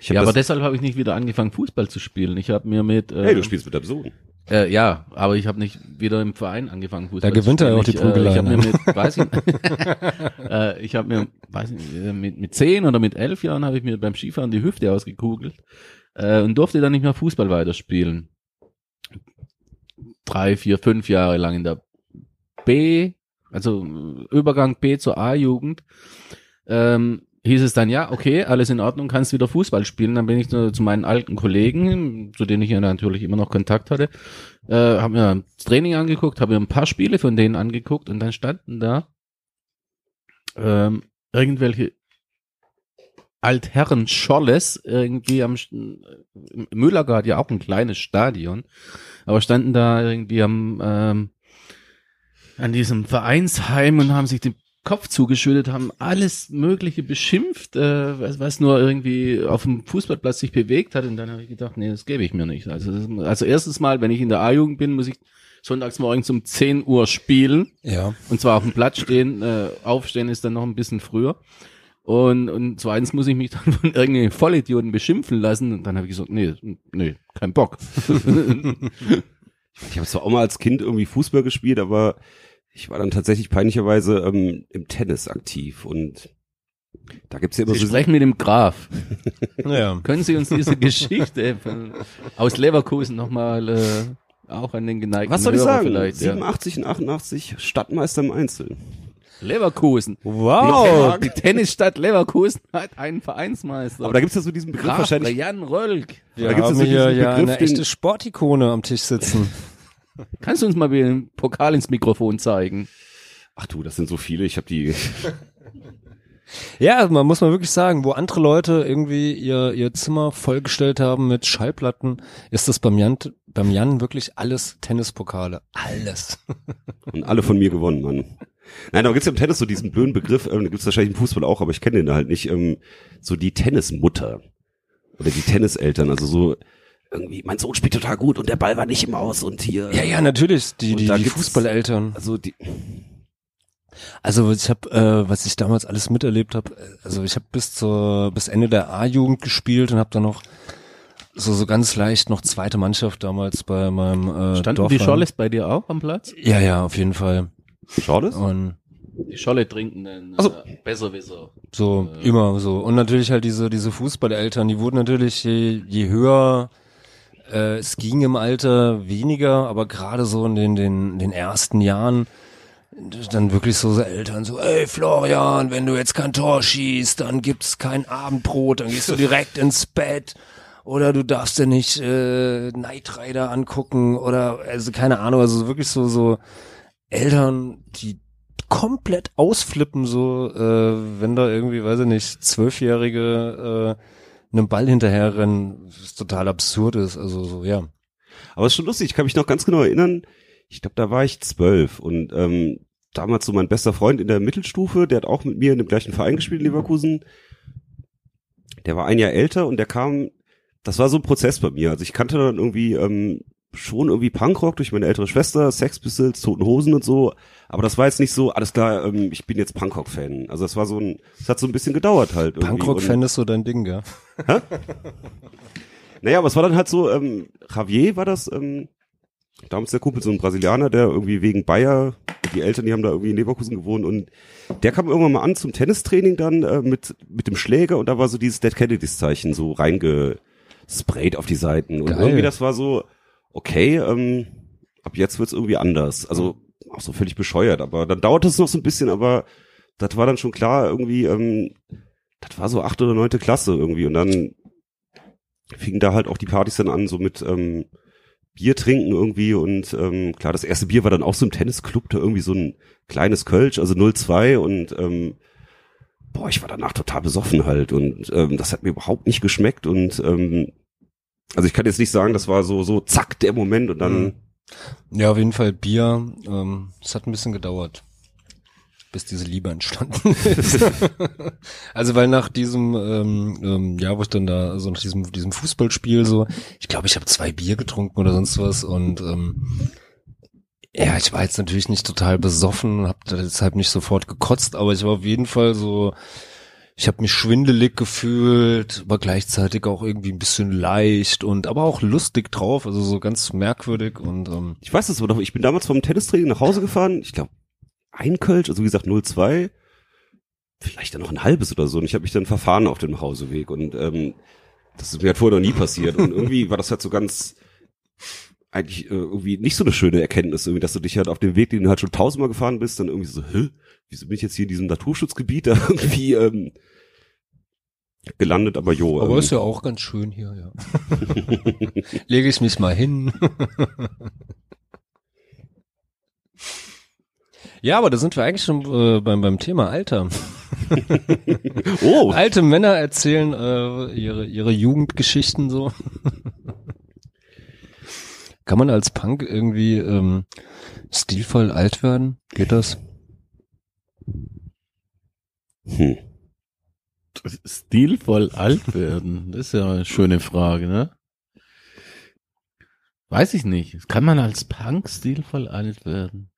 Ich hab
Ja, aber deshalb habe ich nicht wieder angefangen, Fußball zu spielen. Ich habe mir mit äh,
hey, du spielst mit deinem Sohn.
Äh, ja, aber ich habe nicht wieder im Verein angefangen, Fußball
Da gewinnt er
spielen.
auch die
ich,
Prügelei,
Äh, ich habe mir mit, weiß ich, äh, ich habe mir, weiß ich, nicht, äh, mit mit zehn oder mit elf Jahren habe ich mir beim Skifahren die Hüfte ausgekugelt äh, und durfte dann nicht mehr Fußball weiterspielen. Drei, vier, fünf Jahre lang in der B, also äh, Übergang B zur A-Jugend. Ähm, hieß es dann, ja, okay, alles in Ordnung, kannst wieder Fußball spielen. Dann bin ich zu, meinen alten Kollegen, zu denen ich ja natürlich immer noch Kontakt hatte, äh, habe mir das Training angeguckt, habe mir ein paar Spiele von denen angeguckt und dann standen da ähm, irgendwelche Altherren Scholles irgendwie am Müllagard ja auch ein kleines Stadion, aber standen da irgendwie am ähm, an diesem Vereinsheim und haben sich den Kopf zugeschüttet, haben alles Mögliche beschimpft, äh, was, was nur irgendwie auf dem Fußballplatz sich bewegt hat. Und dann habe ich gedacht, nee, das gebe ich mir nicht. Also, das, also erstens mal, wenn ich in der A-Jugend bin, muss ich sonntags morgens um 10 Uhr spielen.
ja,
Und zwar auf dem Platz stehen, äh, aufstehen ist dann noch ein bisschen früher. Und, und zweitens muss ich mich dann von irgendeinen Vollidioten beschimpfen lassen. Und dann habe ich gesagt, nee, nee, kein Bock.
Ich habe zwar auch mal als Kind irgendwie Fußball gespielt, aber ich war dann tatsächlich peinlicherweise ähm, im Tennis aktiv und Da gibt's ja immer
Sie
so
sprechen mit dem Graf.
Naja.
Können Sie uns diese Geschichte von, aus Leverkusen nochmal äh, auch an den geneigten
Was soll ich
Hörer
sagen?
vielleicht? Ja.
87 und 88 Stadtmeister im Einzel.
Leverkusen.
Wow.
Die Tennisstadt Leverkusen hat einen Vereinsmeister.
Aber da gibt's ja so diesen Begriff
Graf
wahrscheinlich.
Jan Rölk.
Wir
Da gibt's
haben
so
hier
diesen
ja
Begriff,
eine
den-
echte Sportikone am Tisch sitzen.
Kannst du uns mal den Pokal ins Mikrofon zeigen?
Ach du, das sind so viele. Ich habe die.
Ja, man muss mal wirklich sagen, wo andere Leute irgendwie ihr, ihr Zimmer vollgestellt haben mit Schallplatten, ist das beim Jan, beim Jan wirklich alles Tennispokale. Alles.
Und alle von mir gewonnen, Mann. Nein, aber gibt's ja im Tennis so diesen blöden Begriff, ähm, gibt's wahrscheinlich im Fußball auch, aber ich kenne den halt nicht, ähm, so die Tennismutter. Oder die Tenniseltern, also so irgendwie, mein Sohn spielt total gut und der Ball war nicht im Aus und hier.
Ja, ja, natürlich, die,
Und
die, die
gibt's-
Fußballeltern.
Also die,
Also ich habe, äh, was ich damals alles miterlebt habe, also ich habe bis zur bis Ende der A-Jugend gespielt und habe dann noch so so ganz leicht noch zweite Mannschaft damals bei meinem äh,
Standen
Dorf
die Scholles bei dir auch am Platz?
Ja, ja, auf jeden Fall.
schau das?
Und
Die Scholle trinkenden
Ach so.
äh, Besserwisser.
so immer so und natürlich halt diese diese Fußballeltern, die wurden natürlich je, je höher äh, es ging im Alter weniger, aber gerade so in den den den ersten Jahren dann wirklich so, so Eltern so, ey Florian, wenn du jetzt kein Tor schießt, dann gibt's kein Abendbrot, dann gehst du direkt ins Bett. Oder du darfst dir nicht äh, Knight Rider angucken oder also keine Ahnung, also wirklich so so Eltern, die komplett ausflippen so, äh, wenn da irgendwie, weiß ich nicht, zwölfjährige äh, einem Ball hinterherrennen, was total absurd ist, also so ja.
Aber es ist schon lustig, ich kann mich noch ganz genau erinnern, ich glaube, da war ich zwölf und ähm, damals so mein bester Freund in der Mittelstufe, der hat auch mit mir in dem gleichen Verein gespielt in Leverkusen. Der war ein Jahr älter und der kam, das war so ein Prozess bei mir. Also ich kannte dann irgendwie ähm, schon irgendwie Punkrock durch meine ältere Schwester, Sex Pistols, Toten Hosen und so, aber das war jetzt nicht so, alles klar, ähm, ich bin jetzt Punkrock-Fan. Also das war so ein, es hat so ein bisschen gedauert halt.
Punkrock-Fan ist so dein Ding, ja.
naja, aber es war dann halt so, ähm, Javier war das, ähm, damals der Kumpel, so ein Brasilianer, der irgendwie wegen Bayer, die Eltern, die haben da irgendwie in Leverkusen gewohnt und der kam irgendwann mal an zum Tennistraining dann äh, mit, mit dem Schläger und da war so dieses Dead Kennedys Zeichen so reingesprayt auf die Seiten und
Geil.
irgendwie das war so, okay, ähm, ab jetzt wird's irgendwie anders. Also auch so völlig bescheuert, aber dann dauerte es noch so ein bisschen, aber das war dann schon klar irgendwie, ähm, das war so achte oder neunte Klasse irgendwie und dann fingen da halt auch die Partys dann an, so mit ähm, Bier trinken irgendwie und ähm, klar, das erste Bier war dann auch so im Tennisclub, da irgendwie so ein kleines Kölsch, also 02 und ähm, boah, ich war danach total besoffen halt und ähm, das hat mir überhaupt nicht geschmeckt und ähm, also ich kann jetzt nicht sagen, das war so so zack der Moment und dann
Mhm. Ja, auf jeden Fall Bier. Ähm, es hat ein bisschen gedauert, bis diese Liebe entstanden ist. also weil nach diesem, ähm, ähm, ja, wo ich dann da, also nach diesem, diesem Fußballspiel so, ich glaube, ich habe zwei Bier getrunken oder sonst was und ähm, ja, ich war jetzt natürlich nicht total besoffen, habe deshalb nicht sofort gekotzt, aber ich war auf jeden Fall so, ich habe mich schwindelig gefühlt, aber gleichzeitig auch irgendwie ein bisschen leicht und aber auch lustig drauf, also so ganz merkwürdig und ähm,
ich weiß es aber noch, ich bin damals vom Tennistraining nach Hause gefahren, ich glaube ein Kölsch, also wie gesagt 02, vielleicht dann noch ein halbes oder so und ich habe mich dann verfahren auf dem Hauseweg und ähm, das ist mir halt vorher noch nie passiert und irgendwie war das halt so ganz eigentlich äh, irgendwie nicht so eine schöne Erkenntnis, irgendwie, dass du dich halt auf dem Weg, den du halt schon tausendmal gefahren bist, dann irgendwie so, hä, wieso bin ich jetzt hier in diesem Naturschutzgebiet da irgendwie ähm, gelandet, aber jo.
aber
ähm,
ist ja auch ganz schön hier, ja. Lege ich mich mal hin. ja, aber da sind wir eigentlich schon äh, beim, beim Thema Alter.
oh,
Alte Männer erzählen äh, ihre, ihre Jugendgeschichten so. Kann man als Punk irgendwie ähm, stilvoll alt werden? Geht das?
hm.
Stilvoll alt werden? Das ist ja eine schöne Frage, ne? Weiß ich nicht. Kann man als Punk stilvoll alt werden?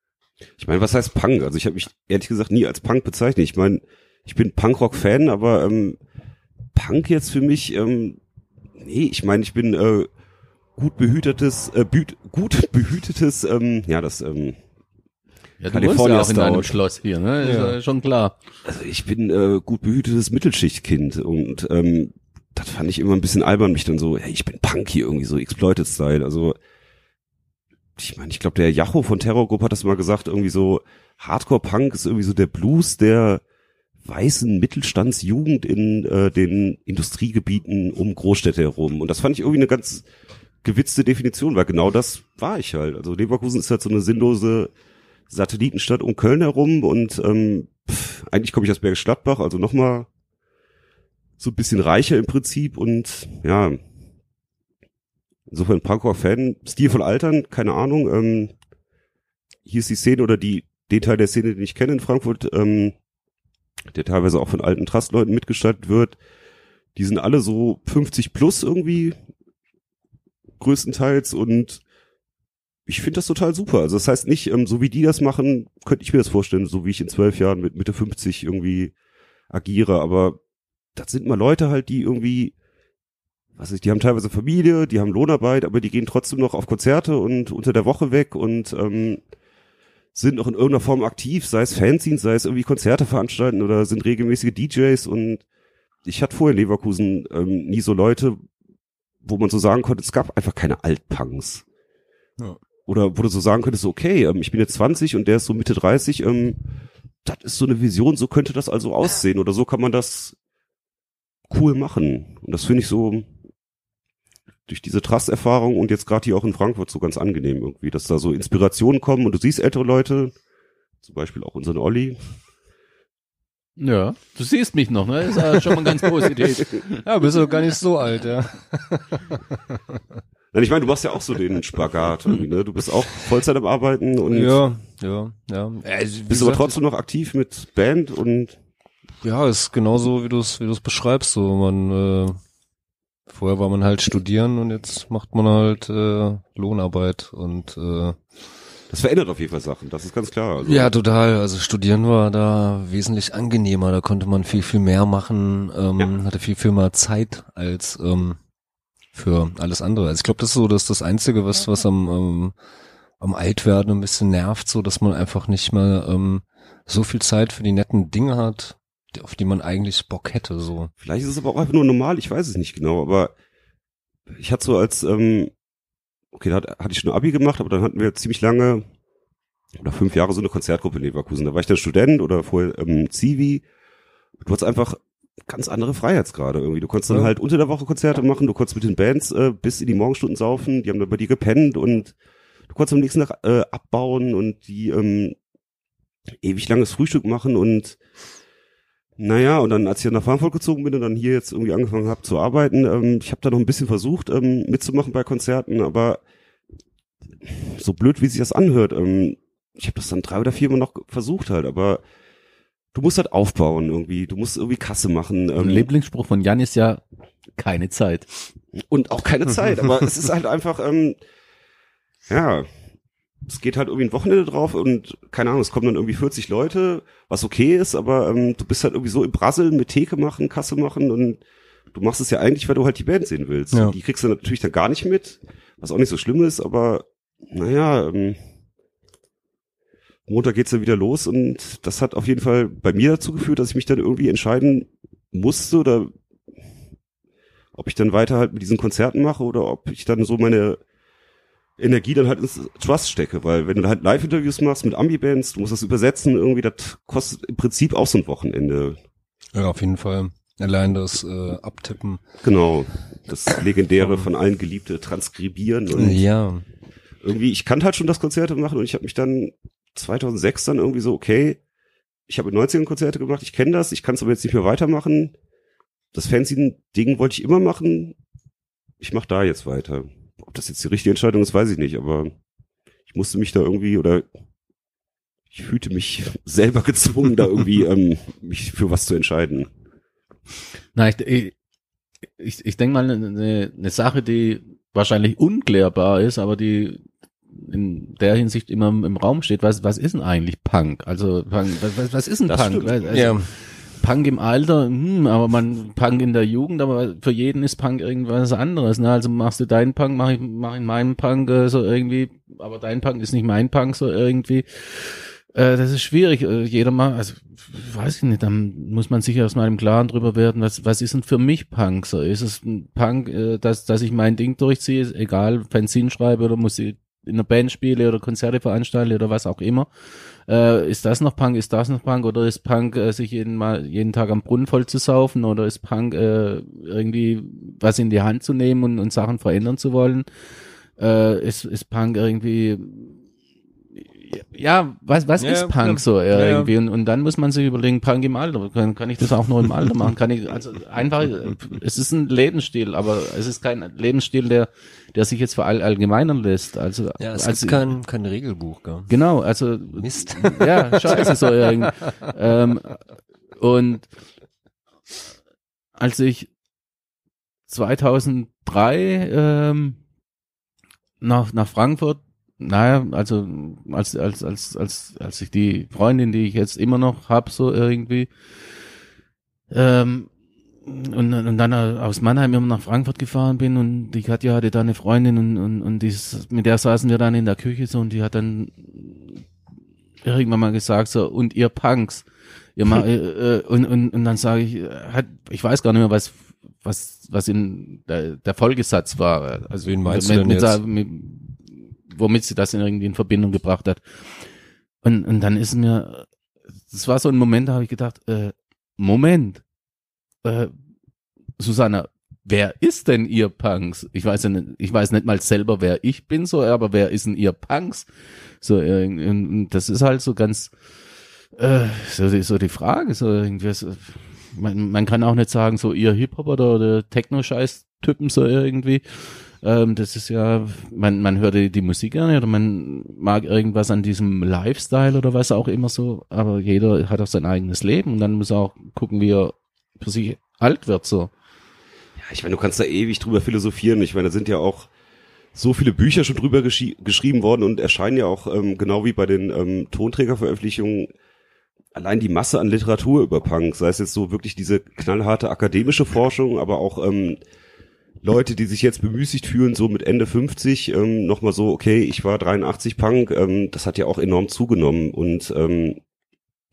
Ich meine, was heißt Punk? Also ich habe mich ehrlich gesagt nie als Punk bezeichnet. Ich meine, ich bin Punkrock-Fan, aber ähm, Punk jetzt für mich, ähm, nee, ich meine, ich bin äh, gut behütetes, äh, büt, gut behütetes, ähm, ja, das, ähm,
Ja, du wohnst ja auch in einem Schloss hier, ne? Ist
Ja.
schon klar.
Also ich bin äh, gut behütetes Mittelschichtkind und ähm, das fand ich immer ein bisschen albern, mich dann so, hey, ich bin Punk hier irgendwie so Exploited Style. Also ich meine, ich glaube, der Jacho von Terror Group hat das mal gesagt, irgendwie so Hardcore Punk ist irgendwie so der Blues der weißen Mittelstandsjugend in äh, den Industriegebieten um Großstädte herum. Und das fand ich irgendwie eine ganz gewitzte Definition, weil genau das war ich halt. Also Leverkusen ist halt so eine sinnlose Satellitenstadt um Köln herum und ähm, pff, eigentlich komme ich aus Bergisch Gladbach, also nochmal so ein bisschen reicher im Prinzip und ja, insofern Punkrock-Fan, Stil von Altern, keine Ahnung, ähm, hier ist die Szene oder die, den Teil der Szene, den ich kenne in Frankfurt, ähm, der teilweise auch von alten Trustleuten mitgestaltet wird, die sind alle so 50 plus irgendwie größtenteils und ich finde das total super. Also das heißt nicht, ähm, so wie die das machen, könnte ich mir das vorstellen, so wie ich in zwölf Jahren mit Mitte 50 irgendwie agiere, aber das sind mal Leute halt, die irgendwie, was ich, die haben teilweise Familie, die haben Lohnarbeit, aber die gehen trotzdem noch auf Konzerte und unter der Woche weg und ähm, sind noch in irgendeiner Form aktiv, sei es Fanzines, sei es irgendwie Konzerte veranstalten oder sind regelmäßige DJs und ich hatte vorher in Leverkusen ähm, nie so Leute, wo man so sagen konnte, es gab einfach keine Altpunks.
Ja.
Oder wo du so sagen könntest, so, okay, ähm, ich bin jetzt 20 und der ist so Mitte 30, ähm, das ist so eine Vision, so könnte das also aussehen oder so kann man das cool machen. Und das finde ich so durch diese Trust-Erfahrung und jetzt gerade hier auch in Frankfurt so ganz angenehm irgendwie, dass da so Inspirationen kommen und du siehst ältere Leute, zum Beispiel auch unseren Olli.
Ja, du siehst mich noch, ne? Ist ja schon mal ganz positiv.
Ja, bist du gar nicht so alt, ja.
Nein, ich meine, du machst ja auch so den Spagat irgendwie, ne? Du bist auch Vollzeit am Arbeiten und
Ja, ja, ja. Also,
bist aber trotzdem noch aktiv mit Band und
Ja, ist genauso, wie du es wie du es beschreibst. So, man äh, vorher war man halt studieren und jetzt macht man halt äh, Lohnarbeit und äh,
das verändert auf jeden Fall Sachen, das ist ganz klar. Also,
ja, total. Also studieren war da wesentlich angenehmer. Da konnte man viel viel mehr machen, ähm, hatte viel viel mehr Zeit als ähm, für alles andere. Also ich glaube, das ist so, dass das einzige, was was am ähm, am Altwerden ein bisschen nervt, so dass man einfach nicht mehr ähm, so viel Zeit für die netten Dinge hat, auf die man eigentlich Bock hätte. So.
Vielleicht ist es aber auch einfach nur normal, ich weiß es nicht genau, aber ich hatte so als, ähm, okay, da hat- hatte ich schon Abi gemacht, aber dann hatten wir ziemlich lange oder fünf Jahre so eine Konzertgruppe in Leverkusen. Da war ich dann Student oder vorher ähm, Zivi. Du hattest einfach ganz andere Freiheitsgrade irgendwie. Du konntest dann
Ja.
halt unter der Woche Konzerte machen, du konntest mit den Bands äh, bis in die Morgenstunden saufen, die haben dann bei dir gepennt und du konntest am nächsten Tag äh, abbauen und die ähm, ewig langes Frühstück machen und naja, und dann, als ich nach Frankfurt gezogen bin und dann hier jetzt irgendwie angefangen habe zu arbeiten, ähm, ich habe da noch ein bisschen versucht ähm, mitzumachen bei Konzerten, aber so blöd, wie sich das anhört, ähm, ich habe das dann drei oder viermal noch versucht halt, aber du musst halt aufbauen irgendwie, du musst irgendwie Kasse machen ähm,
Lieblingsspruch von Jan ist ja keine Zeit.
und auch keine Zeit, aber es ist halt einfach, ähm, ja, es geht halt irgendwie ein Wochenende drauf und keine Ahnung, es kommen dann irgendwie 40 Leute, was okay ist, aber ähm, du bist halt irgendwie so im Brasseln mit Theke machen, Kasse machen und du machst es ja eigentlich, weil du halt die Band sehen willst.
Ja.
Die kriegst du natürlich dann gar nicht mit, was auch nicht so schlimm ist, aber naja, ähm, Montag geht's dann wieder los und das hat auf jeden Fall bei mir dazu geführt, dass ich mich dann irgendwie entscheiden musste oder ob ich dann weiter halt mit diesen Konzerten mache oder ob ich dann so meine Energie dann halt ins Trust stecke, weil wenn du halt Live-Interviews machst mit Ambi-Bands, du musst das übersetzen, irgendwie, das kostet im Prinzip auch so ein Wochenende.
Ja, auf jeden Fall. Allein das äh, Abtippen.
Genau. Das legendäre von allen geliebte Transkribieren und
Ja.
irgendwie, ich kannte halt schon das Konzerte machen und ich habe mich dann 2006 dann irgendwie so, okay, ich habe in 90ern Konzerte gemacht, ich kenne das, ich kann es aber jetzt nicht mehr weitermachen. Das Fanzine-Ding wollte ich immer machen. Ich mache da jetzt weiter. Ob das jetzt die richtige Entscheidung ist, weiß ich nicht, aber ich musste mich da irgendwie oder ich fühlte mich selber gezwungen, da irgendwie ähm, mich für was zu entscheiden.
Na, ich, ich, ich, ich denke mal, eine, eine Sache, die wahrscheinlich unklärbar ist, aber die in der Hinsicht immer im, Raum steht, was, was ist denn eigentlich Punk? Also Punk, was, was, ist ein
Das
Punk?
stimmt.
Also,
ja.
Punk im Alter, hm, aber man Punk in der Jugend, aber für jeden ist Punk irgendwas anderes. Ne? Also machst du deinen Punk, mach ich mach ich meinen Punk äh, so irgendwie, aber dein Punk ist nicht mein Punk so irgendwie. Äh, das ist schwierig. Äh, jeder mal, also weiß ich nicht, dann muss man sich erstmal im Klaren drüber werden, was, was ist denn für mich Punk? So, ist es ein Punk, äh, dass, dass ich mein Ding durchziehe, ist egal, Fanzine schreibe oder Musik in einer Band spiele oder Konzerte veranstalte oder was auch immer. Äh, ist das noch Punk, ist das noch Punk oder ist Punk, äh, sich jeden mal jeden Tag am Brunnen voll zu saufen oder ist Punk äh, irgendwie was in die Hand zu nehmen und, und Sachen verändern zu wollen? Äh, ist, ist Punk irgendwie ja, was, was
Ja,
ist Punk
ja.
so
Ja, ja.
irgendwie? Und, und dann muss man sich überlegen, Punk im Alter, kann, kann ich das auch nur im Alter machen? Kann ich, also einfach, es ist ein Lebensstil, aber es ist kein Lebensstil, der, der sich jetzt verallgemeinern lässt. Also,
Ja, es
also,
gibt kein, kein Regelbuch, gell?
Genau, also
Mist.
ja, scheiße so irgendwie. ähm, und als ich 2003 ähm, nach nach Frankfurt, naja, also als als als als als ich die Freundin, die ich jetzt immer noch hab, so irgendwie ähm, und, und dann aus Mannheim immer nach Frankfurt gefahren bin und die Katja hatte da eine Freundin und, und, und die, mit der saßen wir dann in der Küche so und die hat dann irgendwann mal gesagt so und ihr Punks ihr ma äh, äh, und, und, und dann sage ich hat ich weiß gar nicht mehr was was was in der, der Folgesatz war also
Wen meinst
mit,
du denn
mit,
jetzt?
mit, womit sie das irgendwie in Verbindung gebracht hat und und dann ist mir das war so ein Moment da habe ich gedacht äh, Moment äh, Susanna wer ist denn ihr Punks? Ich weiß ja nicht, ich weiß nicht mal selber, wer ich bin, so, aber wer ist denn ihr Punks? So, äh, und das ist halt so ganz, äh, so, die- so die Frage, so irgendwie, so, man, man kann auch nicht sagen, so ihr Hip-Hop oder, oder Techno-Scheiß-Typen so irgendwie. Ähm, das ist ja, man, man hört die, Musik gerne oder man mag irgendwas an diesem Lifestyle oder was auch immer so, aber jeder hat auch sein eigenes Leben und dann muss er auch gucken, wie er für sich alt wird, so.
Ja, ich meine, du kannst da ewig drüber philosophieren. Ich meine, da sind ja auch so viele Bücher schon drüber geschi- geschrieben worden und erscheinen ja auch, ähm, genau wie bei den ähm, Tonträgerveröffentlichungen, allein die Masse an Literatur über Punk, sei es jetzt so wirklich diese knallharte akademische Forschung, aber auch ähm, Leute, die sich jetzt bemüßigt fühlen, so mit Ende 50, ähm, nochmal so, okay, ich war 83 Punk, ähm, das hat ja auch enorm zugenommen und ähm,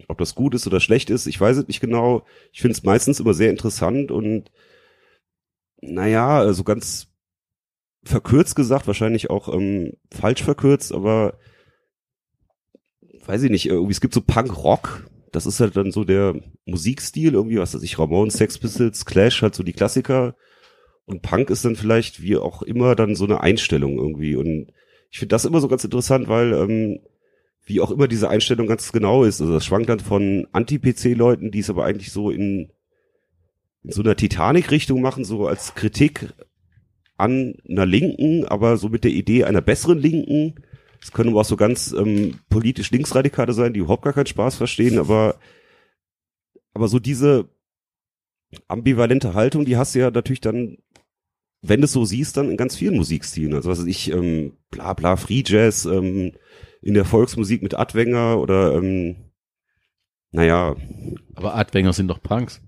ob das gut ist oder schlecht ist, ich weiß es nicht genau. Ich finde es meistens immer sehr interessant und naja, also ganz verkürzt gesagt, wahrscheinlich auch ähm, falsch verkürzt, aber weiß ich nicht, irgendwie, es gibt so Punk-Rock, das ist halt dann so der Musikstil, irgendwie, was weiß ich, Ramones, Sex Pistols, Clash, halt so die Klassiker. Und Punk ist dann vielleicht, wie auch immer, dann so eine Einstellung irgendwie. Und ich finde das immer so ganz interessant, weil ähm, wie auch immer diese Einstellung ganz genau ist. Also das schwankt dann von Anti-PC-Leuten, die es aber eigentlich so in, in so einer Titanic-Richtung machen, so als Kritik an einer Linken, aber so mit der Idee einer besseren Linken. Es können aber auch so ganz ähm, politisch Linksradikale sein, die überhaupt gar keinen Spaß verstehen, aber aber so diese ambivalente Haltung, die hast du ja natürlich dann, wenn du es so siehst, dann in ganz vielen Musikstilen. Also was weiß ich, ähm, bla bla, Free Jazz, ähm, in der Volksmusik mit Adwenger oder ähm, naja,
Aber Adwenger sind doch Punks.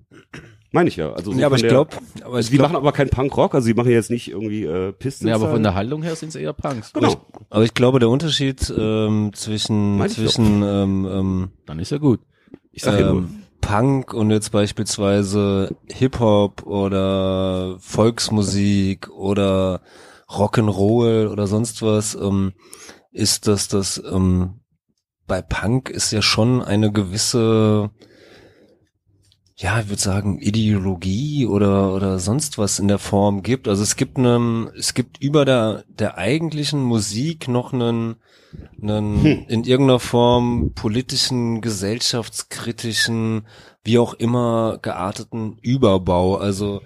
meine ich ja. Also so
ja, aber ich glaube, aber
also
ich
die
glaub,
machen aber keinen Punkrock, also die machen jetzt nicht irgendwie äh, Pistons.
Ja, aber von
da.
der Haltung her sind sie eher Punks.
Genau.
aber ich glaube, der Unterschied ähm, zwischen
Meine ich
zwischen ähm, ähm,
Dann ist ja gut.
Ich sag ja nur.
ähm, Punk und jetzt beispielsweise Hip-Hop oder Volksmusik oder Rock'n'Roll oder sonst was, ähm, ist, dass das ähm, bei Punk ist ja schon eine gewisse, ja, ich würde sagen, Ideologie oder oder sonst was in der Form gibt. Also es gibt einen, es gibt über der der eigentlichen Musik noch einen einen
Hm.
in irgendeiner Form politischen, gesellschaftskritischen, wie auch immer gearteten Überbau. Also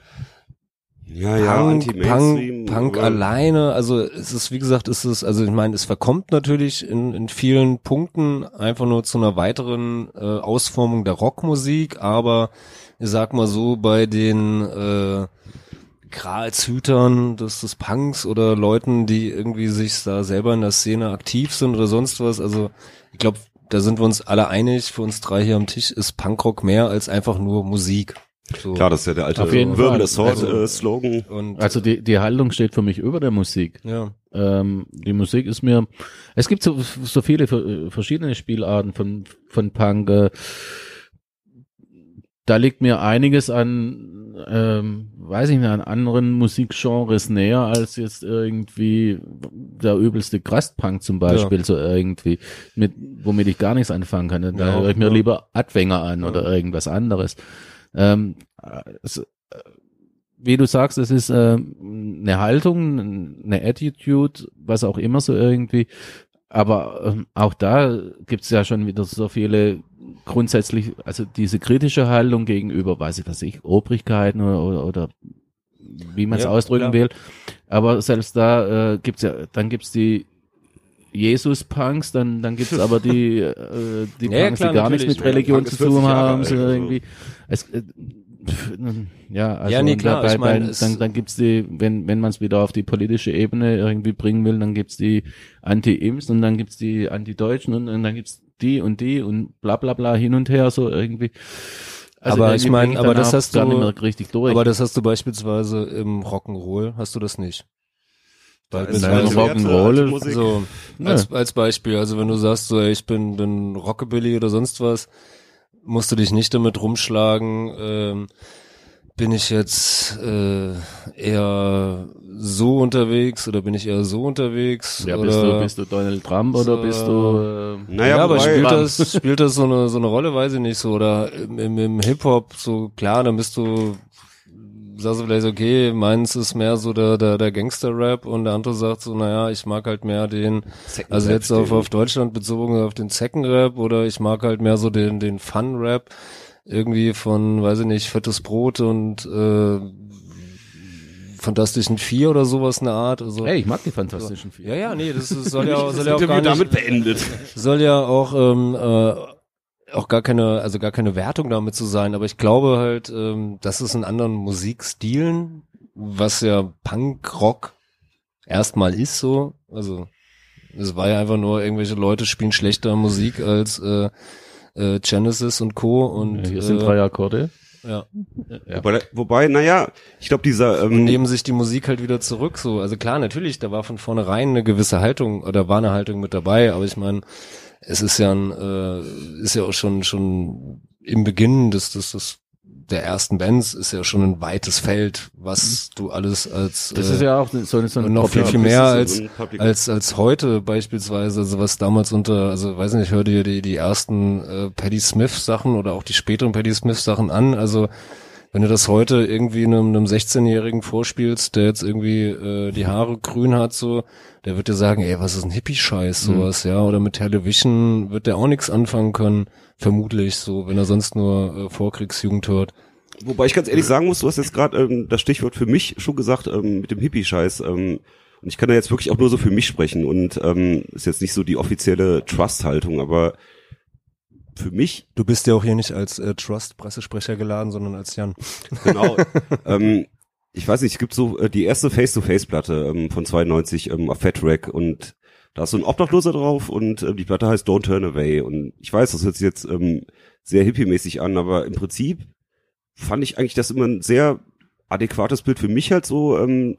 ja, ja,
Punk,
Anti-Mainstream.
Punk, Punk alleine, also es ist, wie gesagt, es ist, also ich meine, es verkommt natürlich in, in vielen Punkten einfach nur zu einer weiteren äh, Ausformung der Rockmusik, aber ich sag mal so, bei den äh, Gralshütern des, des Punks oder Leuten, die irgendwie sich da selber in der Szene aktiv sind oder sonst was, also ich glaube, da sind wir uns alle einig, für uns drei hier am Tisch ist Punkrock mehr als einfach nur Musik. So.
Klar, das ist ja der alte
Auf jeden
Verbal
Fall.
Assault
Also-
äh,
Also die, die Haltung steht für mich über der Musik.
ja.
Ähm, die Musik ist mir, es gibt so, so viele ver- verschiedene Spielarten von, von Punk. Äh, da liegt mir einiges an, ähm, weiß ich nicht, an anderen Musikgenres näher als jetzt irgendwie der übelste Crust-Punk zum Beispiel, so irgendwie, mit, womit ich gar nichts anfangen kann. Da
Ja,
höre ich mir
ja.
lieber Adwänger an
Ja.
oder irgendwas anderes. Ähm, es, äh, wie du sagst, es ist äh, eine Haltung, eine Attitude, was auch immer so irgendwie. Aber ähm, auch da gibt's ja schon wieder so viele grundsätzlich, also diese kritische Haltung gegenüber, weiß ich was ich, Obrigkeiten oder, oder, oder wie man es
Ja,
ausdrücken
klar.
will. Aber selbst da äh, gibt's ja, dann gibt's die Jesus-Punks, dann, dann gibt's aber die, äh, die
Ja,
Punks,
klar,
die gar nichts mit Religion zu
ist 40
tun haben, so irgendwie. Es, äh, pf, ja, also
Ja, nee, klar,
dabei,
ich mein,
bei- dann, dann gibt's die, wenn, wenn man es wieder auf die politische Ebene irgendwie bringen will, dann gibt's die Anti-Imps und dann gibt's die Anti-Deutschen und, und dann gibt's die und die und bla bla bla hin und her, so irgendwie. Also
Aber ich mein,
bring
aber das hast
gar
du-
richtig durch.
Aber das hast du beispielsweise im Rock'n'Roll, hast du das nicht.
Da
Weil
ist
mit-
alte
Rock'n'Roll
Musik.
So,
Ja.
als, als Beispiel, also wenn du sagst, so, ey, ich bin, bin Rockabilly oder sonst was, musst du dich nicht damit rumschlagen, ähm, bin ich jetzt äh, eher so unterwegs oder bin ich eher so unterwegs?
ja,
oder,
bist du, bist du Donald Trump oder
so-
bist du, äh,
Naja,
ja, aber spielt das, spielt das so eine, so eine Rolle, weiß ich nicht so. Oder im, im, im Hip-Hop, so klar, dann bist du, sagst du vielleicht, okay, meins ist mehr so der, der, der Gangster-Rap und der andere sagt so, naja, ich mag halt mehr den, also jetzt auf, auf Deutschland bezogen auf den Zecken-Rap oder ich mag halt mehr so den, den Fun-Rap irgendwie von, weiß ich nicht, Fettes Brot und äh, Fantastischen Vier oder sowas eine Art. Also,
hey, ich mag die Fantastischen Vier.
ja, ja, nee, das ist, soll ja, soll ja auch gar nicht,
damit beendet.
soll ja auch ähm, äh, auch gar keine, also gar keine Wertung damit zu sein, aber ich glaube halt, ähm, dass es in anderen Musikstilen, was ja Punk Rock erstmal ist so, also es war ja einfach nur irgendwelche Leute spielen schlechter Musik als äh, äh, Genesis und Co. und
Hier sind
äh,
drei Akkorde.
ja.
Wobei, wobei, naja, ich glaube, dieser,
und
ähm,
nehmen sich die Musik halt wieder zurück. So, also klar, natürlich, da war von vornherein eine gewisse Haltung oder war eine Haltung mit dabei, aber ich meine, es ist ja ein, äh, ist ja auch schon schon im Beginn des des, des der ersten Bands ist ja schon ein weites Feld, was du alles als
Das
äh,
ist ja auch so, so
und
ein
noch viel viel mehr als
so
als als heute beispielsweise, also was damals unter, also weiß nicht, hör dir die die ersten äh, Patti Smith Sachen oder auch die späteren Patti Smith Sachen an, also wenn du das heute irgendwie einem, einem 16-Jährigen vorspielst, der jetzt irgendwie äh, die Haare grün hat, so, der wird dir sagen, ey, was ist ein Hippie-Scheiß, sowas, ja, oder mit Television wird der auch nichts anfangen können, vermutlich, so, wenn er sonst nur äh, Vorkriegsjugend hört.
Wobei ich ganz ehrlich sagen muss, du hast jetzt gerade ähm, das Stichwort für mich schon gesagt ähm, mit dem Hippie-Scheiß. Ähm, und ich kann da jetzt wirklich auch nur so für mich sprechen und ähm, ist jetzt nicht so die offizielle Trust-Haltung, aber für mich
Du bist ja auch hier nicht als äh, Trust-Pressesprecher geladen, sondern als Jan.
genau. ähm, ich weiß nicht, es gibt so äh, die erste Face-to-Face-Platte ähm, von 92 ähm, auf Fat Rack und da ist so ein Obdachloser drauf und äh, die Platte heißt Don't Turn Away und ich weiß, das hört sich jetzt ähm, sehr hippie-mäßig an, aber im Prinzip fand ich eigentlich das immer ein sehr adäquates Bild für mich halt so ähm,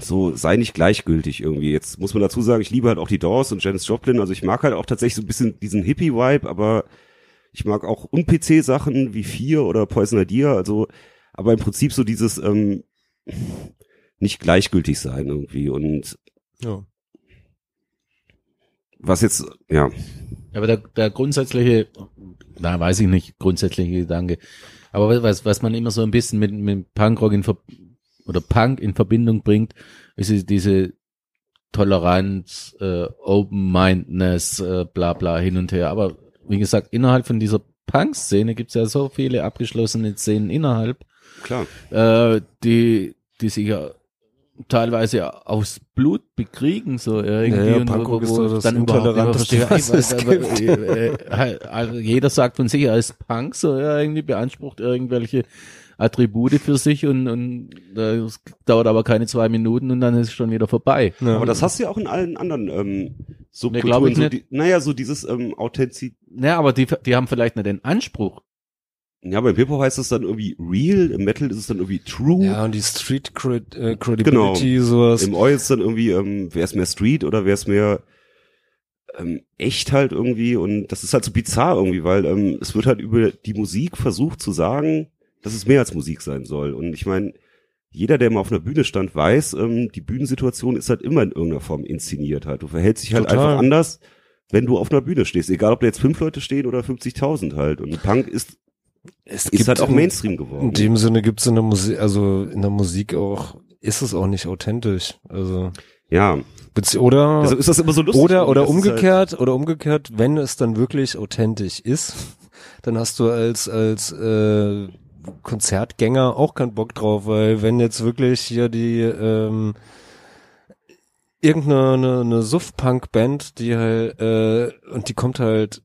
so sei nicht gleichgültig irgendwie. Jetzt muss man dazu sagen, ich liebe halt auch die Doors und Janis Joplin, also ich mag halt auch tatsächlich so ein bisschen diesen Hippie-Vibe, aber ich mag auch Un-PC-Sachen wie Vier oder Poison Idea, also aber im Prinzip so dieses ähm, nicht gleichgültig sein irgendwie und
Ja.
was jetzt, ja,
Aber der, der grundsätzliche, na weiß ich nicht, grundsätzliche Gedanke. Aber was, was man immer so ein bisschen mit, mit Punkrock in Ver oder Punk in Verbindung bringt, ist es diese Toleranz, äh, Open-Mindedness, äh, bla bla hin und her. Aber wie gesagt, innerhalb von dieser Punk-Szene gibt's ja so viele abgeschlossene Szenen innerhalb,
klar.
äh, die, die sich ja teilweise aus Blut bekriegen, so irgendwie.
Ja, ja,
und wo- wo
ist das
dann überhaupt nicht
was es
verstehe, äh, äh, also jeder sagt von sich, er ist Punk, so er irgendwie beansprucht irgendwelche Attribute für sich und, und äh, es dauert aber keine zwei Minuten und dann ist es schon wieder vorbei.
Ja.
Aber das hast du ja auch in allen anderen ähm,
Nee,
Subkulturen.
ich
so die, naja, so dieses ähm, Authentizität.
Naja, aber die, die haben vielleicht nicht den Anspruch,
Ja, beim Hip-Hop heißt es dann irgendwie real, im Metal ist es dann irgendwie true.
Ja, und die Street Cred äh, Credibility, sowas.
Im Oi ist dann irgendwie, ähm, wer ist mehr Street oder wer ist mehr ähm, echt halt irgendwie und das ist halt so bizarr irgendwie, weil ähm, es wird halt über die Musik versucht zu sagen, dass es mehr als Musik sein soll. Und ich meine, jeder, der mal auf einer Bühne stand, weiß, ähm, die Bühnensituation ist halt immer in irgendeiner Form inszeniert halt. Du verhältst dich halt
Total.
einfach anders, wenn du auf einer Bühne stehst. Egal, ob da jetzt fünf Leute stehen oder 50.000 halt. Und Punk ist,
es
ist halt auch
in-
Mainstream geworden.
In dem Sinne gibt's in der Musik, also in der Musik auch, ist es auch nicht authentisch. Also,
ja,
oder,
deshalb ist das immer so lustig.
oder, oder
halt-
umgekehrt, oder umgekehrt, wenn es dann wirklich authentisch ist, dann hast du als, als, äh, Konzertgänger auch keinen Bock drauf, weil wenn jetzt wirklich hier die, ähm, irgendeine eine, eine Suff-Punk-Band, die halt, äh, und die kommt halt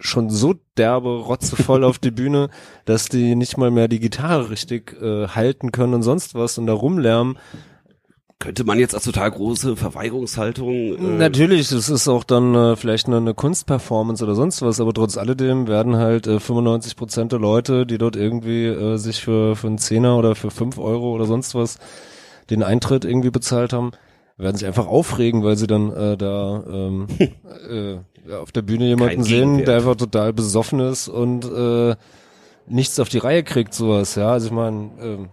schon so derbe, rotzevoll auf die Bühne, dass die nicht mal mehr die Gitarre richtig äh, halten können und sonst was und da rumlärmen.
könnte man jetzt als total große Verweigerungshaltung. Äh,
Natürlich, es ist auch dann äh, vielleicht eine, eine Kunstperformance oder sonst was, aber trotz alledem werden halt äh, 95 Prozent der Leute, die dort irgendwie äh, sich für, für einen Zehner oder für fünf Euro oder sonst was den Eintritt irgendwie bezahlt haben, werden sich einfach aufregen, weil sie dann äh, da ähm, äh, auf der Bühne jemanden sehen, der einfach total besoffen ist und äh, nichts auf die Reihe kriegt, sowas, ja. Also ich meine, ähm,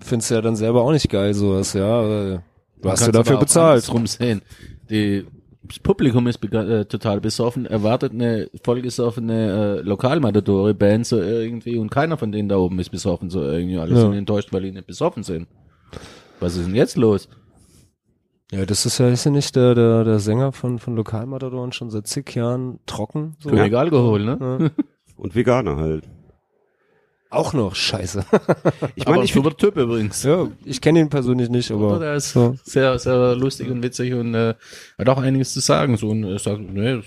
findest ja dann selber auch nicht geil, sowas, ja. Äh, Du hast ja dafür bezahlt.
Drum sehen. Die, das Publikum ist äh, total besoffen, erwartet eine vollgesoffene äh, Lokalmatadore-Band so irgendwie und keiner von denen da oben ist besoffen so irgendwie. Alle
Ja.
sind enttäuscht, weil die nicht besoffen sind. Was ist denn jetzt los?
Ja, das ist ja, ist ja nicht der, der, der Sänger von, von Lokalmatadoren schon seit zig Jahren trocken. So.
König Alkohol, ne?
Ja.
und Veganer halt.
Auch noch, scheiße.
Ich meine,
ein
ich finde,
super Typ übrigens.
ja, ich kenne ihn persönlich nicht, aber
der ist
so.
sehr, sehr lustig und witzig und äh, hat auch einiges zu sagen. So und er sagt, nee,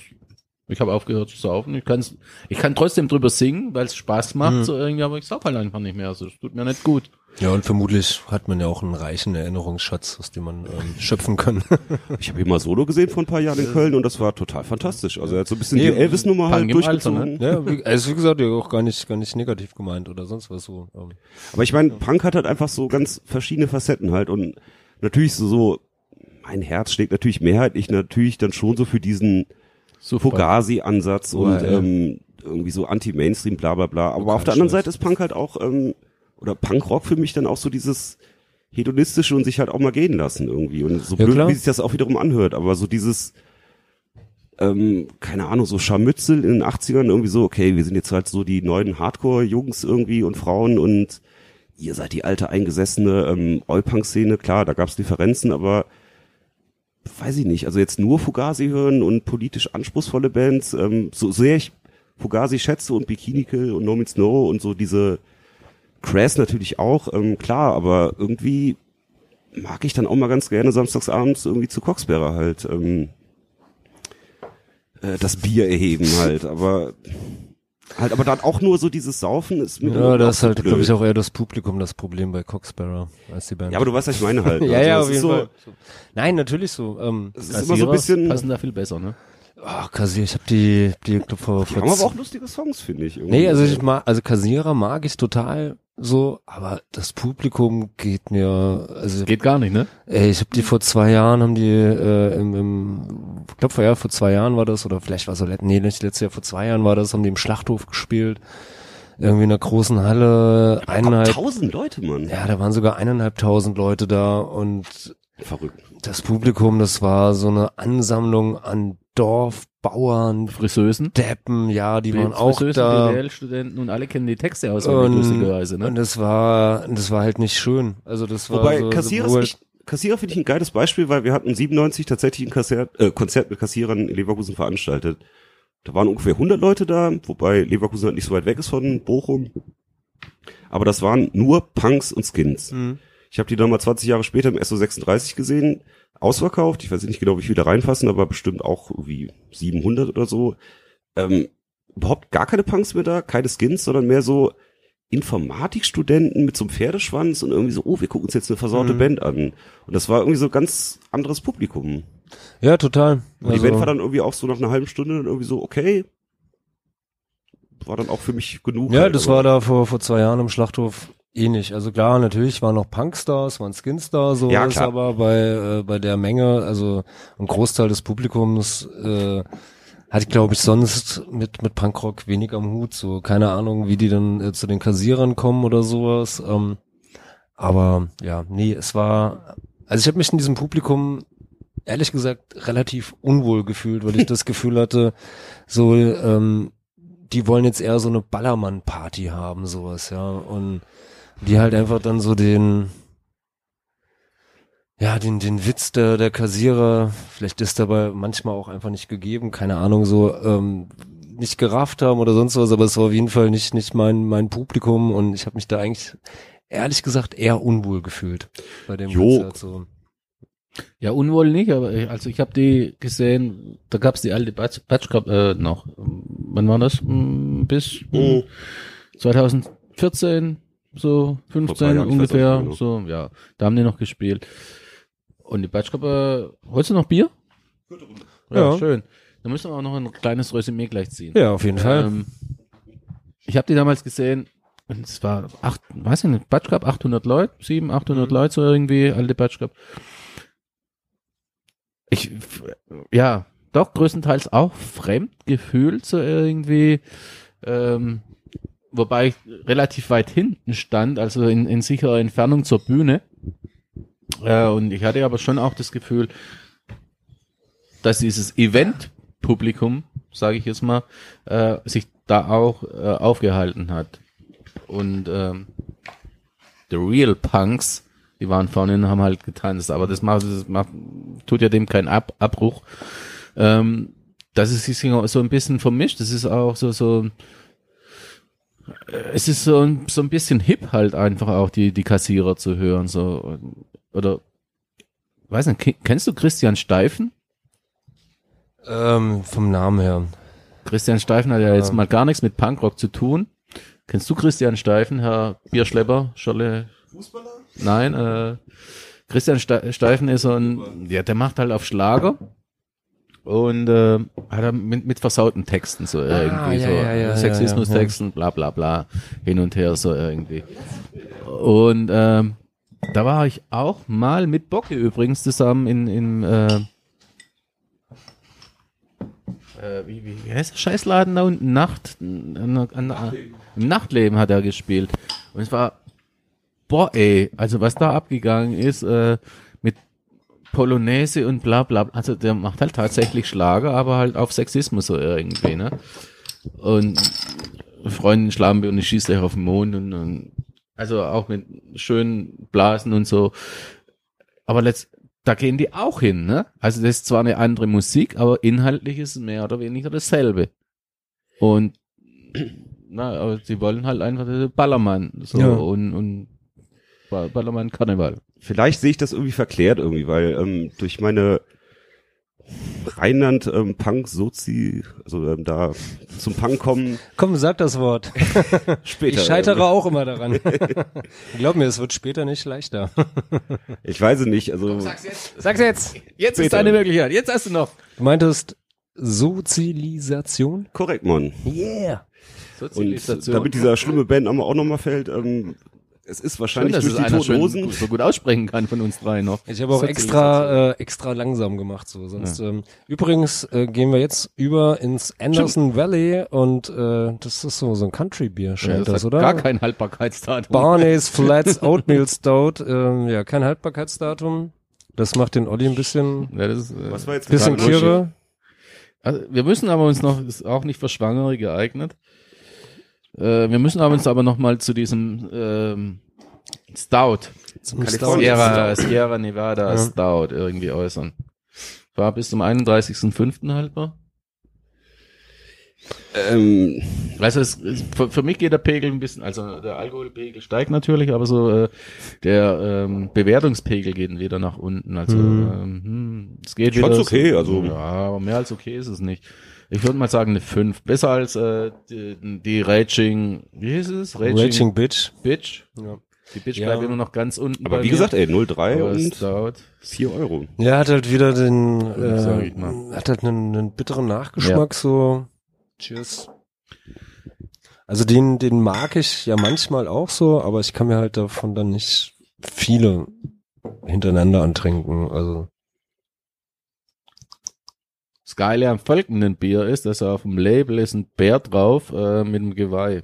ich habe aufgehört zu saufen. Ich, kann's, ich kann trotzdem drüber singen, weil es Spaß macht,
Mhm.
so irgendwie, aber ich sauf halt einfach nicht mehr. Also das tut mir nicht gut.
Ja, und vermutlich hat man ja auch einen reichen Erinnerungsschatz, aus dem man ähm, schöpfen kann.
ich habe ihn mal Solo gesehen vor ein paar Jahren in Köln und das war total fantastisch. Also er hat so ein bisschen
Nee,
die Elvis-Nummer halt
Punk im Alter,
durchgezogen.
ne?
ja, wie, also wie gesagt, ja auch gar nicht, gar nicht negativ gemeint oder sonst was so. Ähm.
Aber ich meine, Punk hat halt einfach so ganz verschiedene Facetten halt und natürlich so, so mein Herz schlägt natürlich mehrheitlich natürlich dann schon so für diesen
So
Fugazi-Ansatz und
ja.
ähm, irgendwie so Anti-Mainstream, bla bla bla. Aber auf der anderen. Seite ist Punk halt auch, ähm, oder Punkrock für mich dann auch so dieses hedonistische und sich halt auch mal gehen lassen irgendwie. Und so
Ja,
blöd,
klar.
wie sich das auch wiederum anhört, aber so dieses, ähm, keine Ahnung, so Scharmützel in den 80ern irgendwie so, okay, wir sind jetzt halt so die neuen Hardcore-Jungs irgendwie und Frauen und ihr seid die alte eingesessene ähm, Oi-Punk-Szene, klar, da gab's Differenzen, aber weiß ich nicht, also jetzt nur Fugazi hören und politisch anspruchsvolle Bands, ähm, so sehr ich Fugazi schätze und Bikini Kill und No Means Snow und so diese Crash natürlich auch, ähm, klar, aber irgendwie mag ich dann auch mal ganz gerne samstagsabends irgendwie zu Coxbearer halt ähm, äh, das Bier erheben halt, aber halt, aber dann auch nur so dieses Saufen ist mir
Ja,
dann
da
auch
ist halt, glaube ich, auch eher das Publikum das Problem bei Coxbearer als die Band.
Ja, aber du weißt, was ich meine halt. ne?
ja, ja,
Also
auf
es ist
jeden
so,
Fall. Nein, natürlich so. Ähm,
Es ist immer so ein bisschen,
passen da viel besser, ne?
oh, Kassier, ich habe die, die glaub, vor,
die
vor
haben aber auch lustige Songs, finde ich. irgendwie.
Nee, also ich mag, also Kassierer mag ich total so, aber das Publikum geht mir, also
Geht gar nicht, ne?
ey, ich habe die vor zwei Jahren, haben die äh, im, im ich glaube vor, ja, vor zwei Jahren war das, oder vielleicht war es so, nee, nicht letztes Jahr, vor zwei Jahren war das, haben die im Schlachthof gespielt, irgendwie in einer großen Halle,
Da
eineinhalb,
tausend Leute, Mann.
ja, da waren sogar eineinhalbtausend Leute da und
Verrückt.
das Publikum, das war so eine Ansammlung an Dorfbauern,
Friseusen.
Deppen, ja, die waren auch
Friseusen,
da.
BWL-Studenten und alle kennen die Texte auswendig,
Und,
lustigerweise, ne?
und das war, das war halt nicht schön. Also das war
Wobei
so,
Kassierer,
so,
ist ich, Kassierer finde ich ein geiles Beispiel, weil wir hatten 97 tatsächlich ein Konzert, äh, Konzert mit Kassierern in Leverkusen veranstaltet. Da waren ungefähr 100 Leute da, wobei Leverkusen halt nicht so weit weg ist von Bochum. Aber das waren nur Punks und Skins.
Mhm.
Ich habe die dann mal 20 Jahre später im SO36 gesehen, ausverkauft. Ich weiß nicht genau, wie viele da reinfassen, aber bestimmt auch irgendwie 700 oder so. Ähm, überhaupt gar keine Punks mehr da, keine Skins, sondern mehr so Informatikstudenten mit so einem Pferdeschwanz und irgendwie so, oh, wir gucken uns jetzt eine versaute
Mhm.
Band an. Und das war irgendwie so ganz anderes Publikum.
ja, total.
Und die
Also,
Band war dann irgendwie auch so nach einer halben Stunde dann irgendwie so, okay, war dann auch für mich genug.
Ja,
halt,
das war da vor, vor zwei Jahren im Schlachthof ähnlich. Also klar, natürlich waren noch Punkstars, waren Skinstars, so
Ja,
ist aber bei, äh, bei der Menge, also ein Großteil des Publikums äh, hatte, glaube ich, sonst mit, mit Punkrock wenig am Hut. So, keine Ahnung, wie die dann äh, zu den Kassierern kommen oder sowas. Ähm, aber ja, nee, es war, also ich habe mich in diesem Publikum ehrlich gesagt relativ unwohl gefühlt, weil ich das Gefühl hatte, so, ähm, die wollen jetzt eher so eine Ballermann-Party haben, sowas, ja. Und die halt einfach dann so den, ja, den, den Witz der, der Kassierer, vielleicht ist dabei manchmal auch einfach nicht gegeben, keine Ahnung, so, ähm, nicht gerafft haben oder sonst was, aber es war auf jeden Fall nicht, nicht mein, mein Publikum und ich habe mich da eigentlich, ehrlich gesagt, eher unwohl gefühlt bei dem
Jo.
Konzert, so.
Ja, unwohl nicht, aber ich, also ich habe die gesehen, da gab's die alte Batsch, Batsch äh, noch. Wann war das? Hm, Bis hm,
Mhm.
2014, so
Vor drei
15
Jahren, ich weiß
ungefähr,
nicht
so, ja. Da haben die noch gespielt. Und die Batsch Cup, äh, holst du noch Bier? Ja,
Ja.
schön. Da müssen wir auch noch ein kleines Resümee gleich ziehen.
Ja, auf jeden Fall.
Ähm, ich habe die damals gesehen, und es war acht, weiß ich nicht, Batsch Cup, 800 Leute, 700, 800 Leute so irgendwie, alte Batsch. Ich, ja, doch größtenteils auch fremd gefühlt so irgendwie, ähm, wobei ich relativ weit hinten stand, also in, in sicherer Entfernung zur Bühne. Äh, und ich hatte aber schon auch das Gefühl, dass dieses Event-Publikum, sage ich jetzt mal, äh, sich da auch äh, aufgehalten hat. Und ähm, The Real Punks, die waren vorne und haben halt getanzt, aber das macht, das macht tut ja dem keinen Ab Abbruch. Ähm, das ist so ein bisschen vermischt. Das ist auch so so es ist so ein, so ein bisschen hip halt einfach auch die die Kassierer zu hören so oder weiß nicht ke- kennst du Christian Steifen
Ähm, vom Namen her.
Christian Steifen hat ja jetzt
Ja.
mal gar nichts mit Punkrock zu tun. Kennst du Christian Steifen, Herr Bierschlepper, Scholle? Fußballer? Nein, äh, Christian Ste Steifen ist so ein, ja, der macht halt auf Schlager und äh, hat er mit, mit versauten Texten so irgendwie
Ah, ja,
so
ja, ja,
Sexismus-Texten, bla bla bla, hin und her so irgendwie. Und ähm, da war ich auch mal mit Bocke übrigens zusammen in, in äh, äh, wie, wie, wie heißt der Scheißladen da unten? Nacht, an, an, an, im Nachtleben hat er gespielt. Und es war, boah ey, also was da abgegangen ist, äh, Polonaise und bla bla, also der macht halt tatsächlich Schlager, aber halt auf Sexismus so irgendwie, ne? Und Freundin Schlampe und ich schieße euch auf den Mond und, und also auch mit schönen Blasen und so. Aber letzt, da gehen die auch hin, ne? Also das ist zwar eine andere Musik, aber inhaltlich ist es mehr oder weniger dasselbe. Und na, aber sie wollen halt einfach Ballermann so
Ja.
und, und Ba- Ballermann Karneval.
Vielleicht sehe ich das irgendwie verklärt irgendwie, weil ähm, durch meine Rheinland ähm, Punk Sozi, also ähm, da zum Punk kommen
Komm, sag das Wort.
später.
Ich scheitere
ähm,
auch immer daran. Glaub mir, es wird später nicht leichter.
Ich weiß es nicht, also
Sag's jetzt.
Jetzt ist
Später.
deine Möglichkeit. Jetzt hast du noch.
Du meintest Sozialisation?
korrekt, Mann.
Yeah.
Und
Sozialisation.
damit dieser schlimme Bandname auch nochmal fällt, ähm, es ist
Schön,
wahrscheinlich
dass
durch
es
die
einer
Toten
schön
Hosen.
gut, so gut aussprechen kann von uns drei noch.
Ich habe auch extra äh, extra langsam gemacht so. Sonst ähm, übrigens äh, gehen wir jetzt über ins Anderson Valley und äh, das ist so so ein Country Bier
Ja,
scheint
das
das,
hat
oder?
gar kein Haltbarkeitsdatum.
Barney's Flats Oatmeal Stout. Ähm, ja, kein Haltbarkeitsdatum. Das macht den Olli ein bisschen
Ja, das ist, äh,
Was war jetzt
bisschen? Tiere.
Also, wir müssen aber uns noch, ist auch nicht für Schwangere geeignet. Äh, wir müssen aber uns aber noch mal zu diesem ähm, Stout,
Zum. Stout.
Sierra, Sierra Nevada
Ja.
Stout irgendwie äußern. War bis zum 31.05. haltbar.
Ähm,
Also es, es, für, für mich geht der Pegel ein bisschen, also der Alkoholpegel steigt natürlich, aber so äh, der ähm, Bewertungspegel geht wieder nach unten. Also
Mhm.
ähm, hm, es geht
Ich
wieder.
fand's okay, also-
ja, aber mehr als okay ist es nicht. Ich würde mal sagen eine 5. Besser als äh, die, die Raging, wie hieß es?
Raging Bitch.
Bitch.
Ja.
Die Bitch
Ja.
bleibt immer noch ganz unten.
aber
bei
wie
mir.
gesagt, ey, 03
Aber
und
Stout.
4 Euro.
Ja, hat halt wieder den, äh, hat halt einen, einen bitteren Nachgeschmack, so. Cheers. Also den, den mag ich ja manchmal auch so, aber ich kann mir halt davon dann nicht viele hintereinander antrinken. Also
Das Geile am folgenden Bier ist, dass auf dem Label ist ein Bär drauf äh, mit einem Geweih.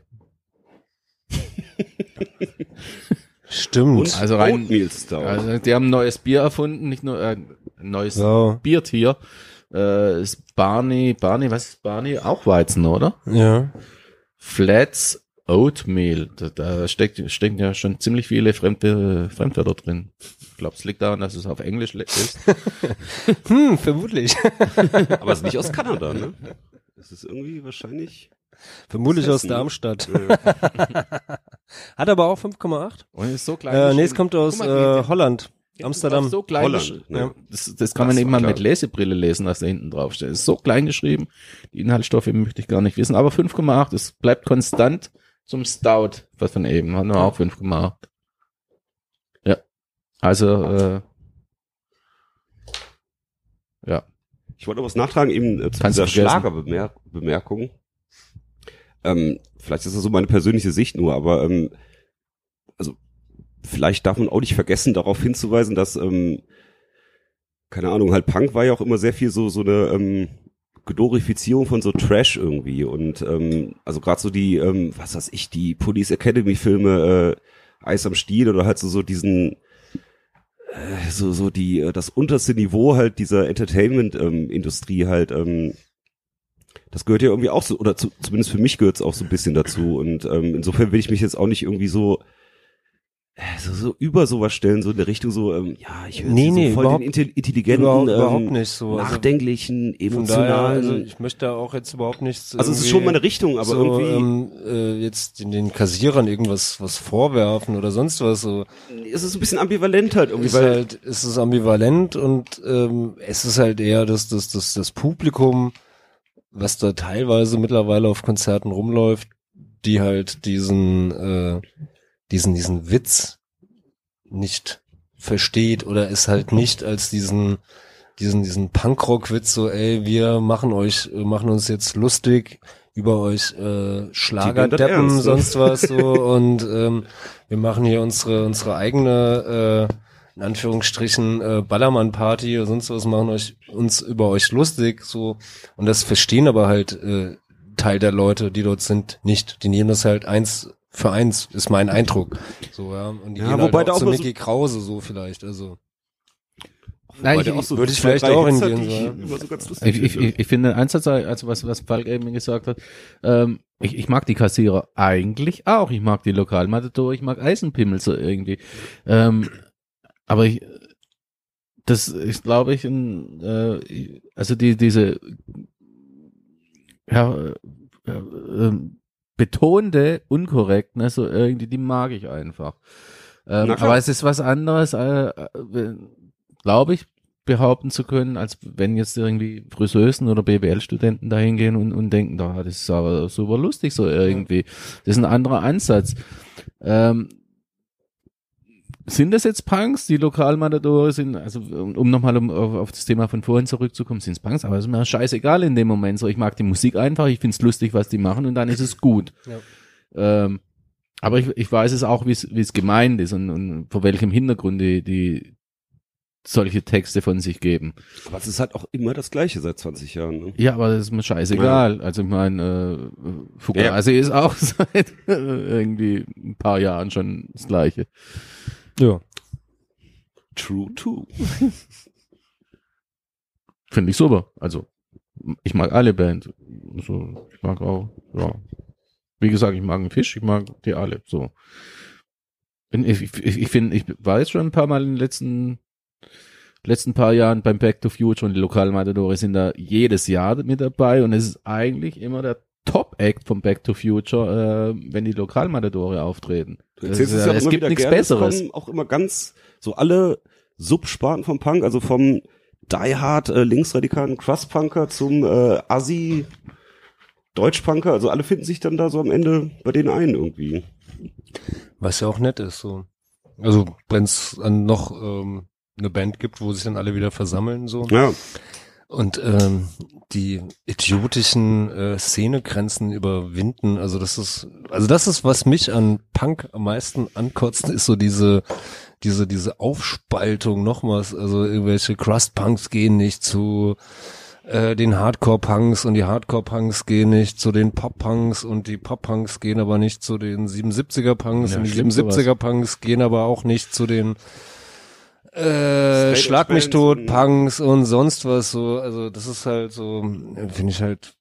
stimmt.
Und
Also rein-. Also die haben ein neues Bier erfunden, nicht nur äh, ein neues
ja,
Biertier. Äh, ist Barney, Barney, was ist Barney? Auch Weizen, oder?
ja.
Flats Oatmeal. Da, da steckt, stecken ja schon ziemlich viele fremde Fremdwörter drin. Ich glaube, es liegt daran, dass es auf Englisch ist.
Hm, vermutlich.
Aber es ist nicht aus Kanada, ne? Das ist irgendwie wahrscheinlich.
vermutlich aus? Darmstadt. Hat aber auch 5,8.
Und ist so klein.
Äh, nee, es kommt aus
mal,
äh, Holland. Amsterdam.
So klein
Holland, ne?
ja. Das, das kann man
Das
eben
war
mal
klar.
mit Lesebrille lesen, was da hinten drauf steht. Ist so klein geschrieben. Die Inhaltsstoffe möchte ich gar nicht wissen. Aber 5,8, es bleibt konstant zum Stout, was von eben. Haben wir auch 5,8. Also, äh, ja.
Ich wollte noch was nachtragen, eben äh, zu
Kannst
dieser. Schlagerbemerkung. Ähm, vielleicht ist das so meine persönliche Sicht nur, aber ähm, also vielleicht darf man auch nicht vergessen, darauf hinzuweisen, dass, ähm, keine Ahnung, halt Punk war ja auch immer sehr viel so, so eine ähm, Glorifizierung von so Trash irgendwie. Und ähm, also gerade so die, ähm, was weiß ich, die Police Academy Filme, äh, Eis am Stiel oder halt so, so diesen so so die äh, das unterste Niveau halt dieser Entertainment ähm, Industrie halt ähm, das gehört ja irgendwie auch so oder zu, zumindest für mich gehört es auch so ein bisschen dazu. Und ähm, insofern will ich mich jetzt auch nicht irgendwie so äh, so, so über sowas stellen, so in der Richtung so, ähm, ja, ich höre
Nee,
so
nee,
voll
überhaupt-
den intelli- intelligenten,
Überhaupt,
ähm,
überhaupt nicht so. Also,
nachdenklichen,
von daher, also
emotionalen.
ich möchte da auch jetzt überhaupt nichts.
Also, es ist schon meine Richtung, aber
so,
irgendwie
ähm, äh, jetzt den, den Kassierern irgendwas was vorwerfen oder sonst was so.
ist es ein bisschen ambivalent halt irgendwie,
ist
weil
halt, ist es ambivalent und ähm, es ist halt eher das, das, das, das Publikum, was da teilweise mittlerweile auf Konzerten rumläuft, die halt diesen, äh, diesen, diesen Witz nicht versteht oder es halt nicht als diesen, diesen, diesen Punkrock-Witz so, ey, wir machen euch, machen uns jetzt lustig über euch äh, Schlagerdeppen,
ne?
sonst was so und ähm, wir machen hier unsere unsere eigene äh, in Anführungsstrichen äh, Ballermann-Party oder sonst was machen euch uns über euch lustig so und das verstehen aber halt äh, Teil der Leute, die dort sind, nicht. Die nehmen das halt eins für eins, ist mein Eindruck. So ja und die
Ja,
gehen
wobei
halt
da
auch
auch
zu
mal so-
Mickey Krause so vielleicht, also
Nein, ich,
so
würde ich vielleicht auch
hat,
hingehen, so, ja.
immer so ganz lustig
Ich, ich,
finde.
ich, ich finde Einsatz, also was, was Falk eben gesagt hat, ähm, ich, ich mag die Kassierer eigentlich auch. Ich mag die Lokalmatador, ich mag Eisenpimmel so irgendwie. Ähm, aber ich, das ist, glaube ich, ein, äh, also die, diese ja, äh, äh, ähm, betonte Unkorrektness, so irgendwie, die mag ich einfach. Ähm, aber es ist was anderes, äh, äh, glaube ich, behaupten zu können, als wenn jetzt irgendwie Friseusen oder BWL-Studenten da hingehen und, und denken, da, das ist aber super lustig so irgendwie. Das ist ein anderer Ansatz. Ähm, sind das jetzt Punks, die Lokalmatadore sind, also um, um nochmal um, auf, auf das Thema von vorhin zurückzukommen, sind es Punks, aber es ist mir scheißegal in dem Moment. So, ich mag die Musik einfach, ich find's lustig, was die machen und dann ist es gut. Ähm, aber ich, ich weiß es auch, wie es gemeint ist und, und vor welchem Hintergrund die, die solche Texte von sich geben.
Aber es ist halt auch immer das Gleiche seit 20 Jahren. Ne?
Ja, aber das ist mir scheißegal. Also ich meine, äh, Fugazi ist auch seit äh, irgendwie ein paar Jahren schon das Gleiche.
Ja.
True, too.
Finde ich super. Also ich mag alle Bands. So, ich mag auch, ja. Wie gesagt, ich mag einen Fisch, ich mag die alle. So. Ich, ich, ich finde, ich war jetzt schon ein paar Mal in den letzten letzten paar Jahren beim Back to Future und die Lokalmatadore sind da jedes Jahr mit dabei und es ist eigentlich immer der Top-Act vom Back to Future, äh, wenn die Lokalmatadore auftreten.
Erzählst es ja
es
immer
gibt
wieder
nichts
gerne.
Besseres.
Auch immer ganz, so alle Subsparten vom Punk, also vom Die Hard äh, linksradikalen Crust-Punker zum äh, Assi Deutschpunker, also alle finden sich dann da so am Ende bei denen ein irgendwie.
Was ja auch nett ist, so. Also, wenn es dann noch ähm, eine Band gibt, wo sich dann alle wieder versammeln, so.
Ja,
und ähm, die idiotischen äh, Szenegrenzen überwinden. Also das ist, also das ist, was mich an Punk am meisten ankotzt, ist so diese, diese, diese Aufspaltung nochmals. Also irgendwelche Crust-Punks gehen nicht zu äh, den Hardcore-Punks und die Hardcore-Punks gehen nicht zu den Pop-Punks und die Pop-Punks gehen aber nicht zu den 77er-Punks
Ja,
und die
stimmt sowas.
77er-Punks gehen aber auch nicht zu den äh, Schlag mich tot, Punks und sonst was so. Also das ist halt so, finde ich halt,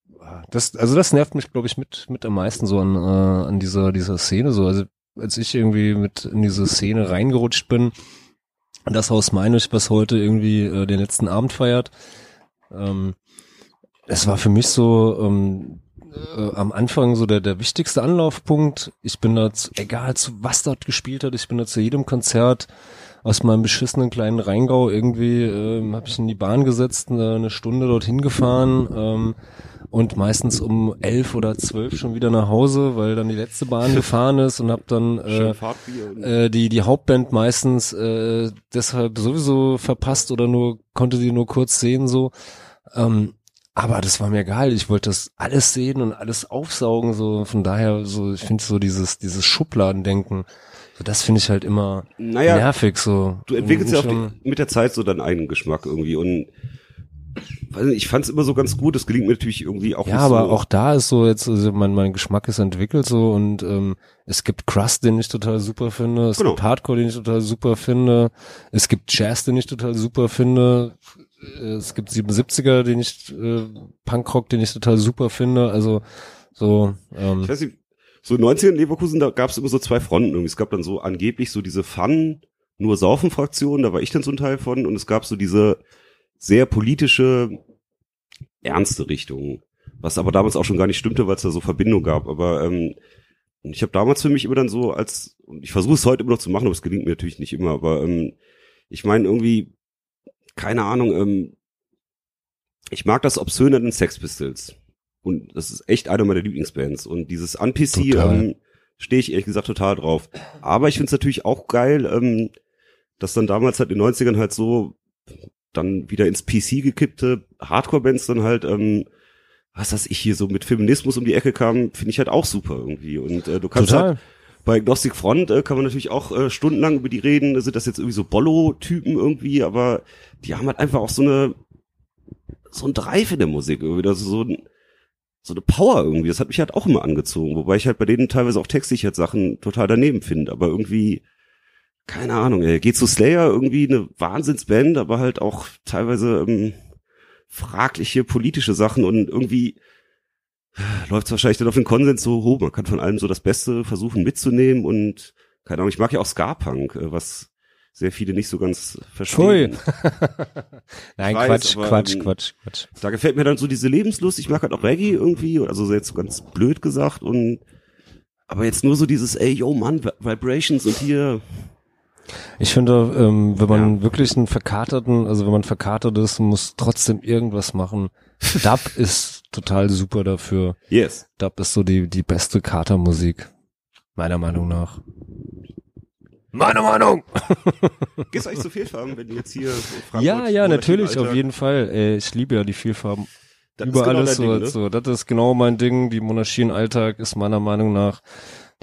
das, also das nervt mich, glaube ich, mit mit am meisten so an äh, an dieser dieser Szene so. Also als ich irgendwie mit in diese Szene reingerutscht bin, das Haus meine ich, was heute irgendwie äh, den letzten Abend feiert. Ähm, es war für mich so ähm, äh, am Anfang so der, der wichtigste Anlaufpunkt. Ich bin da, zu, egal zu was dort gespielt hat, ich bin da zu jedem Konzert aus meinem beschissenen kleinen Rheingau irgendwie, ähm, habe ich in die Bahn gesetzt, eine, eine Stunde dorthin gefahren ähm, und meistens um elf oder zwölf schon wieder nach Hause, weil dann die letzte Bahn gefahren ist und habe dann äh, äh, die die Hauptband meistens äh, deshalb sowieso verpasst oder nur konnte die nur kurz sehen so. Ähm, aber das war mir egal. Ich wollte das alles sehen und alles aufsaugen. So von daher so ich finde so dieses dieses Schubladendenken. So das finde ich halt immer
Naja,
nervig so.
du entwickelst ja auch die, mit der Zeit so deinen eigenen Geschmack irgendwie und ich fand es immer so ganz gut, das gelingt mir natürlich irgendwie auch
Ja, aber
so.
auch da ist so jetzt, also mein, mein Geschmack ist entwickelt so und ähm, es gibt Crust, den ich total super finde, es
Genau.
gibt Hardcore, den ich total super finde, es gibt Jazz, den ich total super finde, äh, es gibt 77er, den ich, äh, Punkrock, den ich total super finde, also so, ähm,
ich weiß nicht, so in den 90ern in Leverkusen, da gab es immer so zwei Fronten irgendwie. Es gab dann so angeblich so diese Fun, nur Saufen-Fraktion, da war ich dann so ein Teil von und es gab so diese sehr politische, ernste Richtung, was aber damals auch schon gar nicht stimmte, weil es da so Verbindung gab, aber ähm, ich habe damals für mich immer dann so als, und ich versuche es heute immer noch zu machen, aber es gelingt mir natürlich nicht immer, aber ähm, ich meine irgendwie, keine Ahnung, ähm, ich mag das Obszöne den Sex Pistols. Und das ist echt eine meiner Lieblingsbands. Und dieses
Total.
ähm, stehe ich ehrlich gesagt total drauf. Aber ich finde es natürlich auch geil, ähm, dass dann damals halt in den 90ern halt so dann wieder ins PC gekippte Hardcore-Bands dann halt, ähm, was weiß ich hier so mit Feminismus um die Ecke kamen, finde ich halt auch super irgendwie. Und äh, du kannst halt
total.
bei Agnostic Front äh, kann man natürlich auch äh, stundenlang über die reden. Sind das jetzt irgendwie so Bollo-Typen irgendwie, aber die haben halt einfach auch so eine so ein Drive in der Musik irgendwie, also so ein, so eine Power irgendwie. Das hat mich halt auch immer angezogen, wobei ich halt bei denen teilweise auch textlich halt Sachen total daneben finde, aber irgendwie keine Ahnung, ey. Geht zu Slayer irgendwie eine Wahnsinnsband, aber halt auch teilweise ähm, fragliche politische Sachen und irgendwie läuft es wahrscheinlich dann auf den Konsens so hoch. Man kann von allem so das Beste versuchen mitzunehmen und keine Ahnung, ich mag ja auch Ska-Punk, äh, was sehr viele nicht so ganz verstehen.
Nein,
weiß,
Quatsch,
aber,
Quatsch,
ähm,
Quatsch, Quatsch.
Da gefällt mir dann so diese Lebenslust. Ich mag halt auch Reggae irgendwie, also so jetzt so ganz blöd gesagt und aber jetzt nur so dieses, ey, yo Mann, Vi- Vibrations und hier,
Ich finde, ähm, wenn man
Ja.
wirklich einen verkaterten, also wenn man verkatert ist, muss trotzdem irgendwas machen. Dub ist total super dafür.
yes.
Dub ist so die, die beste Katermusik. Meiner Meinung nach. Meine Meinung!
Gehst du eigentlich zu Fehlfarben, wenn du jetzt hier so Frankfurt,
Ja, ja, natürlich, auf jeden Fall. Äh, ich liebe ja die Vielfarben.
das ist
Überall
genau dein
so,
Ding, ne?
so. Das ist genau mein Ding. Die Monarchie im Alltag ist meiner Meinung nach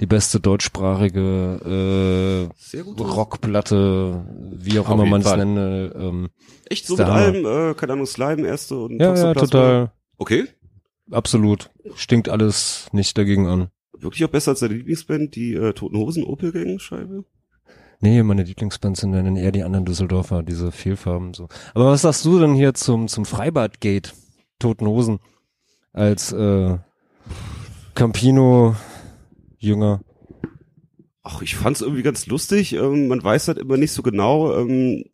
die beste deutschsprachige äh, Rockplatte, wie auch
Auf
immer man es nenne. Ähm,
Echt so
der
mit
Hammer.
allem, äh, keine Ahnung, Slime erste und
ja, ja, total.
Okay.
Absolut. Stinkt alles nicht dagegen an.
Wirklich auch besser als deine Lieblingsband, die äh, Toten Hosen Opel Gang Scheibe.
Nee, meine Lieblingsbands sind dann eher die anderen Düsseldorfer, diese Vielfarben so. Aber was sagst du denn hier zum, zum Freibad-Gate? Toten Hosen. Als äh, Campino Jünger.
Ach, ich fand's irgendwie ganz lustig. Ähm, man weiß halt immer nicht so genau, ähm,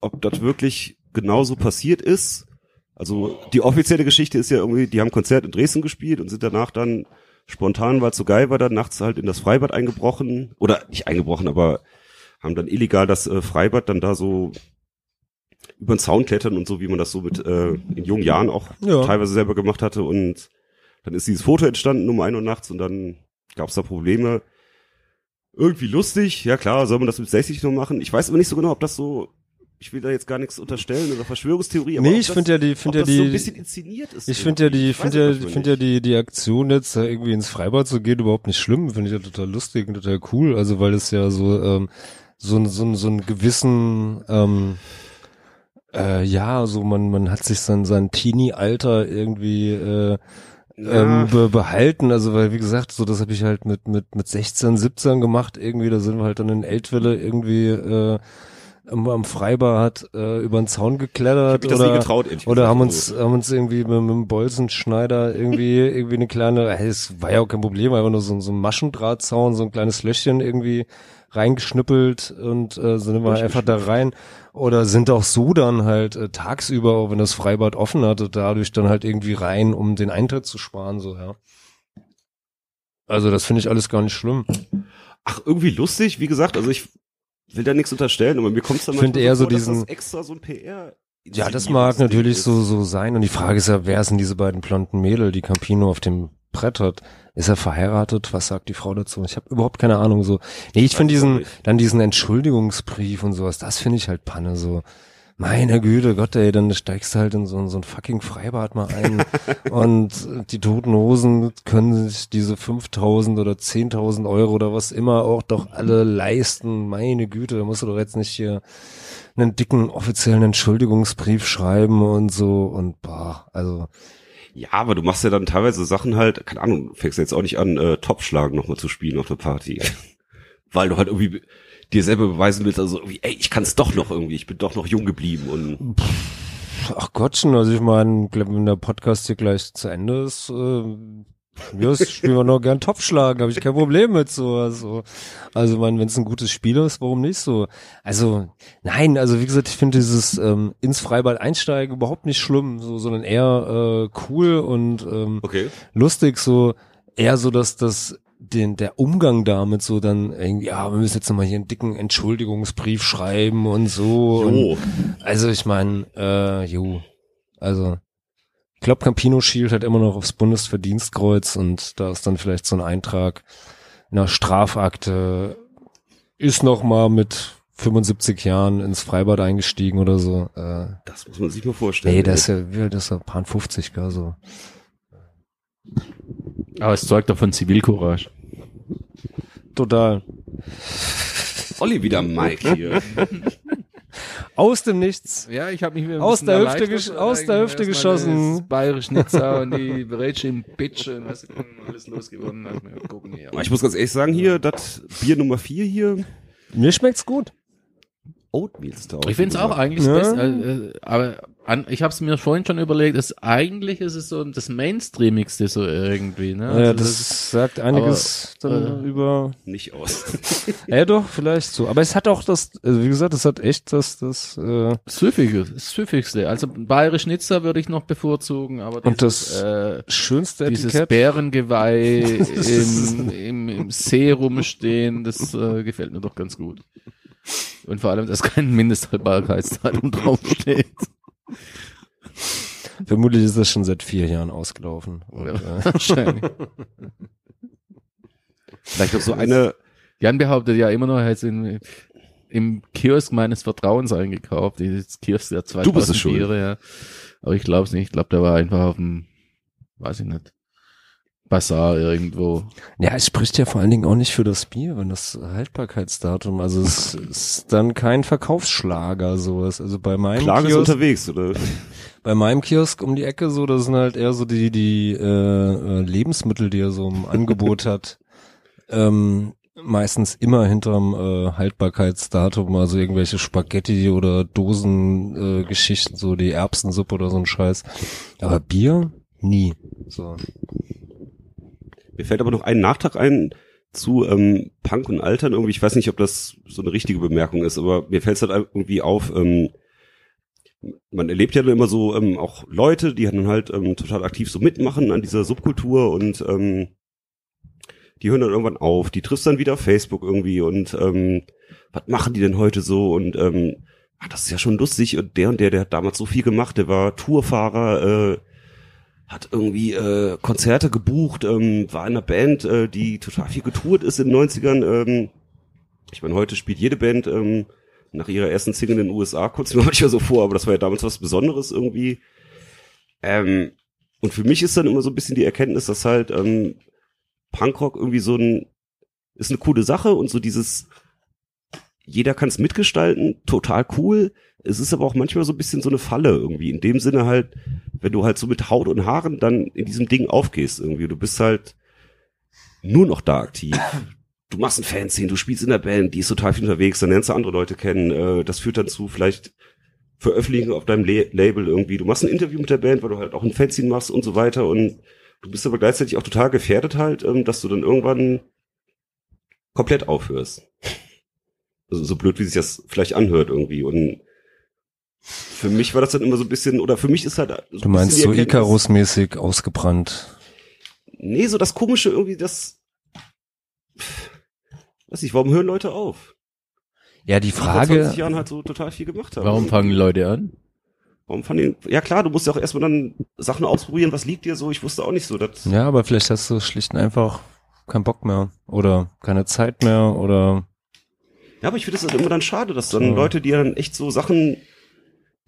ob das wirklich genauso passiert ist. Also die offizielle Geschichte ist ja irgendwie, die haben Konzert in Dresden gespielt und sind danach dann spontan, weil es so geil war, dann nachts halt in das Freibad eingebrochen. Oder nicht eingebrochen, aber haben dann illegal das äh, Freibad dann da so über den Zaun klettern und so, wie man das so mit äh, in jungen Jahren auch
Ja.
teilweise selber gemacht hatte. Und dann ist dieses Foto entstanden um ein Uhr nachts und dann gab's da Probleme. Irgendwie lustig, ja klar, soll man das mit 60 noch machen? Ich weiß aber nicht so genau, ob das so ich will da jetzt gar nichts unterstellen oder Verschwörungstheorie,
Nee,
ob
ich finde ja die- finde ja
das so
die-
ein bisschen inszeniert ist.
Ich finde ja die, finde ja,
es
finde ja die, die Aktion jetzt da irgendwie ins Freibad zu gehen überhaupt nicht schlimm. Finde ich ja total lustig und total cool. Also weil es ja so, ähm, so, ein- so, ein- so einen gewissen, ähm, äh, ja, so man, man hat sich sein, sein Teenie-Alter irgendwie, äh,
Ja.
ähm, be behalten. Also weil wie gesagt, so das habe ich halt mit mit mit 16, 17 gemacht. Irgendwie da sind wir halt dann in Eltville irgendwie äh, am, Freibad äh, über den Zaun geklettert oder
nie getraut,
oder haben uns haben uns irgendwie mit, mit dem Bolzenschneider irgendwie irgendwie eine kleine, es war ja auch kein Problem, einfach nur so, so ein Maschendrahtzaun, so ein kleines Löchchen irgendwie reingeschnippelt und äh, sind wir einfach da rein oder sind auch so dann halt äh, tagsüber, wenn das Freibad offen hatte, dadurch dann halt irgendwie rein, um den Eintritt zu sparen, so ja. Also das finde ich alles gar nicht schlimm.
Ach, irgendwie lustig, wie gesagt, also ich will da nichts unterstellen, aber mir kommt es dann
Ich
manchmal
eher so
dass
diesen-
extra so ein PR
Ja, das mag natürlich so so sein und die Frage ist ja, wer sind diese beiden blonden Mädel, die Campino auf dem Brett hat? Ist er verheiratet? Was sagt die Frau dazu? Ich habe überhaupt keine Ahnung so. Nee, ich finde diesen dann diesen Entschuldigungsbrief und sowas, das finde ich halt Panne so. Meine Güte, Gott, ey, dann steigst du halt in so, ein- so ein fucking Freibad mal ein und die toten Hosen können sich diese 5000 oder 10.000 Euro oder was immer auch doch alle leisten. Meine Güte, da musst du doch jetzt nicht hier einen dicken offiziellen Entschuldigungsbrief schreiben und so und boah, also
Ja, aber du machst ja dann teilweise Sachen halt, keine Ahnung, du fängst jetzt auch nicht an, äh, Topschlagen nochmal zu spielen auf der Party. Weil du halt irgendwie dir selber beweisen willst, also irgendwie, ey, ich kann es doch noch irgendwie, ich bin doch noch jung geblieben und
ach Gottchen, also ich meine, wenn der Podcast hier gleich zu Ende ist, äh, ja, spielen wir noch gern Topfschlagen, habe ich kein Problem mit so. Also, also man, wenn es ein gutes Spiel ist, warum nicht so? Also, nein, also wie gesagt, ich finde dieses ähm, ins Freibad einsteigen überhaupt nicht schlimm, so, sondern eher äh, cool und ähm,
okay.
lustig, so eher so, dass das den der Umgang damit so dann irgendwie, ja, wir müssen jetzt nochmal hier einen dicken Entschuldigungsbrief schreiben und so. Und,
Jo.
also ich meine, äh, jo, also ich glaube, Campino schielt halt immer noch aufs Bundesverdienstkreuz und da ist dann vielleicht so ein Eintrag in einer Strafakte, ist noch mal mit 75 Jahren ins Freibad eingestiegen oder so. Äh,
Das muss man sich mal vorstellen.
nee,
ey.
das ist ja, alt ist er? Paar 50, gell, so.
Aber es zeugt doch von Zivilcourage.
Total.
Olli wieder Mike hier.
Aus dem Nichts.
Ja, ich habe mich wieder ein
Aus der Hüfte gesch- aus der Hüfte geschossen.
Das Bayerisch Nizza und die Berätsche im Bitch und was alles gucken hier.
Aber ich muss ganz ehrlich sagen, hier, das Bier Nummer vier hier,
Mir schmeckt's gut.
Oatmeal Stout.
Ich finde es auch eigentlich
Ja.
das Beste. Äh, aber an, ich habe es mir vorhin schon überlegt, dass eigentlich ist es so das Mainstreamigste so irgendwie. Ne?
Ja,
Also
das, sagt einiges dann
äh,
über.
nicht aus.
Ja, doch, vielleicht so. Aber es hat auch das, also wie gesagt, es hat echt das, das, äh,
das Süffige, das Süffigste. Also Bayerisch Nizza würde ich noch bevorzugen, aber
Und
dieses,
das
äh,
schönste
dieses
Etikett.
Bärengeweih im, im, im See rumstehen, das äh, gefällt mir doch ganz gut. Und vor allem, dass kein Mindesthaltbarkeitsdatum draufsteht.
Vermutlich ist das schon seit vier Jahren ausgelaufen. Und,
Ja,
äh,
wahrscheinlich.
Vielleicht noch so eine,
Jan behauptet ja immer noch, er hat in, im Kiosk meines Vertrauens eingekauft. Dieses Kiosk der 2000
Du bist es.
Biere, ja. Aber ich glaube es nicht. Ich glaube, der war einfach auf dem, weiß ich nicht, Bazar irgendwo.
ja, es spricht ja vor allen Dingen auch nicht für das Bier, wenn das Haltbarkeitsdatum, also es ist dann kein Verkaufsschlager sowas. Also bei meinem
ist
Kiosk,
unterwegs, oder?
bei meinem Kiosk um die Ecke so, das sind halt eher so die die äh, äh, Lebensmittel, die er so im Angebot hat. Ähm, meistens immer hinterm äh, Haltbarkeitsdatum, also irgendwelche Spaghetti oder Dosengeschichten, äh, Geschichten, so die Erbsensuppe oder so ein Scheiß. Aber Bier nie. So.
Mir fällt aber noch ein Nachtrag ein zu ähm, Punk und Altern irgendwie. Ich weiß nicht, ob das so eine richtige Bemerkung ist, aber mir fällt es halt irgendwie auf, ähm, man erlebt ja immer so ähm, auch Leute, die dann halt ähm, total aktiv so mitmachen an dieser Subkultur und ähm, die hören dann irgendwann auf, die triffst dann wieder Facebook irgendwie und ähm, was machen die denn heute so und ähm, ach, das ist ja schon lustig und der und der, der hat damals so viel gemacht, der war Tourfahrer, äh, hat irgendwie äh, Konzerte gebucht, ähm, war in einer Band, äh, die total viel getourt ist in den 90ern. Ähm, ich meine, heute spielt jede Band ähm, nach ihrer ersten Single in den USA, es mir manchmal so vor, aber das war ja damals was Besonderes irgendwie. Ähm, und für mich ist dann immer so ein bisschen die Erkenntnis, dass halt ähm, Punkrock irgendwie so ein, ist eine coole Sache und so dieses, jeder kann es mitgestalten, total cool. Es ist aber auch manchmal so ein bisschen so eine Falle irgendwie. In dem Sinne halt, wenn du halt so mit Haut und Haaren dann in diesem Ding aufgehst irgendwie. Du bist halt nur noch da aktiv. Du machst ein Fanzine, du spielst in der Band, die ist total viel unterwegs, dann lernst du andere Leute kennen. Äh, das führt dann zu vielleicht Veröffentlichung auf deinem Label irgendwie. Du machst ein Interview mit der Band, weil du halt auch ein Fanzine machst und so weiter. Und du bist aber gleichzeitig auch total gefährdet halt, ähm, dass du dann irgendwann komplett aufhörst. Also so blöd, wie sich das vielleicht anhört irgendwie. Und für mich war das dann immer so ein bisschen, oder für mich ist halt. So
Du meinst so Icarus-mäßig ausgebrannt.
Nee, so das Komische irgendwie, das. Weiß ich, warum hören Leute auf?
Ja, die
Die vor 20
Frage,
Jahren halt so total viel gemacht haben.
Warum fangen Leute an?
Warum fanden die, ja klar, du musst ja auch erstmal dann Sachen ausprobieren, was liegt dir so, ich wusste auch nicht so, das,
ja, aber vielleicht hast du schlicht und einfach keinen Bock mehr oder keine Zeit mehr oder
ja, aber ich finde das halt immer dann schade, dass dann
So.
Leute, die dann echt so Sachen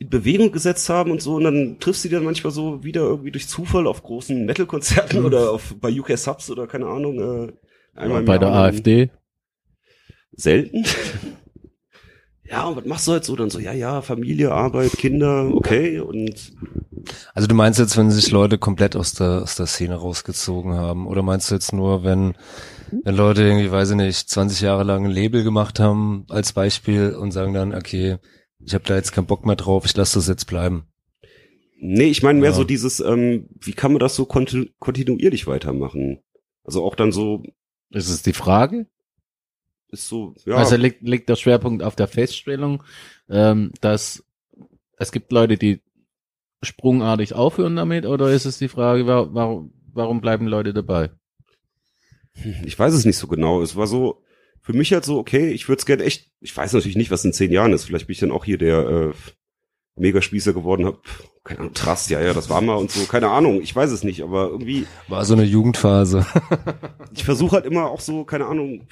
in Bewegung gesetzt haben und so, und dann triffst du die dann manchmal so wieder irgendwie durch Zufall auf großen Metal-Konzerten oder auf, bei UK Subs oder keine Ahnung, äh, einmal
Bei der AfD?
Selten. ja, und was machst du halt so? Dann so, ja, ja, Familie, Arbeit, Kinder, okay, und
Also du meinst jetzt, wenn sich Leute komplett aus der, aus der Szene rausgezogen haben? Oder meinst du jetzt nur, wenn, wenn Leute irgendwie, weiß ich nicht, 20 Jahre lang ein Label gemacht haben als Beispiel und sagen dann, okay, ich habe da jetzt keinen Bock mehr drauf, ich lasse das jetzt bleiben.
Nee, ich meine mehr
Ja.
so dieses, ähm, wie kann man das so konti kontinuierlich weitermachen? Also auch dann so,
Ist es die Frage?
ist so, ja,
Also liegt, liegt der Schwerpunkt auf der Feststellung, ähm, dass es gibt Leute, die sprungartig aufhören damit, oder ist es die Frage, wa- warum, warum bleiben Leute dabei?
ich weiß es nicht so genau. Es war so, für mich halt so, okay, ich würde es gerne echt, ich weiß natürlich nicht, was in zehn Jahren ist. Vielleicht bin ich dann auch hier der äh, Megaspießer geworden, hab, keine Ahnung, Trust, ja, ja, das war mal und so, keine Ahnung, ich weiß es nicht, aber irgendwie,
War so eine Jugendphase.
ich versuche halt immer auch so, keine Ahnung,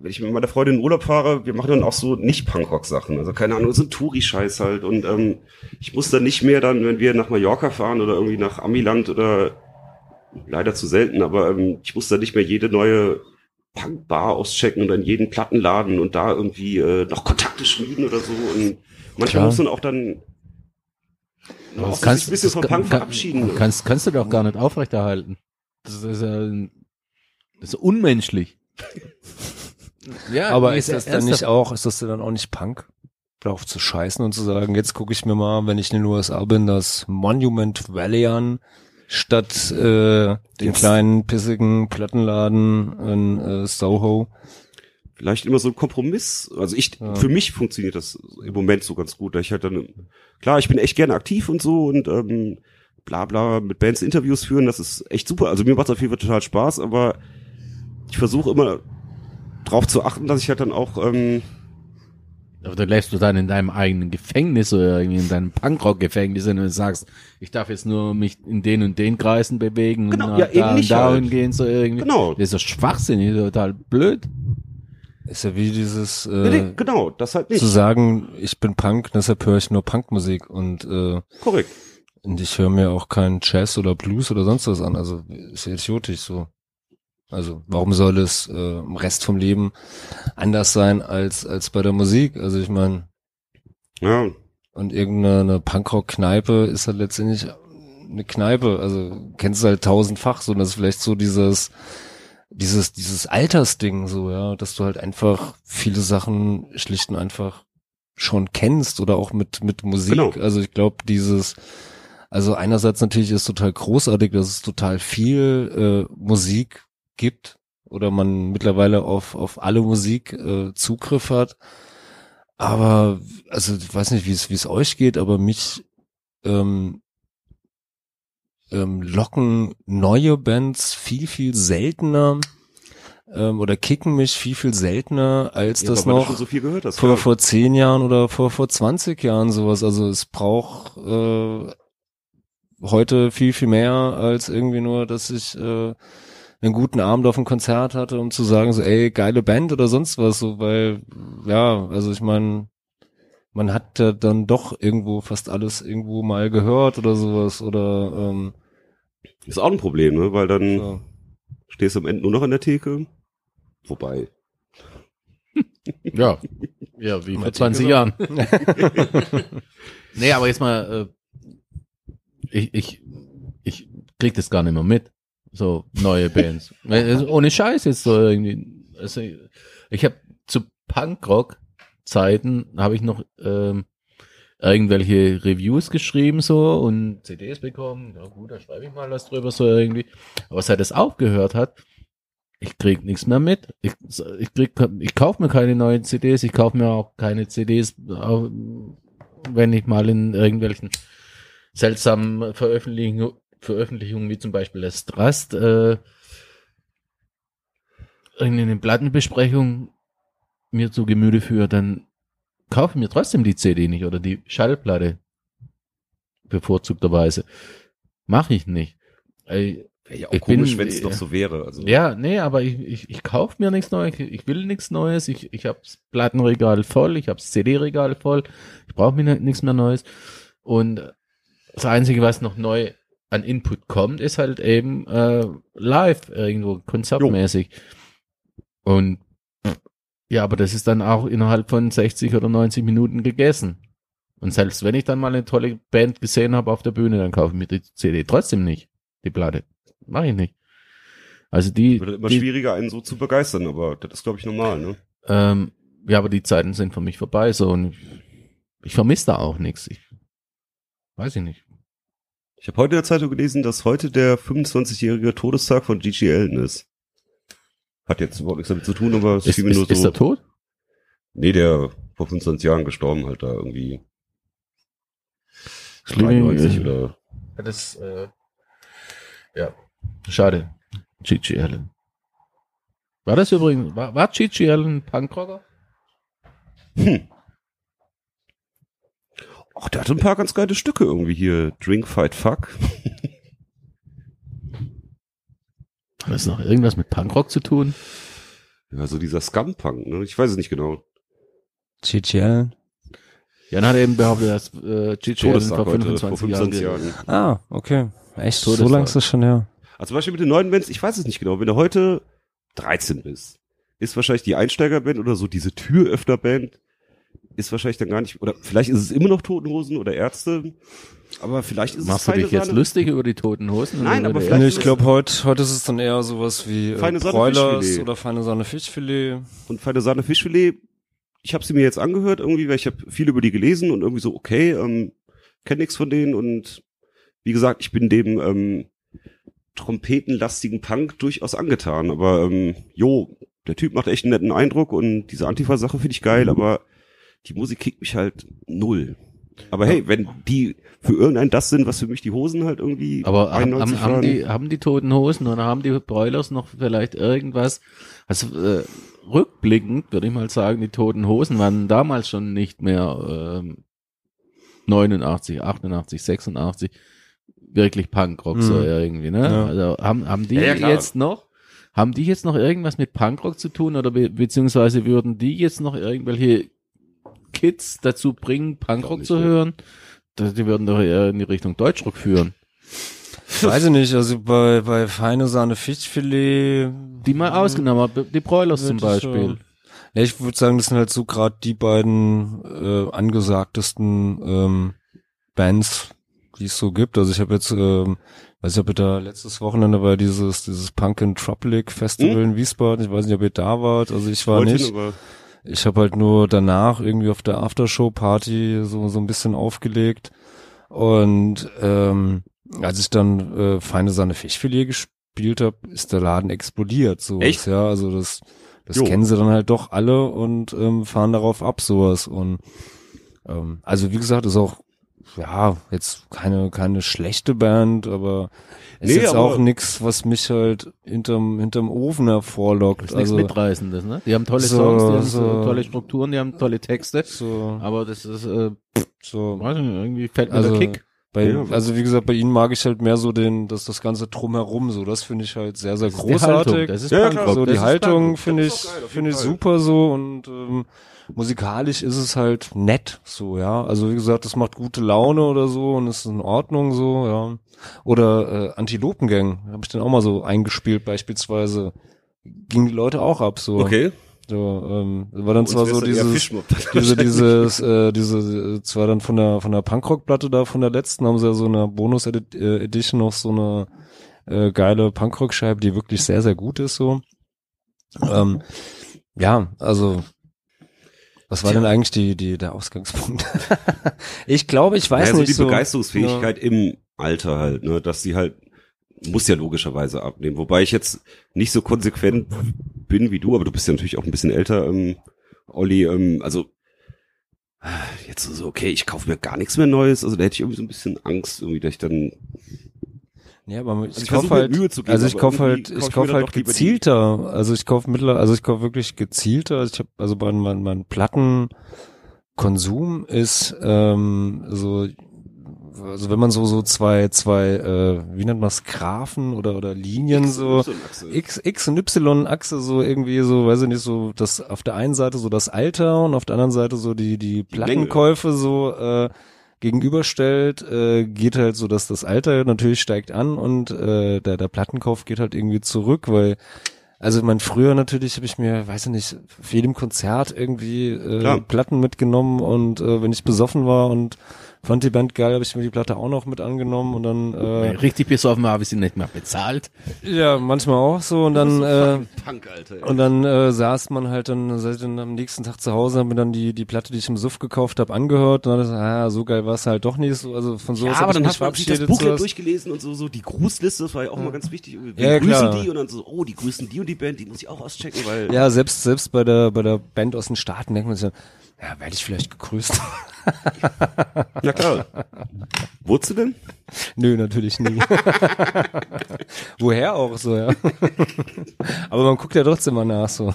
wenn ich mit meiner Freundin in Urlaub fahre, wir machen dann auch so nicht Punkrock-Sachen. Also keine Ahnung, so ein Touri-Scheiß halt. Und ähm, ich muss dann nicht mehr dann, wenn wir nach Mallorca fahren oder irgendwie nach Amiland oder leider zu selten, aber ähm, ich muss dann nicht mehr jede neue Punkbar auschecken oder in jeden Plattenladen und da irgendwie äh, noch Kontakte schmieden oder so. Und manchmal
Klar.
muss man auch dann auch sich ein bisschen vom
das
Punk
kann-
verabschieden.
Kannst, kannst du doch gar nicht aufrechterhalten. Das ist ja, ein- das ist unmenschlich. ja,
Aber ist das dann nicht auch, ist das dann auch nicht Punk? Darauf zu scheißen und zu sagen, jetzt gucke ich mir mal, wenn ich in den USA bin, das Monument Valley an, statt äh, den kleinen pissigen Plattenladen in äh, Soho.
vielleicht immer so ein Kompromiss. Also ich,
Ja.
für mich funktioniert das im Moment so ganz gut. Da ich halt dann, klar, ich bin echt gerne aktiv und so und ähm, bla bla mit Bands Interviews führen, das ist echt super. Also mir macht es auf jeden Fall total Spaß, aber ich versuche immer drauf zu achten, dass ich halt dann auch, ähm,
Aber da lässt du dann in deinem eigenen Gefängnis oder irgendwie in deinem Punkrock-Gefängnis und du sagst, ich darf jetzt nur mich in den und den Kreisen bewegen
Genau,
und
ja,
da
eben
und dahin
halt.
gehen so irgendwie.
genau,
Das ist doch schwachsinnig, total blöd.
Ist ja wie dieses
nee, nee,
äh,
genau, das halt nicht.
zu sagen, ich bin Punk, deshalb höre ich nur Punkmusik und äh,
Korrekt.
und ich höre mir auch keinen Jazz oder Blues oder sonst was an. Also ist ja idiotisch so. Also warum soll es äh, im Rest vom Leben anders sein als als bei der Musik? Also ich meine,
Ja,
und irgendeine Punkrock-Kneipe ist halt letztendlich eine Kneipe. Also kennst du halt tausendfach so. Und das ist vielleicht so dieses dieses dieses Altersding so, ja, dass du halt einfach viele Sachen schlicht und einfach schon kennst oder auch mit mit Musik.
Genau.
Also ich glaube dieses also einerseits natürlich ist total großartig, dass es total viel äh, Musik gibt oder man mittlerweile auf auf alle Musik äh, Zugriff hat. Aber also ich weiß nicht, wie es wie es euch geht, aber mich ähm, ähm, locken neue Bands viel viel seltener ähm, oder kicken mich viel viel seltener als
ja
das noch
so viel gehört hast.
vor,
ja.
vor zehn Jahren oder vor, vor 20 Jahren sowas. Also es braucht äh, heute viel, viel mehr als irgendwie nur, dass ich äh, einen guten Abend auf dem Konzert hatte, um zu sagen, so, ey, geile Band oder sonst was, so, weil, ja, also ich meine, man hat ja dann doch irgendwo fast alles irgendwo mal gehört oder sowas oder ähm,
Ist auch ein Problem, ne? Weil dann
so.
stehst du am Ende nur noch an der Theke. Wobei.
Ja. Ja, wie vor
Mal
20
Theke
Jahren. nee, aber jetzt mal, äh, ich, ich, ich krieg das gar nicht mehr mit. So neue Bands. Also, Ohne Scheiß jetzt so irgendwie. Also, ich habe zu Punkrock-Zeiten habe ich noch ähm, irgendwelche Reviews geschrieben so und CDs bekommen. Ja gut, da schreibe ich mal was drüber so irgendwie. Aber seit es aufgehört hat, ich krieg nichts mehr mit. Ich, ich krieg, ich kaufe mir keine neuen CDs, ich kaufe mir auch keine CDs, auch wenn ich mal in irgendwelchen seltsamen Veröffentlichungen, Veröffentlichungen wie zum Beispiel das Trust, äh, irgendeine Plattenbesprechung mir zu Gemüte führe, dann kaufe ich mir trotzdem die CD nicht oder die Schallplatte bevorzugterweise. Mache ich nicht.
Wäre ja auch
Ich
komisch, wenn es
äh,
noch so wäre. Also,
ja, nee, aber ich, ich, ich kaufe mir nichts Neues, ich, ich will nichts Neues, ich, ich hab's Plattenregal voll, ich hab's CD-Regal voll, ich brauche mir ni- nichts mehr Neues. Und das Einzige, was noch neu an Input kommt, ist halt eben äh, live irgendwo, konzertmäßig. Und ja, aber das ist dann auch innerhalb von 60 oder 90 Minuten gegessen. Und selbst wenn ich dann mal eine tolle Band gesehen habe auf der Bühne, dann kaufe ich mir die CD trotzdem nicht, die Platte. Mache ich nicht. Also die,
Wird immer
die
schwieriger, einen so zu begeistern, aber das ist, glaube ich, normal, ne?
ähm, ja, aber die Zeiten sind für mich vorbei, so und ich vermisse da auch nichts. Ich weiß ich nicht.
Ich habe heute in der Zeitung gelesen, dass heute der 25-jährige Todestag von Gigi Allen ist. Hat jetzt überhaupt nichts damit zu tun, aber es
Ist,
fiel mir nur
ist,
so.
ist er tot?
Nee, der vor 25 Jahren gestorben halt da irgendwie.
Schlimm,
93 oder.
Ja, das, äh, ja, schade. Gigi Allen. War das übrigens, war, war Gigi Allen Punkrocker?
Hm. Ach, der hatte ein paar ganz geile Stücke irgendwie hier. Drink, Fight, Fuck.
Hat das noch irgendwas mit Punkrock zu tun?
Ja, so dieser Scum-Punk, ne? Ich weiß es nicht genau.
GGL.
Jan hat eben behauptet, dass äh,
Todestag
vor
heute,
25,
vor 25
Jahren.
Jahren.
Ah, okay. Echt, so
Todesfall.
lang ist das schon her.
Also zum Beispiel mit den neuen Bands, ich weiß es nicht genau, wenn du heute 13 bist, ist wahrscheinlich die Einsteigerband oder so diese Türöffnerband, ist wahrscheinlich dann gar nicht, oder vielleicht ist es immer noch Totenhosen oder Ärzte, aber vielleicht ist
Machst
es
du
feine
dich jetzt
Sahne.
lustig über die toten Hosen?
Nein, aber vielleicht
Nee, ich glaube, heute, heute ist es dann eher sowas wie äh,
Feine Sahne
Broilers
Fischfilet.
oder feine Sahne Fischfilet.
Und feine Sahne Fischfilet, ich habe sie mir jetzt angehört irgendwie, weil ich habe viel über die gelesen und irgendwie so, okay, ähm, kenn nix von denen und wie gesagt, ich bin dem ähm, trompetenlastigen Punk durchaus angetan, aber ähm, jo, der Typ macht echt einen netten Eindruck und diese Antifa-Sache finde ich geil, aber die Musik kickt mich halt null. Aber hey, wenn die für irgendein das sind, was für mich die Hosen halt irgendwie
Aber haben,
91
haben, haben,
waren,
die, haben die toten Hosen oder haben die Broilers noch vielleicht irgendwas? Also äh, rückblickend würde ich mal sagen, die toten Hosen waren damals schon nicht mehr ähm, 89, 88, 86 wirklich Punkrock so
Mhm.
irgendwie, ne?
Ja.
Also haben, haben die
Ja,
jetzt noch, haben die jetzt noch irgendwas mit Punkrock zu tun oder be beziehungsweise würden die jetzt noch irgendwelche Kids dazu bringen, Punkrock zu hören? Die würden doch eher in die Richtung Deutschrock führen.
Weiß ich nicht, also bei, bei feine Sahne Fischfilet.
Die mal ausgenommen, die Broilers zum
ich,
Beispiel.
Ja, ich würde sagen, das sind halt so gerade die beiden äh, angesagtesten ähm, Bands, die es so gibt. Also ich habe jetzt, ähm, weiß nicht, ob ihr da letztes Wochenende war dieses dieses Punk and Tropic Festival
Hm?
in Wiesbaden. Ich weiß nicht, ob ihr da wart. Also ich war
wollte
nicht.
hin,
Ich habe halt nur danach irgendwie auf der Aftershow-Party so so ein bisschen aufgelegt und ähm, als ich dann äh, feine Sahne Fischfilet gespielt habe, ist der Laden explodiert. So
Echt?
ja, also das das
Jo.
kennen sie dann halt doch alle und ähm, fahren darauf ab sowas und ähm, also wie gesagt ist auch ja jetzt keine keine schlechte Band, aber es
Nee,
ist jetzt
aber-
auch nix, was mich halt hinterm hinterm Ofen hervorlockt.
Das ist nichts
also
Mitreißendes, ne? Die haben tolle
So,
Songs, die haben so tolle Strukturen, die haben tolle Texte.
so
Aber das ist, äh,
so
weiß ich nicht, irgendwie fällt mir
Also,
der Kick.
Bei,
Ja.
also wie gesagt, bei ihnen mag ich halt mehr so den, das, das ganze drumherum so. Das finde ich halt sehr, sehr
Das ist die Haltung,
großartig.
Das ist
Ja, klar.
so
das
die
ist
Haltung finde ich,
ist
finde ich super so und ähm, musikalisch ist es halt nett so, ja. Also wie gesagt, das macht gute Laune oder so und ist in Ordnung so, ja. Oder äh, Antilopengang, habe ich dann auch mal so eingespielt beispielsweise. Gingen die Leute auch ab so.
Okay.
So, ähm, war dann zwar so dieses diese, dieses, äh, diese, zwar dann von der, von der Punkrock-Platte da, von der letzten, haben sie ja so eine Bonus-Edition noch so eine äh, geile Punkrock-Scheibe, die wirklich sehr, sehr gut ist, so. Ähm, ja, also, was war denn eigentlich die, die, der Ausgangspunkt? ich glaube, ich weiß
naja, so
nicht
die
so.
Begeisterungsfähigkeit im Alter halt, ne, dass sie halt muss ja logischerweise abnehmen. Wobei ich jetzt nicht so konsequent bin wie du, aber du bist ja natürlich auch ein bisschen älter, ähm, Olli. Ähm, also jetzt so, okay, ich kaufe mir gar nichts mehr Neues. Also da hätte ich irgendwie so ein bisschen Angst, irgendwie, dass ich dann
Ja, aber ich,
Also ich
kaufe
versuche mir
halt,
Mühe zu geben,
also ich kaufe halt,
kaufe
ich
ich
kaufe halt gezielter. Also ich kaufe mittlerweile, also ich kaufe wirklich gezielter. Also ich habe, also mein, mein, mein Plattenkonsum ist ähm, so, also wenn man so so zwei zwei, äh, wie nennt man es, Graphen oder oder Linien so. X, X und Y Achse so irgendwie so, weiß ich nicht, so das auf der einen Seite so das Alter und auf der anderen Seite so die die Plattenkäufe so äh, gegenüberstellt, äh, geht halt so, dass das Alter natürlich steigt an und äh, der der Plattenkauf geht halt irgendwie zurück, weil also man früher natürlich habe ich mir, weiß ich nicht, für jedem Konzert irgendwie äh,
Klar.
Platten mitgenommen und äh, wenn ich besoffen war und fand die Band geil, habe ich mir die Platte auch noch mit angenommen und dann äh,
Richtig besoffen habe ich sie nicht mehr bezahlt.
ja manchmal auch so und dann äh,
Punk, Alter.
und dann äh, saß man halt dann, dann am nächsten Tag zu Hause, haben mir dann die die Platte, die ich im Suff gekauft habe, angehört und dann ich, ah, so geil war es halt doch nicht. So, also von sowas
ja,
hab
aber
ich
dann hat man sich das. Buchlet durchgelesen und so, so die Grußliste, das war ja auch mal ganz wichtig. Wir
Ja,
grüßen
klar.
die und dann so, oh, die grüßen die und die Band, die muss ich auch auschecken, weil
Ja, selbst selbst bei der bei der Band aus den Staaten denkt man sich, ja, werde ich vielleicht gegrüßt.
Na klar. Wurdest du denn?
Nö, natürlich nie. Woher auch so, ja. Aber man guckt ja trotzdem mal nach so.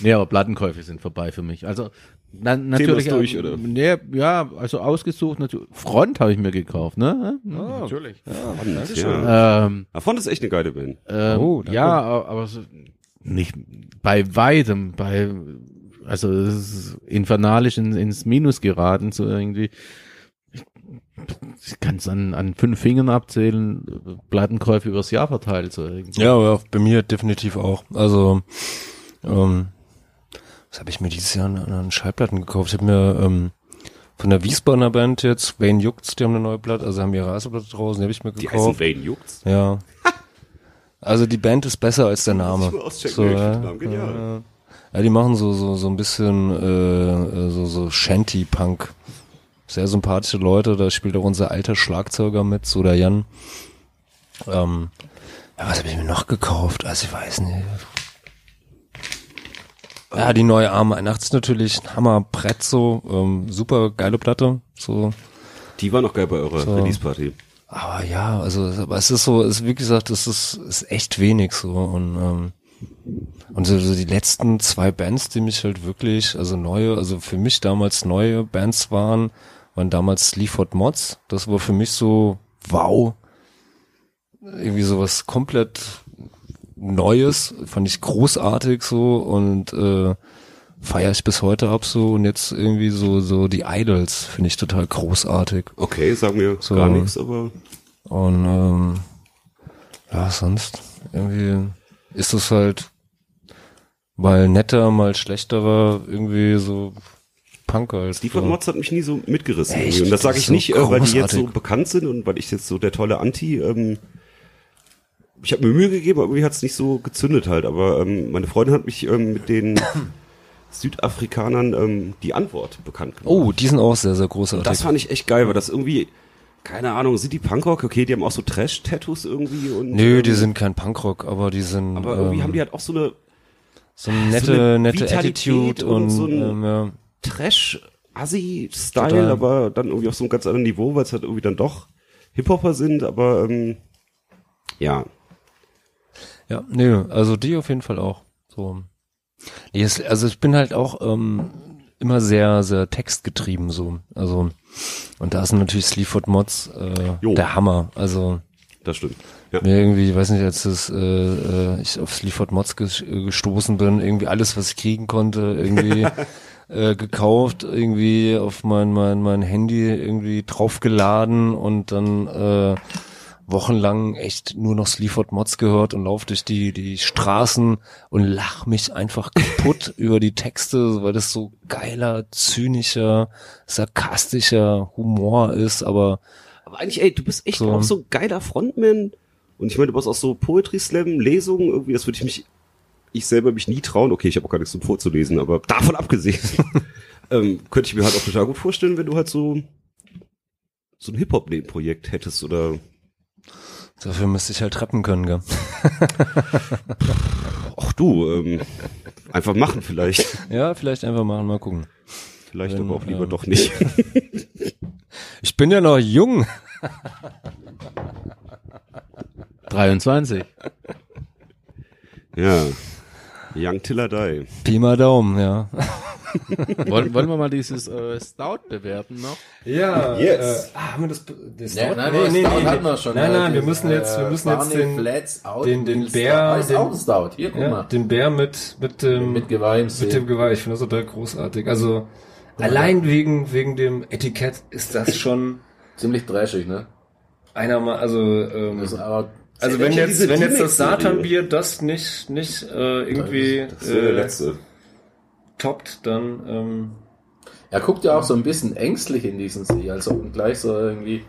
Nee, aber Plattenkäufe sind vorbei für mich. Also na, natürlich
ist durch, oder?
Nee, ja, also ausgesucht natürlich. Front habe ich mir gekauft, ne? Ja, natürlich.
Spannend, ja.
Ähm,
Davon ist echt eine geile Band.
ähm,
Oh,
ja, aber aber so, nicht bei weitem, bei also es ist infernalisch in, ins Minus geraten, so irgendwie. Ich, ich kann es an, an fünf Fingern abzählen, Plattenkäufe übers Jahr verteilt. So irgendwie.
Ja, aber bei mir definitiv auch. Also, ähm, was habe ich mir dieses Jahr an, an Schallplatten gekauft? Ich habe mir ähm, von der Wiesbadener Band jetzt, Wayne Jucks, die haben eine neue Platte, also haben ihre Reiseplatte draußen, die habe ich mir
Die heißen
gekauft.
Wayne Jucks.
Ja. Also die Band ist besser als der Name.
mal auschecken,
So,
ja, Namen genial.
ja. die machen so so so ein bisschen äh, so so Shanty Punk. Sehr sympathische Leute, da spielt auch unser alter Schlagzeuger mit, so der Jan. Ähm, ja, was habe ich mir noch gekauft? Also ich weiß nicht. Ja, die neue Arme 81 natürlich, ein Hammerbrett so, ähm, super geile Platte, so.
Die war noch geil bei eurer
So.
Release-Party.
Aber ja, also aber es ist so, es ist wie gesagt, es ist, ist echt wenig so. Und ähm, und so, so die letzten zwei Bands, die mich halt wirklich, also neue, also für mich damals neue Bands waren, waren damals Sleaford Mods. Das war für mich so, wow, irgendwie sowas komplett Neues, fand ich großartig so. Und äh, feiere ich bis heute ab so und jetzt irgendwie so so die Idols finde ich total großartig.
Okay, sagen wir
So.
gar nichts, aber
Und ähm, ja, sonst irgendwie ist es halt mal netter, mal schlechterer, irgendwie so Punk halt.
Steve
so.
Mods hat mich nie so mitgerissen.
Echt?
Und das sage ich
so
nicht, äh, weil die jetzt so
großartig.
bekannt sind und weil ich jetzt so der tolle Anti. Ähm, ich habe mir Mühe gegeben, aber irgendwie hat es nicht so gezündet halt. Aber ähm, meine Freundin hat mich ähm, mit den Südafrikanern ähm, die Antwort bekannt gemacht.
Oh, die sind auch sehr, sehr großartig.
Das fand ich echt geil, weil das irgendwie, keine Ahnung, sind die Punkrock? Okay, die haben auch so Trash-Tattoos irgendwie und.
Nö,
ähm,
die sind kein Punkrock, aber die sind
Aber irgendwie
ähm,
haben die halt auch so eine
so eine nette,
so eine
nette
Vitalität
Attitude und,
und so ein-
ähm, ja.
Trash-Assi-Style, aber dann irgendwie auf so einem ganz anderen Niveau, weil es halt irgendwie dann doch Hip-Hopper sind, aber ähm, ja.
Ja, nee, also die auf jeden Fall auch. So. Also ich bin halt auch ähm, immer sehr, sehr textgetrieben so. Also und da ist natürlich Sleaford Mods äh, der Hammer. Also
Das stimmt. Ja.
mir irgendwie, ich weiß nicht, als das, äh, äh, ich auf Sleaford Mods äh, gestoßen bin, irgendwie alles, was ich kriegen konnte, irgendwie äh, gekauft, irgendwie auf mein, mein, mein Handy irgendwie draufgeladen und dann äh, wochenlang echt nur noch Sleaford Mods gehört und lauf durch die, die Straßen und lach mich einfach kaputt über die Texte, weil das so geiler, zynischer, sarkastischer Humor ist, aber
Aber eigentlich, ey, du bist echt
So.
auch so ein geiler Frontman. Und ich meine, du machst auch so Poetry Slam, Lesungen, irgendwie, das würde ich mich, ich selber mich nie trauen. Okay, ich habe auch gar nichts zum vorzulesen, aber davon abgesehen, ähm, könnte ich mir halt auch total gut vorstellen, wenn du halt so, so ein Hip-Hop-Projekt hättest oder,
dafür müsste ich halt rappen können, gell?
ach du, ähm, einfach machen vielleicht.
Ja, vielleicht einfach machen, mal gucken.
Vielleicht
Wenn,
aber auch lieber
ähm,
doch nicht.
Ich bin ja noch jung.
23.
ja. Young Till I Die.
Pi mal Daumen, ja.
wollen, wollen wir mal dieses äh, Stout bewerten noch?
Ja,
Yes.
äh, ah, haben wir das, das
Ja, nein,
nee, nee,
Stout
nee,
hatten
nee.
wir schon.
Nein, nein, wir müssen jetzt, wir
äh,
müssen jetzt den,
Flats Out
den, den Bär,
Stout. Ist
den,
Stout. Hier, guck
ja,
mal.
den Bär mit, mit dem,
Mit
mit dem Geweih. Ich finde das total großartig. Also, allein wegen, wegen dem Etikett ist das schon
Ziemlich trashig, ne?
einer mal, also, ähm,
Das ist aber
also wenn jetzt, wenn jetzt das
D-Max-Serie.
Satanbier das nicht, nicht, äh, irgendwie,
Das ist der
äh,
letzte.
toppt, dann, ähm,
Er guckt ja auch so ein bisschen ängstlich in diesen See, als ob ihm gleich so irgendwie,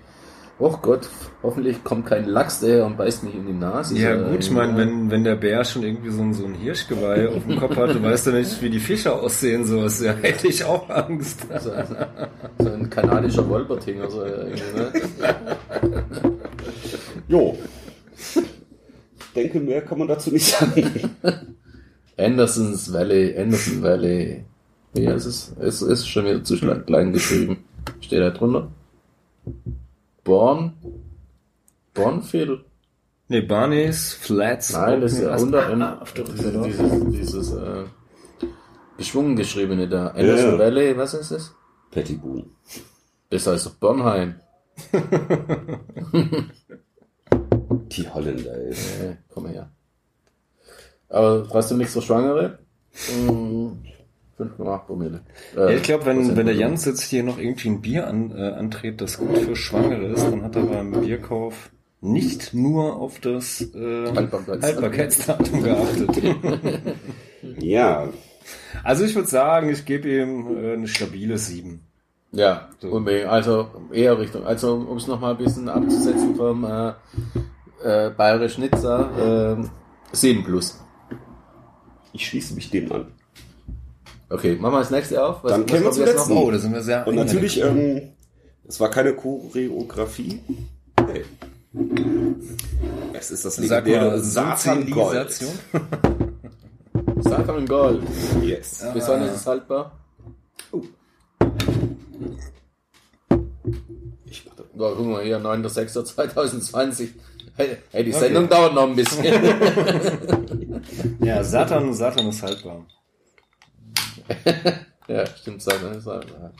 oh Gott, hoffentlich kommt kein Lachs daher und beißt mich in die Nase.
Ja gut, ich meine, wenn, wenn der Bär schon irgendwie so ein, so ein Hirschgeweih auf dem Kopf hat, du weißt ja nicht, wie die Fische aussehen, sowas, ja, hätte ich auch Angst.
So, so ein kanadischer Wolpertinger, so irgendwie, ne?
Jo. Ich denke, mehr kann man dazu nicht sagen.
Anderson's Valley, Anderson Valley. Wie heißt es? Es ist schon wieder zu klein geschrieben. Steht da drunter? Born? Bornfield?
Nee, Barney's, Flats.
Nein, das ist ja unter,
Ah, auf der
dieses, dieses, dieses äh, geschwungen geschriebene da. Anderson
Ja.
Valley, was ist das?
Patty Boom.
Das heißt doch Bornheim.
Die Holländer, ey.
Äh, komm her. Aber trotzdem nichts für Schwangere? Mm, 5,8 Promille.
Ja,
Äh,
ich glaube, wenn, wenn der
Promille.
Jans jetzt hier noch irgendwie ein Bier an, äh, antritt, das gut für Schwangere ist, dann hat er beim Bierkauf nicht nur auf das äh.
Haltbarkeitsdatum
geachtet.
Ja.
Also ich würde sagen, ich gebe ihm äh, eine stabile 7.
Ja,
So.
unbedingt. Also eher Richtung, also um es nochmal ein bisschen abzusetzen vom äh, äh, Bayerisch Nizza, äh, 7 plus.
Ich schließe mich dem an.
Okay, machen wir das nächste auf. Was,
Dann kämen wir
haben jetzt
letzten.
noch?
Oh, da sind wir sehr
Und natürlich, ähm, es war keine Choreografie. Hey. Es ist das legendäre Satan Gold.
Satan Gold.
Yes.
Bis wann ist es haltbar?
Ich mach das.
Ja, guck mal hier, 9.6.2020. Hey, die Sendung dauert noch ein bisschen.
Ja, Satan, Satan ist haltbar.
ja, stimmt, Satan ist haltbar.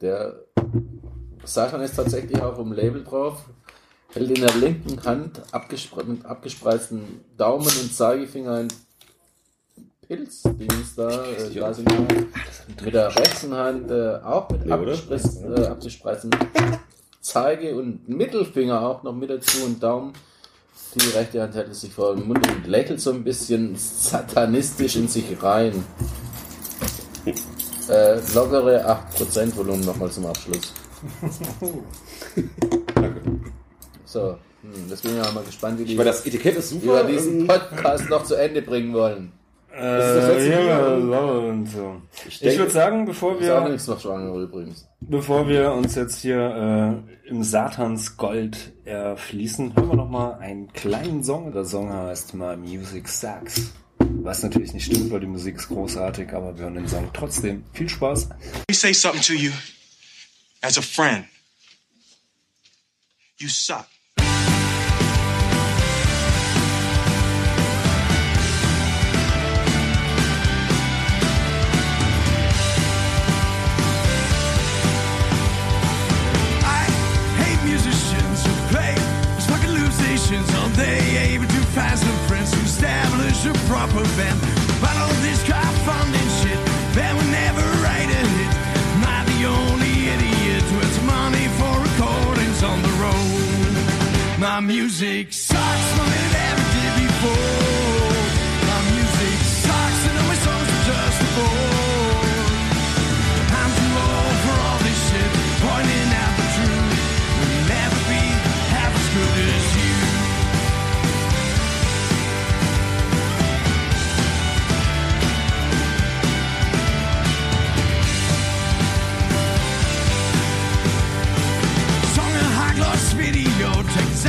Der Satan ist tatsächlich auch im Label drauf. Hält in der linken Hand abgespre mit abgespreizten Daumen und Zeigefinger ein Pilzdings da. Äh, da sind mit der rechten Hand äh, auch mit
Nee, oder?
abgespreizt, äh, abgespreizten Zeige- und Mittelfinger auch noch mit dazu und Daumen. Die rechte Hand hält es sich vor den Mund und lächelt so ein bisschen satanistisch in sich rein. Äh, lockere 8% Volumen nochmal zum Abschluss. So, hm, jetzt bin ich ja mal gespannt, wie, die,
Ich meine, das Etikett ist
wie wir
super.
diesen
ähm,
Podcast noch zu Ende bringen wollen.
Das letzte
Äh, ja,
Bier?
und so. Ich,
denke-
würde sagen, bevor
Ist auch
wir,
nichts noch schwanger übrigens.
bevor wir uns jetzt hier äh, im Satans Gold erfließen, hören wir noch mal einen kleinen Song. Der Song heißt My Music Sucks. Was natürlich nicht stimmt, weil die Musik ist großartig, aber wir hören den Song trotzdem. Viel Spaß.
me say something to you as a friend. You suck.
Proper band. But all this crowdfunding shit, that would never write a hit. Not the only idiot with money for recordings on the road. My music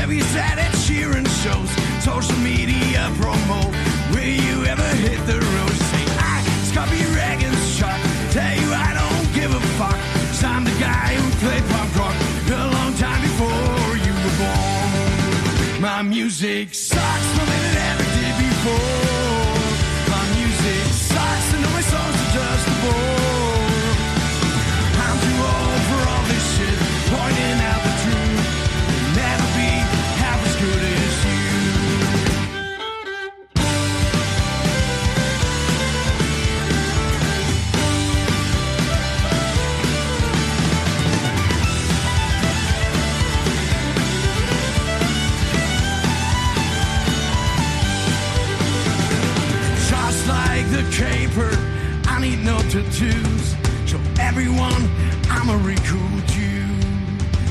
every sad Ed Sheeran shows. Social media promo. Will you ever hit the road? Say, I, Scotty Reagan's shot. Tell you I don't give a fuck. 'Cause I'm the guy who played punk rock a long time before you were born. My music sucks more than it ever did before. Show everyone I'm a cool Jew.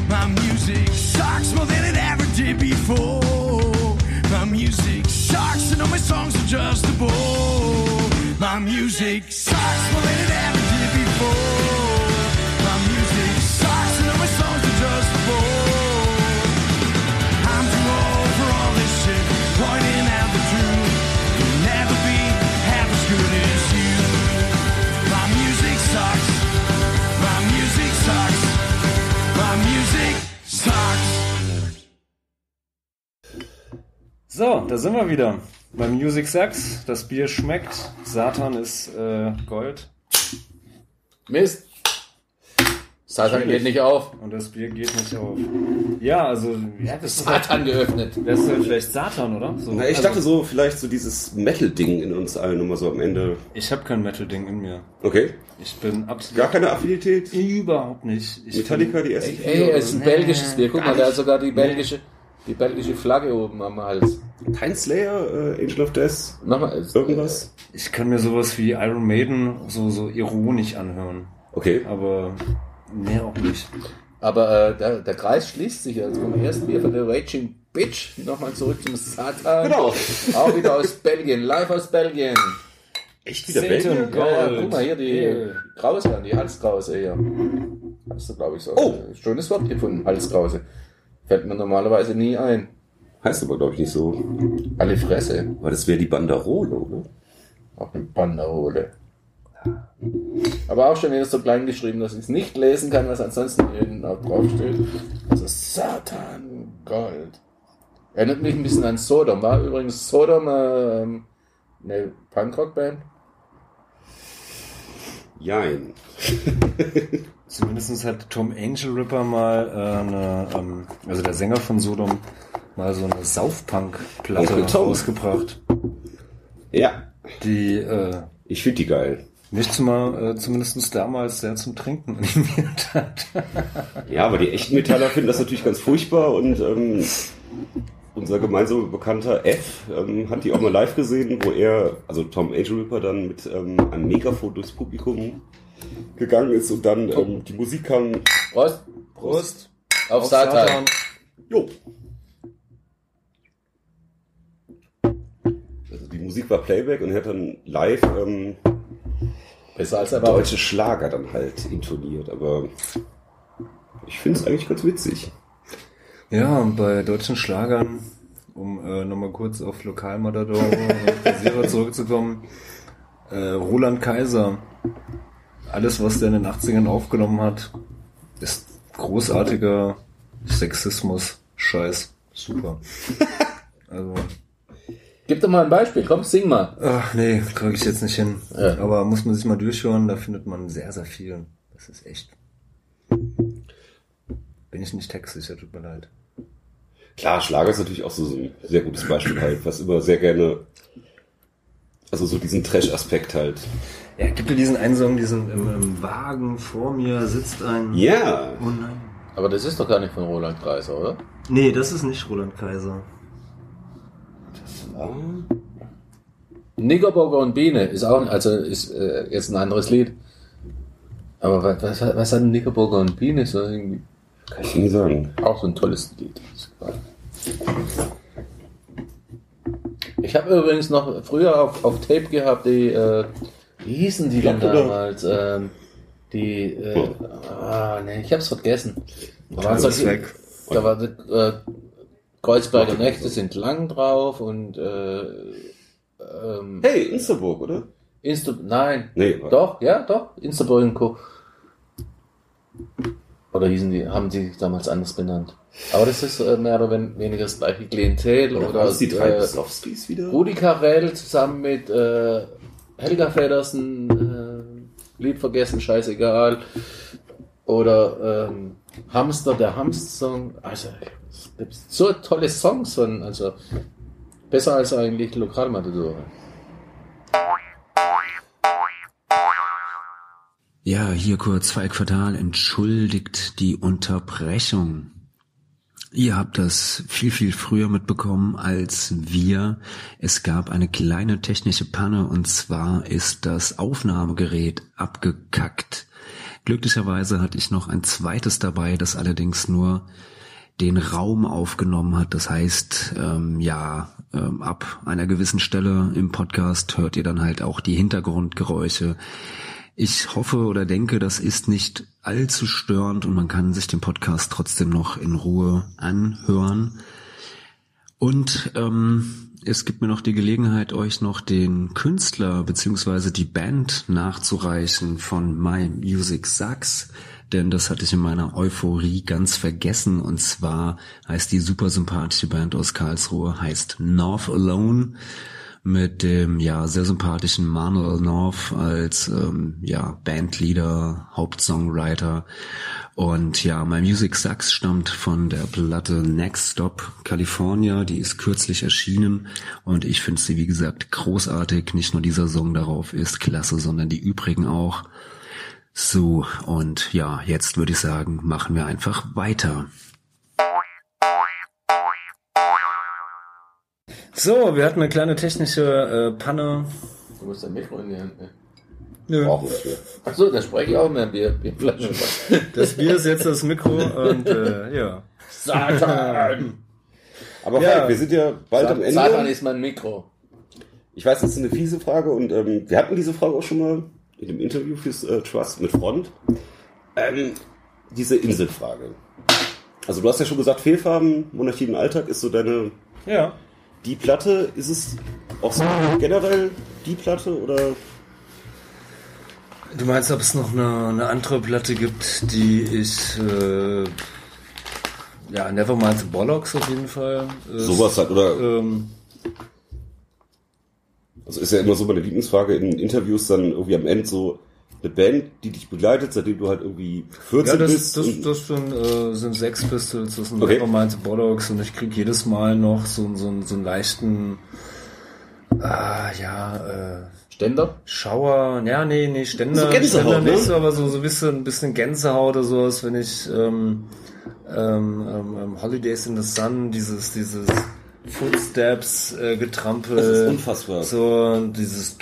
My music sucks more than it ever did before. My music sucks and all my songs are just a bore. My music sucks more than it ever did before.
So, da sind wir wieder. Beim Music Sucks. Das Bier schmeckt. Satan ist äh, Gold.
Mist. Satan geht nicht auf.
Und das Bier geht nicht auf. Ja, also, ja, das ist
Satan geöffnet.
Das ist halt vielleicht Satan, oder? So.
Na, ich
also,
dachte so, vielleicht so dieses Metal-Ding in uns allen immer so am Ende.
Ich habe kein Metal-Ding in mir.
Okay.
Ich bin absolut.
Gar keine Affinität?
Überhaupt nicht. Ich
Metallica, die ersten
Ey,
vier?
es ist ein belgisches Bier. Guck mal, da ist sogar die belgische, die belgische Flagge oben am Hals.
Kein Slayer, äh, Angel of Death,
Nochmal.
irgendwas?
Ich kann mir sowas wie Iron Maiden so, so ironisch anhören.
Okay.
Aber mehr auch nicht.
Aber äh, der, der Kreis schließt sich. Also vom ersten Bier von der Raging Bitch nochmal zurück zum Satan.
Genau.
Auch wieder aus Belgien, live aus Belgien.
Echt wieder
Satan
Belgier?
Ja, ja, guck mal hier, die
Yeah.
Krause, die Halskrause hier. Hast du, glaube ich, so
Oh.
ein schönes Wort gefunden, Halskrause. Fällt mir normalerweise nie ein.
Heißt aber, glaube ich, nicht so.
Alle Fresse.
Aber das wäre die Banderole, oder?
Auch eine Banderole. Aber auch schon wieder so klein geschrieben, dass ich es nicht lesen kann, was ansonsten hinten auch draufsteht. Also Satan Gold. Erinnert mich ein bisschen an Sodom. War übrigens Sodom ähm, eine Punkrock-Band?
Jein.
Zumindest hat Tom Angel Ripper mal äh, eine, ähm, also der Sänger von Sodom, mal so eine Saufpunk-Platte rausgebracht,
Ja.
die äh,
Ich finde die geil.
mich zumal, äh, zumindest damals sehr zum Trinken animiert hat.
Ja, aber die echten Metaller finden das natürlich ganz furchtbar und ähm, unser gemeinsamer Bekannter F ähm, hat die auch mal live gesehen, wo er, also Tom Angel Ripper, dann mit ähm, einem Megafon durchs Publikum gegangen ist und dann ähm, die Musik kam.
Prost.
Prost.
Auf, Satan.
Jo. Also die Musik war Playback und er hat dann live ähm,
Besser als erwartet.
deutsche Schlager dann halt intoniert, aber ich finde es eigentlich ganz witzig.
Ja, und bei deutschen Schlagern, um äh, nochmal kurz auf Lokalmatador und Rasierer zurückzukommen, äh, Roland Kaiser, alles, was der in den 80ern aufgenommen hat, ist großartiger Sexismus, Scheiß, super. Also,
Gib doch mal ein Beispiel. Komm, sing mal.
ach nee, kriege ich jetzt nicht hin.
Ja.
Aber muss man sich mal durchhören, da findet man sehr, sehr viel. Das ist echt. Bin ich nicht textsicher, tut mir leid.
Klar, Schlager ist natürlich auch so so ein sehr gutes Beispiel halt, was immer sehr gerne Also so diesen Trash-Aspekt halt.
Ja, gibt ja diesen einen Song, diesen im, im Wagen vor mir sitzt ein.
Ja.
Oh nein.
Aber das ist doch gar nicht von Roland Kreiser, oder?
Nee, das ist nicht Roland Kaiser.
Knickerbocker und Biene ist auch, also ist äh, jetzt ein anderes Lied. Aber was, was, hat- was hat Knickerbocker und Biene so irgendwie?
Kann ich nicht sagen.
Auch so ein tolles Lied. Ich habe übrigens noch früher auf, auf Tape gehabt, die, äh, wie hießen die denn damals? Ähm, die, äh, ah, nee, ich hab's vergessen. Da waren
Alles
solche-
weg.
Da war äh, Kreuzberger Nächte sind lang drauf und äh, ähm,
Hey, Instaburg, oder?
Insta nein.
Nee.
Doch, ja, doch. Instaburg und Co. Oder hießen die, haben die sich damals anders benannt. Aber das ist äh, mehr oder wen- weniger das gleiche Klientel
Oder
oder,
die drei
äh,
Beslowskis wieder?
Rudi Carell zusammen mit äh, Helga Feddersen, äh, Lied vergessen, scheißegal. Oder ähm, Hamster, der Hamster-Song. Also, so tolle Songs von, also besser als eigentlich Lokalmatadore.
Ja, hier kurz Falk Fatal entschuldigt die Unterbrechung. Ihr habt das viel, viel früher mitbekommen als wir. Es gab eine kleine technische Panne und zwar ist das Aufnahmegerät abgekackt. Glücklicherweise hatte ich noch ein zweites dabei, das allerdings nur den Raum aufgenommen hat. Das heißt, ähm, ja, ähm, ab einer gewissen Stelle im Podcast hört ihr dann halt auch die Hintergrundgeräusche. Ich hoffe oder denke, das ist nicht allzu störend und man kann sich den Podcast trotzdem noch in Ruhe anhören. Und ähm, es gibt mir noch die Gelegenheit, euch noch den Künstler beziehungsweise die Band nachzureichen von My Music Sucks, denn das hatte ich in meiner Euphorie ganz vergessen. Und zwar heißt die super sympathische Band aus Karlsruhe, heißt North Alone mit dem ja sehr sympathischen Manuel North als ähm, ja Bandleader, Hauptsongwriter und ja, My Music Sucks stammt von der Platte Next Stop California, die ist kürzlich erschienen und ich finde sie wie gesagt großartig. Nicht nur dieser Song darauf ist klasse, sondern die übrigen auch. So und ja, jetzt würde ich sagen, machen wir einfach weiter. So, wir hatten eine kleine technische äh, Panne.
Du musst dein Mikro in die Hand nehmen.
Nö.
Achso, da spreche ich auch mehr Bier. Bierflaschen.
Das Bier ist jetzt das Mikro und äh, ja.
Satan!
Aber
Ja.
Falk, wir sind ja bald am Ende.
Satan ist mein Mikro.
Ich weiß, das ist eine fiese Frage und ähm, wir hatten diese Frage auch schon mal in dem Interview fürs äh, Trust mit Front. Ähm, diese Inselfrage. Also du hast ja schon gesagt, Fehlfarben, Monarchie im Alltag ist so deine
Ja.
Die Platte. Ist es auch so generell die Platte oder
Du meinst, ob es noch eine, eine andere Platte gibt, die ich äh, ja, Nevermind the Bollocks auf jeden Fall. Ist,
sowas halt oder
Ähm,
also ist ja immer so meine Lieblingsfrage in Interviews dann irgendwie am Ende so eine Band, die dich begleitet, seitdem du halt irgendwie 14
ja, das,
bist.
das, das sind, äh, sind Sex Pistols, das sind
Okay.
Nevermind Bollocks und ich krieg jedes Mal noch so, so, so einen leichten ah, ja, äh,
Ständer?
Schauer, ja, nee, nee, Ständer,
So Gänsehaut,
Ständer nicht
ne?
so, aber so, so ein bisschen, ein bisschen Gänsehaut oder sowas, wenn ich ähm, ähm, ähm, ähm, Holidays in the Sun, dieses, dieses Footsteps äh, getrampel.
Das ist unfassbar.
So, dieses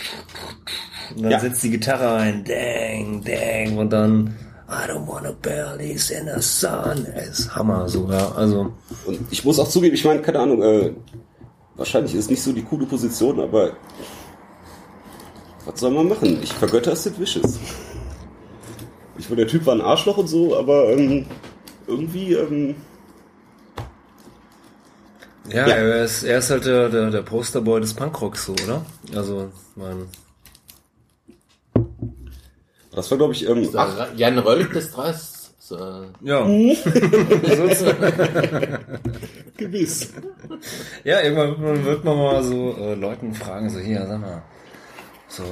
und dann
Ja.
setzt die Gitarre ein, dang, dang, und dann I don't wanna bellies in the sun. Ist Hammer, so, ja, also.
Und ich muss auch zugeben, ich meine, keine Ahnung, äh, wahrscheinlich ist nicht so die coole Position, aber was soll man machen? Ich vergötter Sid Vicious. Ich meine, der Typ war ein Arschloch und so, aber ähm, irgendwie, ähm,
Ja,
Ja.
Er, ist, er ist halt der, der, der Posterboy des Punkrocks, so, oder? Also, man.
Das war, glaube ich, ähm, ach,
Der Jan Rölk des Dreis. So,
Ja.
gewiss.
Ja, irgendwann wird man mal so äh, Leuten fragen, so hier, sag mal, so,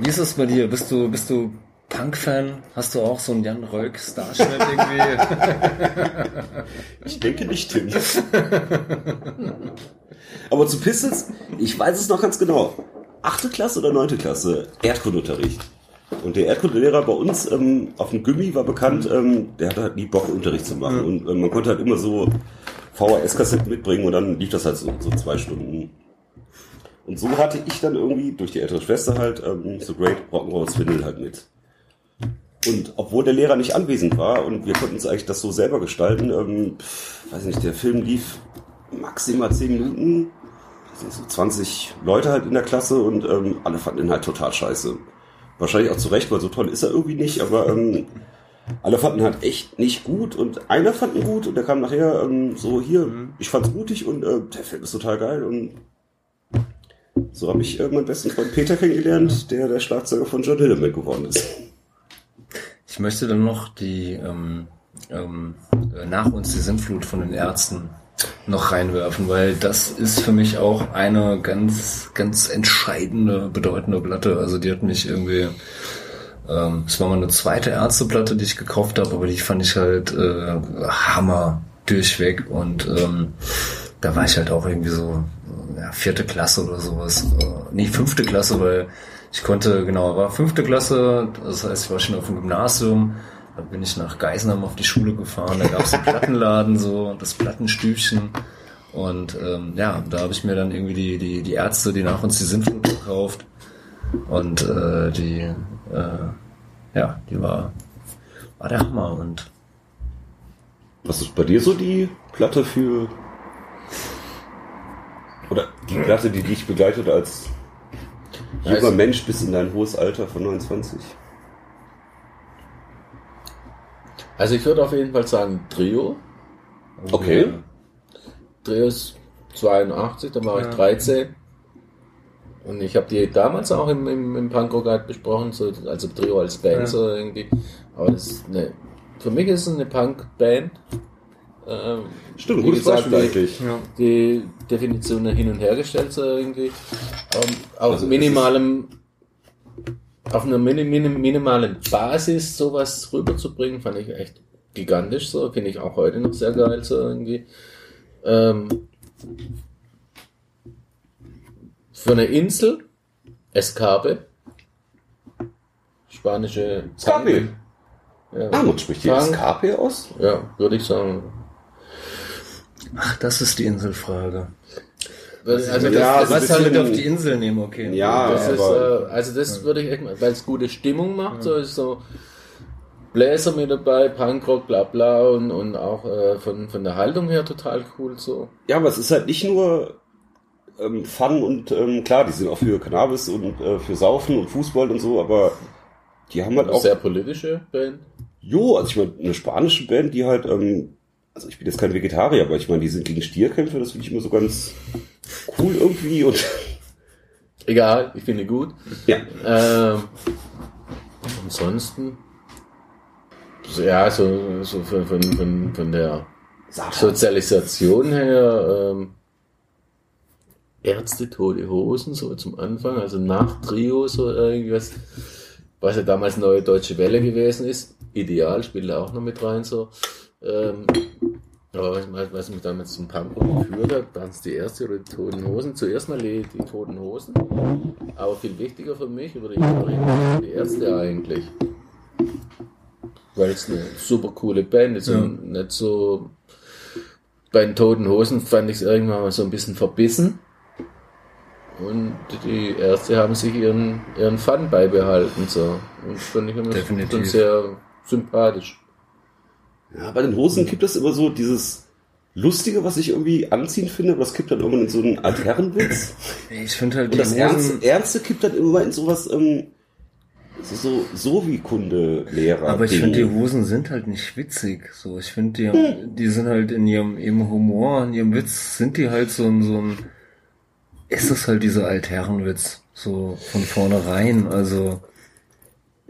wie ist es bei dir? Bist du, bist du Punk-Fan? Hast du auch so einen Jan Rölk Starschnitt irgendwie?
Ich denke nicht, Tim. aber zu Pistols, ich weiß es noch ganz genau. achte Klasse oder neunte Klasse Erdkundeunterricht. Und der Erdkundelehrer bei uns ähm, auf dem Gimmi war bekannt, ähm, der hatte halt nie Bock, Unterricht zu machen. Und ähm, man konnte halt immer so VHS-Kassetten mitbringen und dann lief das halt so, so zwei Stunden. Und so hatte ich dann irgendwie durch die ältere Schwester halt ähm, so Great Rock'n'Roll Swindle halt mit. Und obwohl der Lehrer nicht anwesend war und wir konnten uns eigentlich das so selber gestalten, ähm, weiß nicht, der Film lief maximal zehn Minuten, so 20 Leute halt in der Klasse und ähm, alle fanden ihn halt total scheiße. Wahrscheinlich auch zu Recht, weil so toll ist er irgendwie nicht, aber ähm, alle fanden halt echt nicht gut und einer fand ihn gut und der kam nachher ähm, so, hier, ich fand's mutig und äh, der Film ist total geil und so habe ich äh, meinen besten Freund Peter kennengelernt, der der Schlagzeuger von John Hilleman geworden ist.
Ich möchte dann noch die ähm, ähm, äh, nach uns die Sintflut von den Ärzten noch reinwerfen, weil das ist für mich auch eine ganz, ganz entscheidende, bedeutende Platte. Also die hat mich irgendwie, ähm, es war mal eine zweite Ärzteplatte, die ich gekauft habe, aber die fand ich halt äh, Hammer durchweg und ähm, da war ich halt auch irgendwie so ja, vierte Klasse oder sowas. Äh, nee, fünfte Klasse, weil ich konnte, genau, war fünfte Klasse, das heißt, ich war schon auf dem Gymnasium, da bin ich nach Geisenheim auf die Schule gefahren, da gab es einen Plattenladen, so, das Plattenstübchen. Und ähm, ja, da habe ich mir dann irgendwie die, die, die Ärzte, die nach uns die Sintflut gekauft. Und äh, die, äh, ja, die war, war der Hammer. Und
Was ist bei dir so die Platte für oder die Platte, die dich begleitet als junger Mensch bis in dein hohes Alter von 29?
Also ich würde auf jeden Fall sagen Trio.
Okay.
Trio ist 82, da war ich 13. Und ich habe die damals auch im, im, im Punkrock halt besprochen, so, also Trio als Band so irgendwie. Aber das ist eine, für mich ist es eine Punkband. Ähm,
Stimmt, gutes
gesagt,
Beispiel
die-
eigentlich.
die Definition hin und her gestellt so irgendwie. Ähm, auf
Also
minimalem, auf einer mini, mini, minimalen Basis sowas rüberzubringen, fand ich echt gigantisch so, finde ich auch heute noch sehr geil so irgendwie. Ähm, für eine Insel, Escape, spanische
Escape.
Ja,
Ah, man spricht die. Escape aus?
ja würde ich sagen.
ach, das ist die Inselfrage.
Also
Ja,
das,
was
ein
halt mit auf die Insel nehmen, okay.
Ja,
Das ist, äh, also das würde ich echt mal, weil es gute Stimmung macht, so ist so Bläser mit dabei, Punkrock, bla bla und, und auch äh, von, von der Haltung her total cool so.
ja, aber es ist halt nicht nur ähm, Fun und ähm, klar, die sind auch für Cannabis und äh, für Saufen und Fußball und so, aber die haben halt auch
Sehr politische Band.
Jo, also ich meine, eine spanische Band, die halt, ähm, also ich bin jetzt kein Vegetarier, aber ich meine, die sind gegen Stierkämpfe, das finde ich immer so ganz cool irgendwie und
Egal, ich finde gut.
ja.
Ähm, ansonsten, so, ja, so, so von, von, von, von der Sozialisation her, ähm, Ärzte, tote Hosen, so zum Anfang, also nach Trio, so irgendwas, was ja damals neue deutsche Welle gewesen ist. Ideal spielt da auch noch mit rein, so. Ähm, aber was, was mich damals zum Punk geführt hat, waren es die erste oder die Toten Hosen. Zuerst mal die, die Toten Hosen. Aber viel wichtiger für mich über die, die Ärzte eigentlich. Weil es eine super coole Band ist und nicht so. Bei den Toten Hosen fand ich es irgendwann mal so ein bisschen verbissen. Und die Ärzte haben sich ihren, ihren Fun beibehalten. So. Und das fand ich immer
Definitiv.
sehr sympathisch.
Ja, bei den Hosen gibt es immer so dieses Lustige, was ich irgendwie anziehend finde, aber das kippt dann irgendwann in so einen Altherrenwitz.
Ich finde halt
Und das
die
Ernste, Ernste kippt dann immer in sowas, ähm, so, so, so wie Kunde-Lehrer.
aber ich finde die Hosen sind halt nicht witzig. So, ich finde die, die sind halt in ihrem, ihrem Humor, in ihrem Witz sind die halt so ein, so ein, ist es halt dieser Altherrenwitz. So von vornherein, also.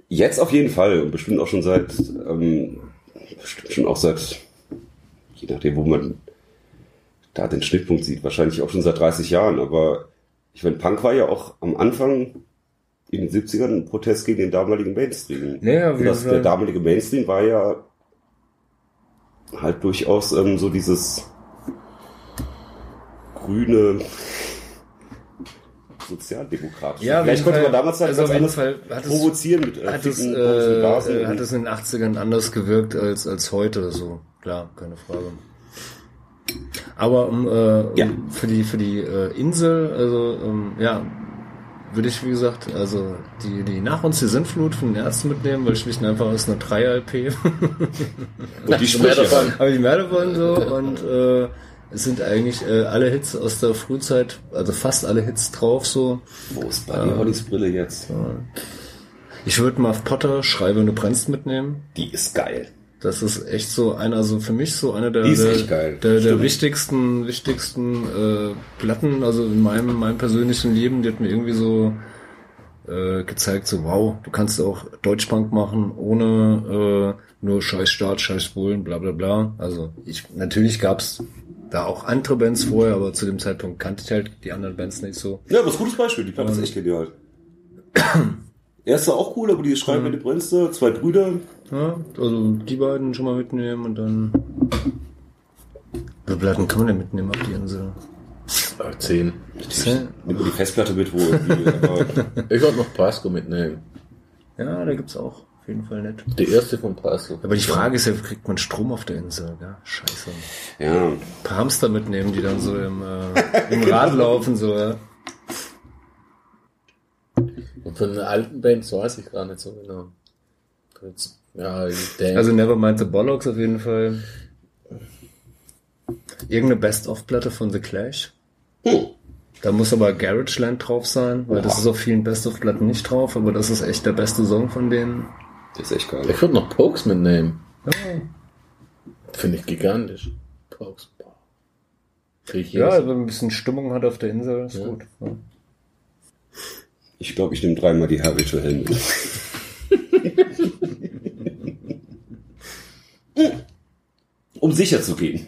Jetzt auf jeden Fall und bestimmt auch schon seit, ähm, bestimmt schon auch seit, je nachdem, wo man da den Schnittpunkt sieht, wahrscheinlich auch schon seit 30 Jahren, aber ich meine, Punk war ja auch am Anfang in den 70ern ein Protest gegen den damaligen Mainstream.
Ja,
und
wie
das, der damalige Mainstream war ja halt durchaus ähm, so dieses grüne, sozialdemokratisch.
Ja,
Vielleicht konnte man
Fall.
damals halt
Also
ganz
Fall hat es-
provozieren mit äh,
hat es,
Ficken, Gasen
äh,
und-
hat es in den 80ern anders gewirkt als, als heute, so. Klar, keine Frage. Aber um, äh,
Ja.
für die, für die äh, Insel, also, ähm, ja, würde ich, wie gesagt, also die, die Nach uns die Sintflut von den Ärzten mitnehmen, weil schlicht und einfach ist eine 3-LP.
und die Sprüche.
Habe ich mehr davon so und äh, es sind eigentlich äh, alle Hits aus der Frühzeit, also fast alle Hits drauf so.
Wo ist Buddy Hollys Brille jetzt?
Ich würde mal auf Potter Schreibe und du brennst mitnehmen.
Die ist geil.
Das ist echt so einer, so für mich so einer der, der, der, der wichtigsten, wichtigsten äh, Platten, also in meinem, meinem persönlichen Leben, die hat mir irgendwie so äh, gezeigt, so wow, du kannst auch Deutschbank machen, ohne äh, nur scheiß Staat, scheiß Bullen, bla bla bla. Also ich natürlich gab's da auch andere Bands vorher, aber zu dem Zeitpunkt kannte ich halt die anderen Bands nicht so.
Ja, aber das ist ein gutes Beispiel. Die Platte ist echt genial. Erste auch cool, aber die schreiben mit die Brennste, zwei Brüder.
Ja, also die beiden schon mal mitnehmen und dann. Wie viele Platten kann man denn mitnehmen auf die Insel?
Äh, Zehn.
Zehn?
Nimmt man die Festplatte mit, wo irgendwie, aber
Ich wollte noch Pasco mitnehmen.
Ja, da gibt's auch auf jeden Fall nett.
Die erste von Pasco.
Aber die Frage ist ja, wie kriegt man Strom auf der Insel? Ja, scheiße.
ja.
Ein paar Hamster mitnehmen, die dann so im, äh, im Rad laufen, so, ja.
Und von den alten Bands weiß ich gar nicht so genau. Ja.
Also Nevermind the Bollocks auf jeden Fall. Irgendeine Best-of-Platte von The Clash. Da muss aber Garageland drauf sein, weil das ist auf vielen Best-of-Platten nicht drauf, aber das ist echt der beste Song von denen.
Das ist echt geil.
ich würde noch Pokes mitnehmen. Finde ich gigantisch. Pokes. Krieg
Ja, wenn man ein bisschen Stimmung hat auf der Insel, ist gut. Ja.
Ich glaube, ich nehme dreimal die Habitual Helm mit. um sicher zu gehen.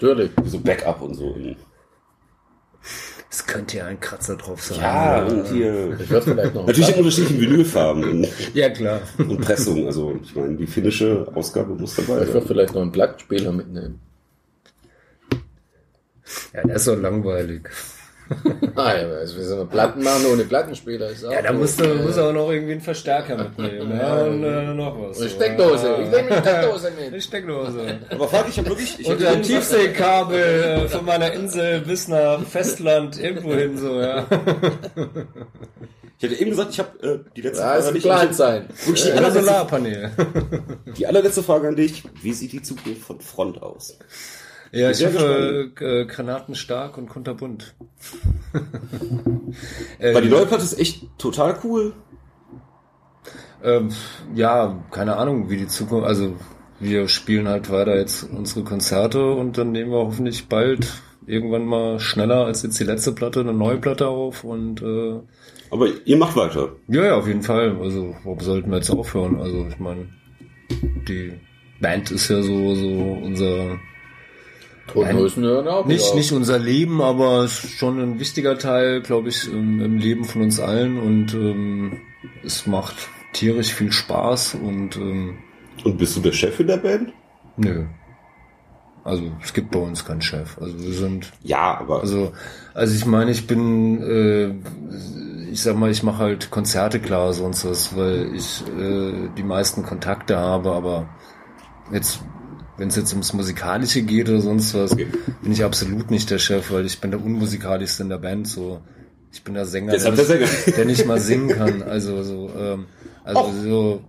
Natürlich.
So Backup und so.
Könnte ja ein Kratzer drauf sein.
Ja, und hier.
Ich würde vielleicht noch
Natürlich in unterschiedlichen Vinylfarben und,
Ja, klar.
und Pressungen. Also, ich meine, die finnische Ausgabe muss dabei
ich würde
sein.
vielleicht noch einen Plattenspieler mitnehmen.
Ja, der ist so langweilig.
Ah, ja, also wir sind Platten machen ohne Plattenspieler. Ist auch
Ja, da musst du, musst du auch noch irgendwie einen Verstärker mitnehmen. Ja, und äh, noch was.
Eine Steckdose. Ich nehme eine Steckdose mit.
Eine Steckdose.
Aber fuck, ich habe wirklich. Ich
Und
hab
ein Tiefseekabel äh, von meiner Insel bis nach Festland irgendwo hin, so, ja.
Ich hätte eben gesagt, ich habe äh, die letzte
Ja,
Frage nicht.
klein sein.
Wirklich die allerletzte,
Solarpanel.
die allerletzte Frage an dich. Wie sieht die Zukunft von Front aus?
Ja, ich hoffe, äh, granatenstark und kunterbunt. äh,
Weil die neue Platte ist echt total cool.
Ähm, ja, keine Ahnung, wie die Zukunft, also wir spielen halt weiter jetzt unsere Konzerte und dann nehmen wir hoffentlich bald irgendwann mal schneller als jetzt die letzte Platte eine neue Platte auf und äh,
Aber ihr macht weiter.
ja, ja, auf jeden Fall. Also warum sollten wir jetzt aufhören? Also ich meine, die Band ist ja so so unser
Totenhosen hören auch
nicht nicht unser Leben, aber ist schon ein wichtiger Teil, glaube ich, im, im Leben von uns allen und ähm, es macht tierisch viel Spaß und ähm,
Und bist du der Chef in der Band?
Nö. Also es gibt bei uns keinen Chef. Also wir sind,
Ja, aber.
also, also ich meine, ich bin, äh, ich sag mal, ich mache halt Konzerte klar, sonst was, weil ich äh, die meisten Kontakte habe, aber jetzt, wenn es jetzt ums Musikalische geht oder sonst was,
Okay.
bin ich absolut nicht der Chef, weil ich bin der unmusikalischste in der Band. So, ich bin der Sänger, der, nicht,
Sänger.
der nicht mal singen kann. Also so, ähm, also so,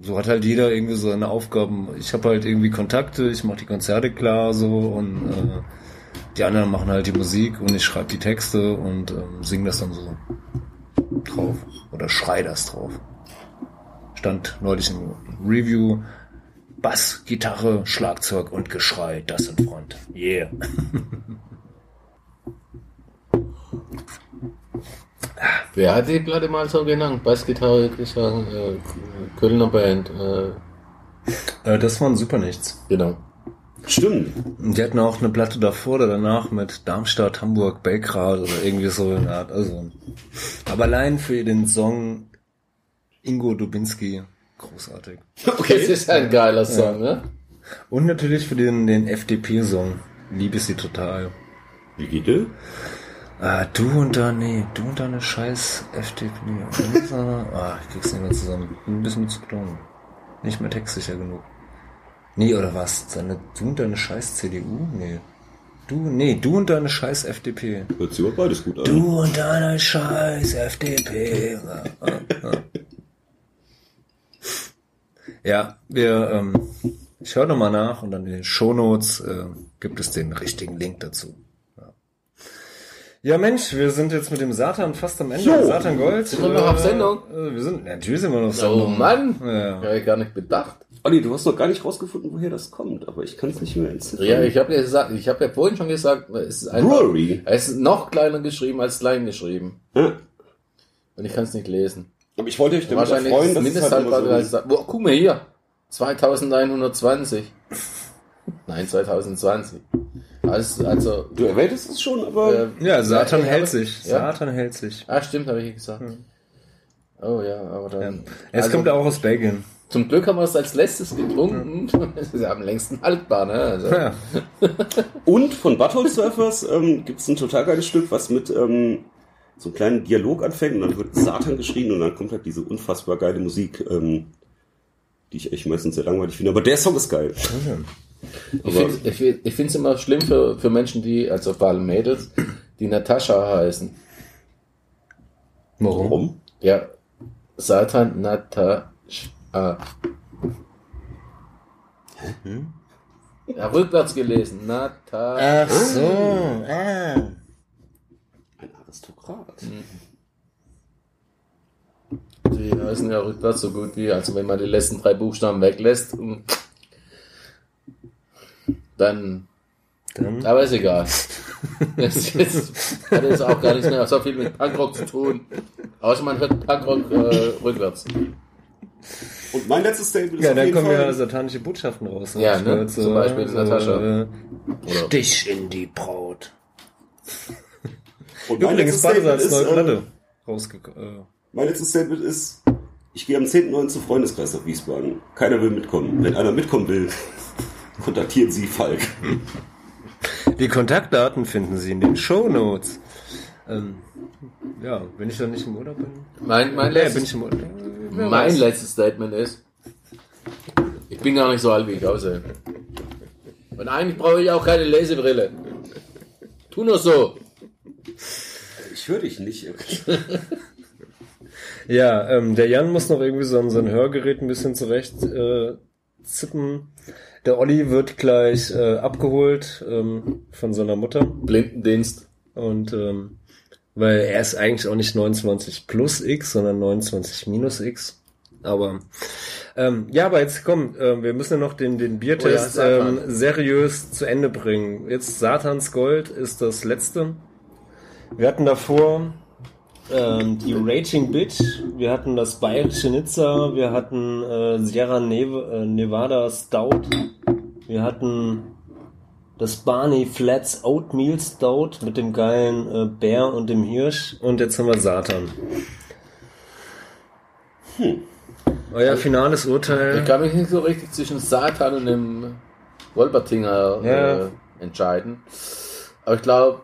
so hat halt jeder irgendwie so seine Aufgaben. Ich habe halt irgendwie Kontakte, ich mache die Konzerte klar so und äh, die anderen machen halt die Musik und ich schreibe die Texte und ähm, singe das dann so drauf oder schrei das drauf. Stand neulich im Review Bass, Gitarre, Schlagzeug und Geschrei, das in Front. Yeah.
Wer hat die Platte mal so genannt? Bassgitarre, Gesang, äh, Kölner Band. Äh,
Äh, das war ein super nichts.
genau.
Stimmt.
Und die hatten auch eine Platte davor oder danach mit Darmstadt, Hamburg, Belgrad oder irgendwie so in der Art. Also. Aber allein für den Song Ingo Dubinski großartig.
Okay. Das ist ein geiler Song, ne?
Und natürlich für den, den FDP-Song liebe ich sie total.
Wie geht der?
Ah, du und deine, nee, du und deine scheiß FDP. ah, ich krieg's nicht mehr zusammen. Ein bisschen zu tun. Nicht mehr textsicher genug. Nee, oder was? Deine, du und deine scheiß CDU? Nee. Du, nee, du und deine scheiß FDP.
Hört sich aber beides gut an.
Du und deine scheiß FDP. Ja, wir, ähm, ich höre nochmal nach und dann in den Shownotes äh, gibt es den richtigen Link dazu. Ja. ja, Mensch, wir sind jetzt mit dem Satan fast am Ende.
Jo.
Satan Gold.
Sind wir noch auf Sendung?
Äh, wir sind, natürlich sind wir noch auf
Oh
Sendung.
Mann,
Ja.
ja. ich gar nicht bedacht.
Olli, du hast noch gar nicht rausgefunden, woher das kommt, aber ich kann es nicht mehr entziffern.
Ja, ich habe ja gesagt, ich habe ja vorhin schon gesagt, es ist einfach,
Brewery.
es ist noch kleiner geschrieben als klein geschrieben.
Ja.
Und ich kann es nicht lesen.
Aber ich wollte euch damit
Wahrscheinlich
freuen, dass es
mindestens
halt immer so
Boah, guck mal hier. 2120. Nein, 2020. Also, also
Du erwähntest es schon, aber
äh,
Ja, Satan
ja,
hält
aber-
sich.
Ja.
Satan hält sich.
Ah, stimmt, habe ich gesagt. Oh ja, aber dann.
Es
also,
kommt auch aus Belgien.
Zum Glück haben wir es als letztes getrunken. Das ist ja am längsten haltbar, ne? Also,
Ja.
Und von Butthole Surfers ähm, gibt es ein total geiles Stück, was mit ähm, so einem kleinen Dialog anfängt und dann wird Satan geschrien und dann kommt halt diese unfassbar geile Musik, ähm, die ich echt meistens sehr langweilig finde. Aber der Song ist geil.
Ich finde es immer schlimm für, für Menschen, die, also vor allem Mädels, die Natascha heißen.
Warum?
Warum?
Ja, Satan Natascha. Ja, rückwärts gelesen. Natascha.
Ach so. Ah.
Aristokrat.
Die heißen ja rückwärts so gut wie, also wenn man die letzten drei Buchstaben weglässt, mm, dann,
Dann?
aber ist egal. Das ist, hat jetzt auch gar nicht mehr so viel mit Punkrock zu tun. Außer man hört Punkrock äh, rückwärts.
Und mein letztes Statement ist
Ja,
jeden
kommen ja
Fall,
satanische Botschaften raus.
Ja, ne?
gehört,
Zum Beispiel Natascha.
Äh? Stich in die Braut.
Und mein
Übrigens,
letztes
Badesalz,
Statement ist,
neue
äh,
Platte. Rausgekommen. Äh,
mein letztes Statement ist, ich gehe am 10.9. zum Freundeskreis nach Wiesbaden. Keiner will mitkommen. Wenn einer mitkommen will, kontaktieren Sie Falk.
Die Kontaktdaten finden Sie in den Shownotes. Ähm, ja, wenn ich dann nicht im Urlaub bin.
Mein, mein,
Ja,
letztes,
bin ich im Urlaub. Wer
mein
weiß.
letztes Statement ist, ich bin gar nicht so alt, wie ich aussehe. Und eigentlich brauche ich auch keine Lesebrille. Tu nur so.
Ich höre dich nicht.
Ja, ähm, der Jan muss noch irgendwie so sein Hörgerät ein bisschen zurecht äh, zippen. Der Olli wird gleich äh, abgeholt ähm, von seiner Mutter.
Blindendienst.
Und ähm, weil er ist eigentlich auch nicht 29 plus X, sondern 29 minus X. Aber ähm, ja, aber jetzt komm, äh, wir müssen ja noch den, den Biertest
Oh ja,
ähm, seriös zu Ende bringen. Jetzt Satans Gold ist das letzte. Wir hatten davor ähm, die Raging Bitch, wir hatten das bayerische Nizza, wir hatten äh, Sierra äh, Nevada Stout, wir hatten das Barney Flats Oatmeal Stout mit dem geilen äh, Bär und dem Hirsch und jetzt haben wir Satan. Euer finales
Ich
Urteil.
kann mich nicht so richtig zwischen Satan und dem Wolpertinger
Ja.
äh, entscheiden. Aber ich glaube,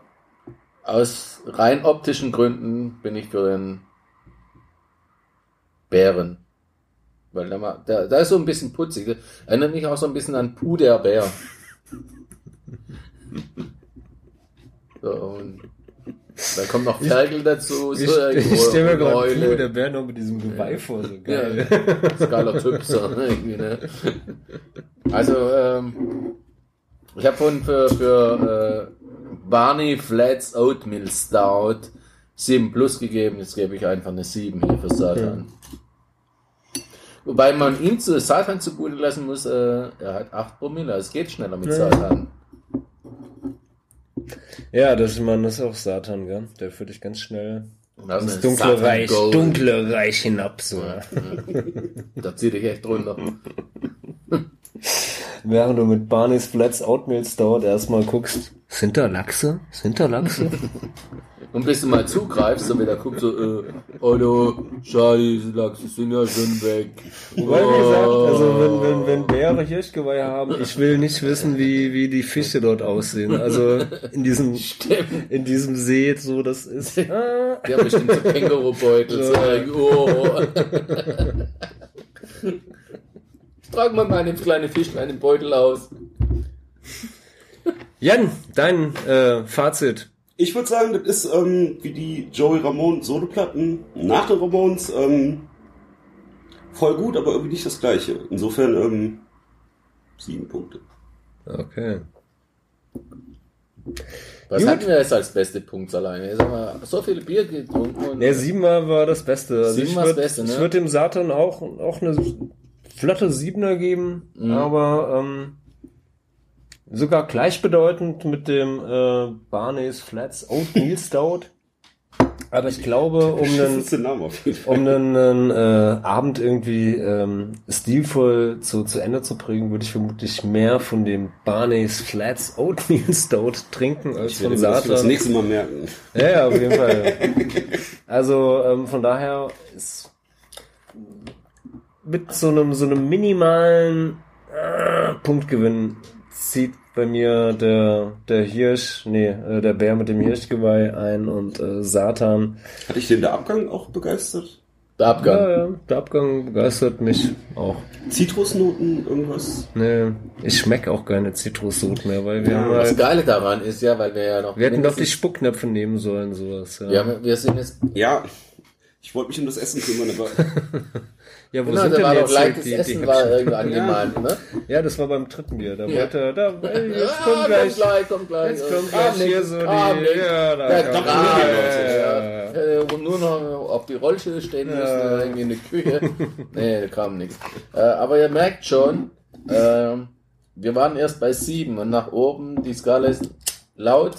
aus rein optischen Gründen bin ich für den Bären. Weil der, ma- der, der ist so ein bisschen putzig. Erinnert mich auch so ein bisschen an Puh der Bär. So, und da kommt noch Ferkel dazu.
Ich,
So
ich stelle mir gerade. Puh, der Bär noch mit diesem Geweih vor, so geil.
Ja, geiler Typ, so, ne? Also, ähm, ich habe vorhin für, für äh, Barney Flats Oatmeal Stout 7 plus gegeben, jetzt gebe ich einfach eine 7 hier für Satan. Wobei man ihm zu Satan zugute lassen muss, äh, er hat 8 Promille, es geht schneller mit Satan.
Ja, das, man, das ist auch Satan, gell? Der führt dich ganz schnell
Das
ins dunkle Reich, dunkle Reich hinab, so.
Da zieh dich echt runter.
Während du mit Barney's Flats Oatmeal Stout erstmal guckst, sind da Lachse? Sind da Lachse?
Und bis du mal zugreifst, so wieder guckst, so, äh, hallo, schade, diese Lachse sind ja schon weg.
Wobei, wie gesagt, also wenn, wenn, wenn Bäre Hirschgeweihe haben, ich will nicht wissen, wie, wie die Fische dort aussehen. Also in diesem, in diesem See, so das ist. Ah,
Die haben bestimmt so Kängurubeutel. so, oh. Trag mal meine kleine Fischlein im Beutel aus.
Jan, dein äh, Fazit.
Ich würde sagen, das ist ähm, wie die Joey Ramone Soloplatten nach den Ramones ähm, voll gut, aber irgendwie nicht das gleiche. Insofern ähm, sieben Punkte.
Okay.
Was
Gut.
hatten wir jetzt als beste Punkt alleine? Jetzt haben wir so viele Bier getrunken und
Der Siebener war das Beste. Also
Sieben
ich
war das
würde
Beste, ne?
ich würd dem Satan auch, auch eine flotte Siebener geben,
Mhm.
aber ähm, sogar gleichbedeutend mit dem äh, Barney's Flats Oatmeal Stout. Aber ich glaube, um einen, um einen, einen äh, Abend irgendwie ähm, stilvoll zu, zu Ende zu bringen, würde ich vermutlich mehr von dem Barney's Flats Oatmeal Stout trinken als
Ich
von
mir das
Satan.
nächste Mal merken.
Ja, ja, auf jeden Fall. Also ähm, von daher ist mit so einem so einem minimalen äh, Punktgewinn zieht bei mir der der Hirsch, nee, äh, der Bär mit dem Hirschgeweih ein und äh, Satan.
Hatte ich den der Abgang auch begeistert?
der Abgang.
Ja, ja, der Abgang begeistert mich auch.
Zitrusnoten, irgendwas?
Nee, ich schmeck auch keine Zitrussoße mehr, weil wir haben
Das
halt,
Geile daran ist ja, weil wir ja noch.
wir hätten doch die Spucknäpfe nehmen sollen, sowas. Ja,
Ja, wir sind jetzt.
Ja, ich wollte mich um das Essen kümmern, aber
ja wo
Genau,
sind
da
denn
war doch
jetzt
gleich
die-
das
die,
Essen
die
war irgendwie angemahnt, ne?
Ja, das war beim dritten Bier. Da
Ja.
wollte er, da, ey, jetzt
Ah,
kommt gleich,
kommt gleich.
jetzt kommt gleich hier
nix,
so
kam
die, ja, da
Ja, doch,
ja,
ja,
ja, ja, ja.
Äh, und nur noch auf die Rollstelle stehen müssen,
Ja.
irgendwie in der Küche. nee, da kam nichts. Äh, aber ihr merkt schon, ähm, wir waren erst bei sieben und nach oben, die Skala ist laut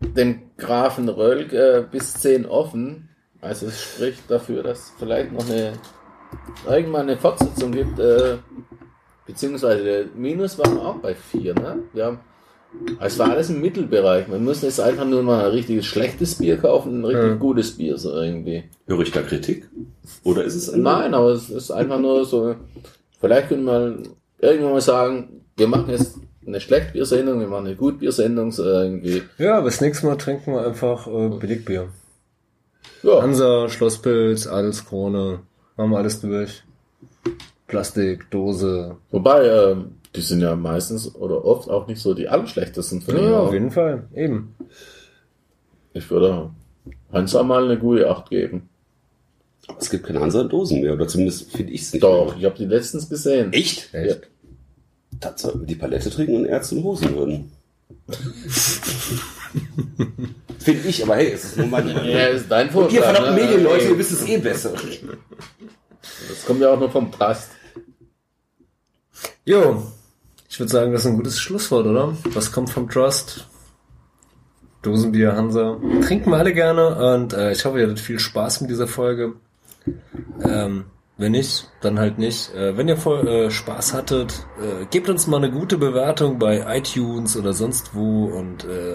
dem Grafen Rölk äh, bis zehn offen. Also es spricht dafür, dass vielleicht noch eine irgendwann eine Fortsetzung gibt, äh, beziehungsweise der Minus waren wir auch bei vier, ne? Wir haben es war alles im Mittelbereich. Man muss jetzt einfach nur mal ein richtiges schlechtes Bier kaufen, ein richtig
Ja.
gutes Bier so irgendwie.
höre ich da Kritik? Oder ist es ein
Nein, aber es ist einfach nur so. Vielleicht können wir irgendwann mal sagen, wir machen jetzt eine Schlechtbiersendung, wir machen eine Gutbiersendung, so irgendwie.
Ja, aber das nächste Mal trinken wir einfach äh, Billigbier.
Ja,
Hansa, Schlosspilz, Adelskrone, haben wir alles durch. Plastik, Dose.
wobei, ähm, die sind ja meistens oder oft auch nicht so die allerschlechtesten von
Ja, auf jeden Fall. Eben.
Ich würde Hansa mal eine gute Acht geben.
Aber es gibt keine Hansa-Dosen mehr, oder zumindest finde ich es nicht
Doch,
mehr.
ich habe die letztens gesehen.
Echt?
Echt?
Sollten wir die Palette trinken und Ärzte in Hosen würden. finde ich, aber hey, es ist nur meine Meinung.
Ja, ist dein
Ihr
Vorschlag.
verdammten
ne?
Medienleute, ihr wisst es eh besser.
Das kommt ja auch nur vom Past.
Jo, ich würde sagen, das ist ein gutes Schlusswort, oder? Was kommt vom Trust? Dosenbier, Hansa. Trinken wir alle gerne und äh, ich hoffe, ihr hattet viel Spaß mit dieser Folge. Ähm, wenn nicht, dann halt nicht. Äh, wenn ihr voll äh, Spaß hattet, äh, gebt uns mal eine gute Bewertung bei iTunes oder sonst wo und äh,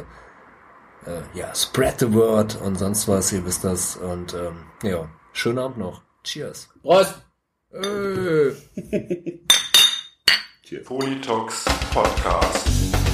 äh, ja, spread the word und sonst was, ihr wisst das. Und ähm, ja, schönen Abend noch. Cheers.
Prost!
Äh.
Politox Podcast. Politox Podcast.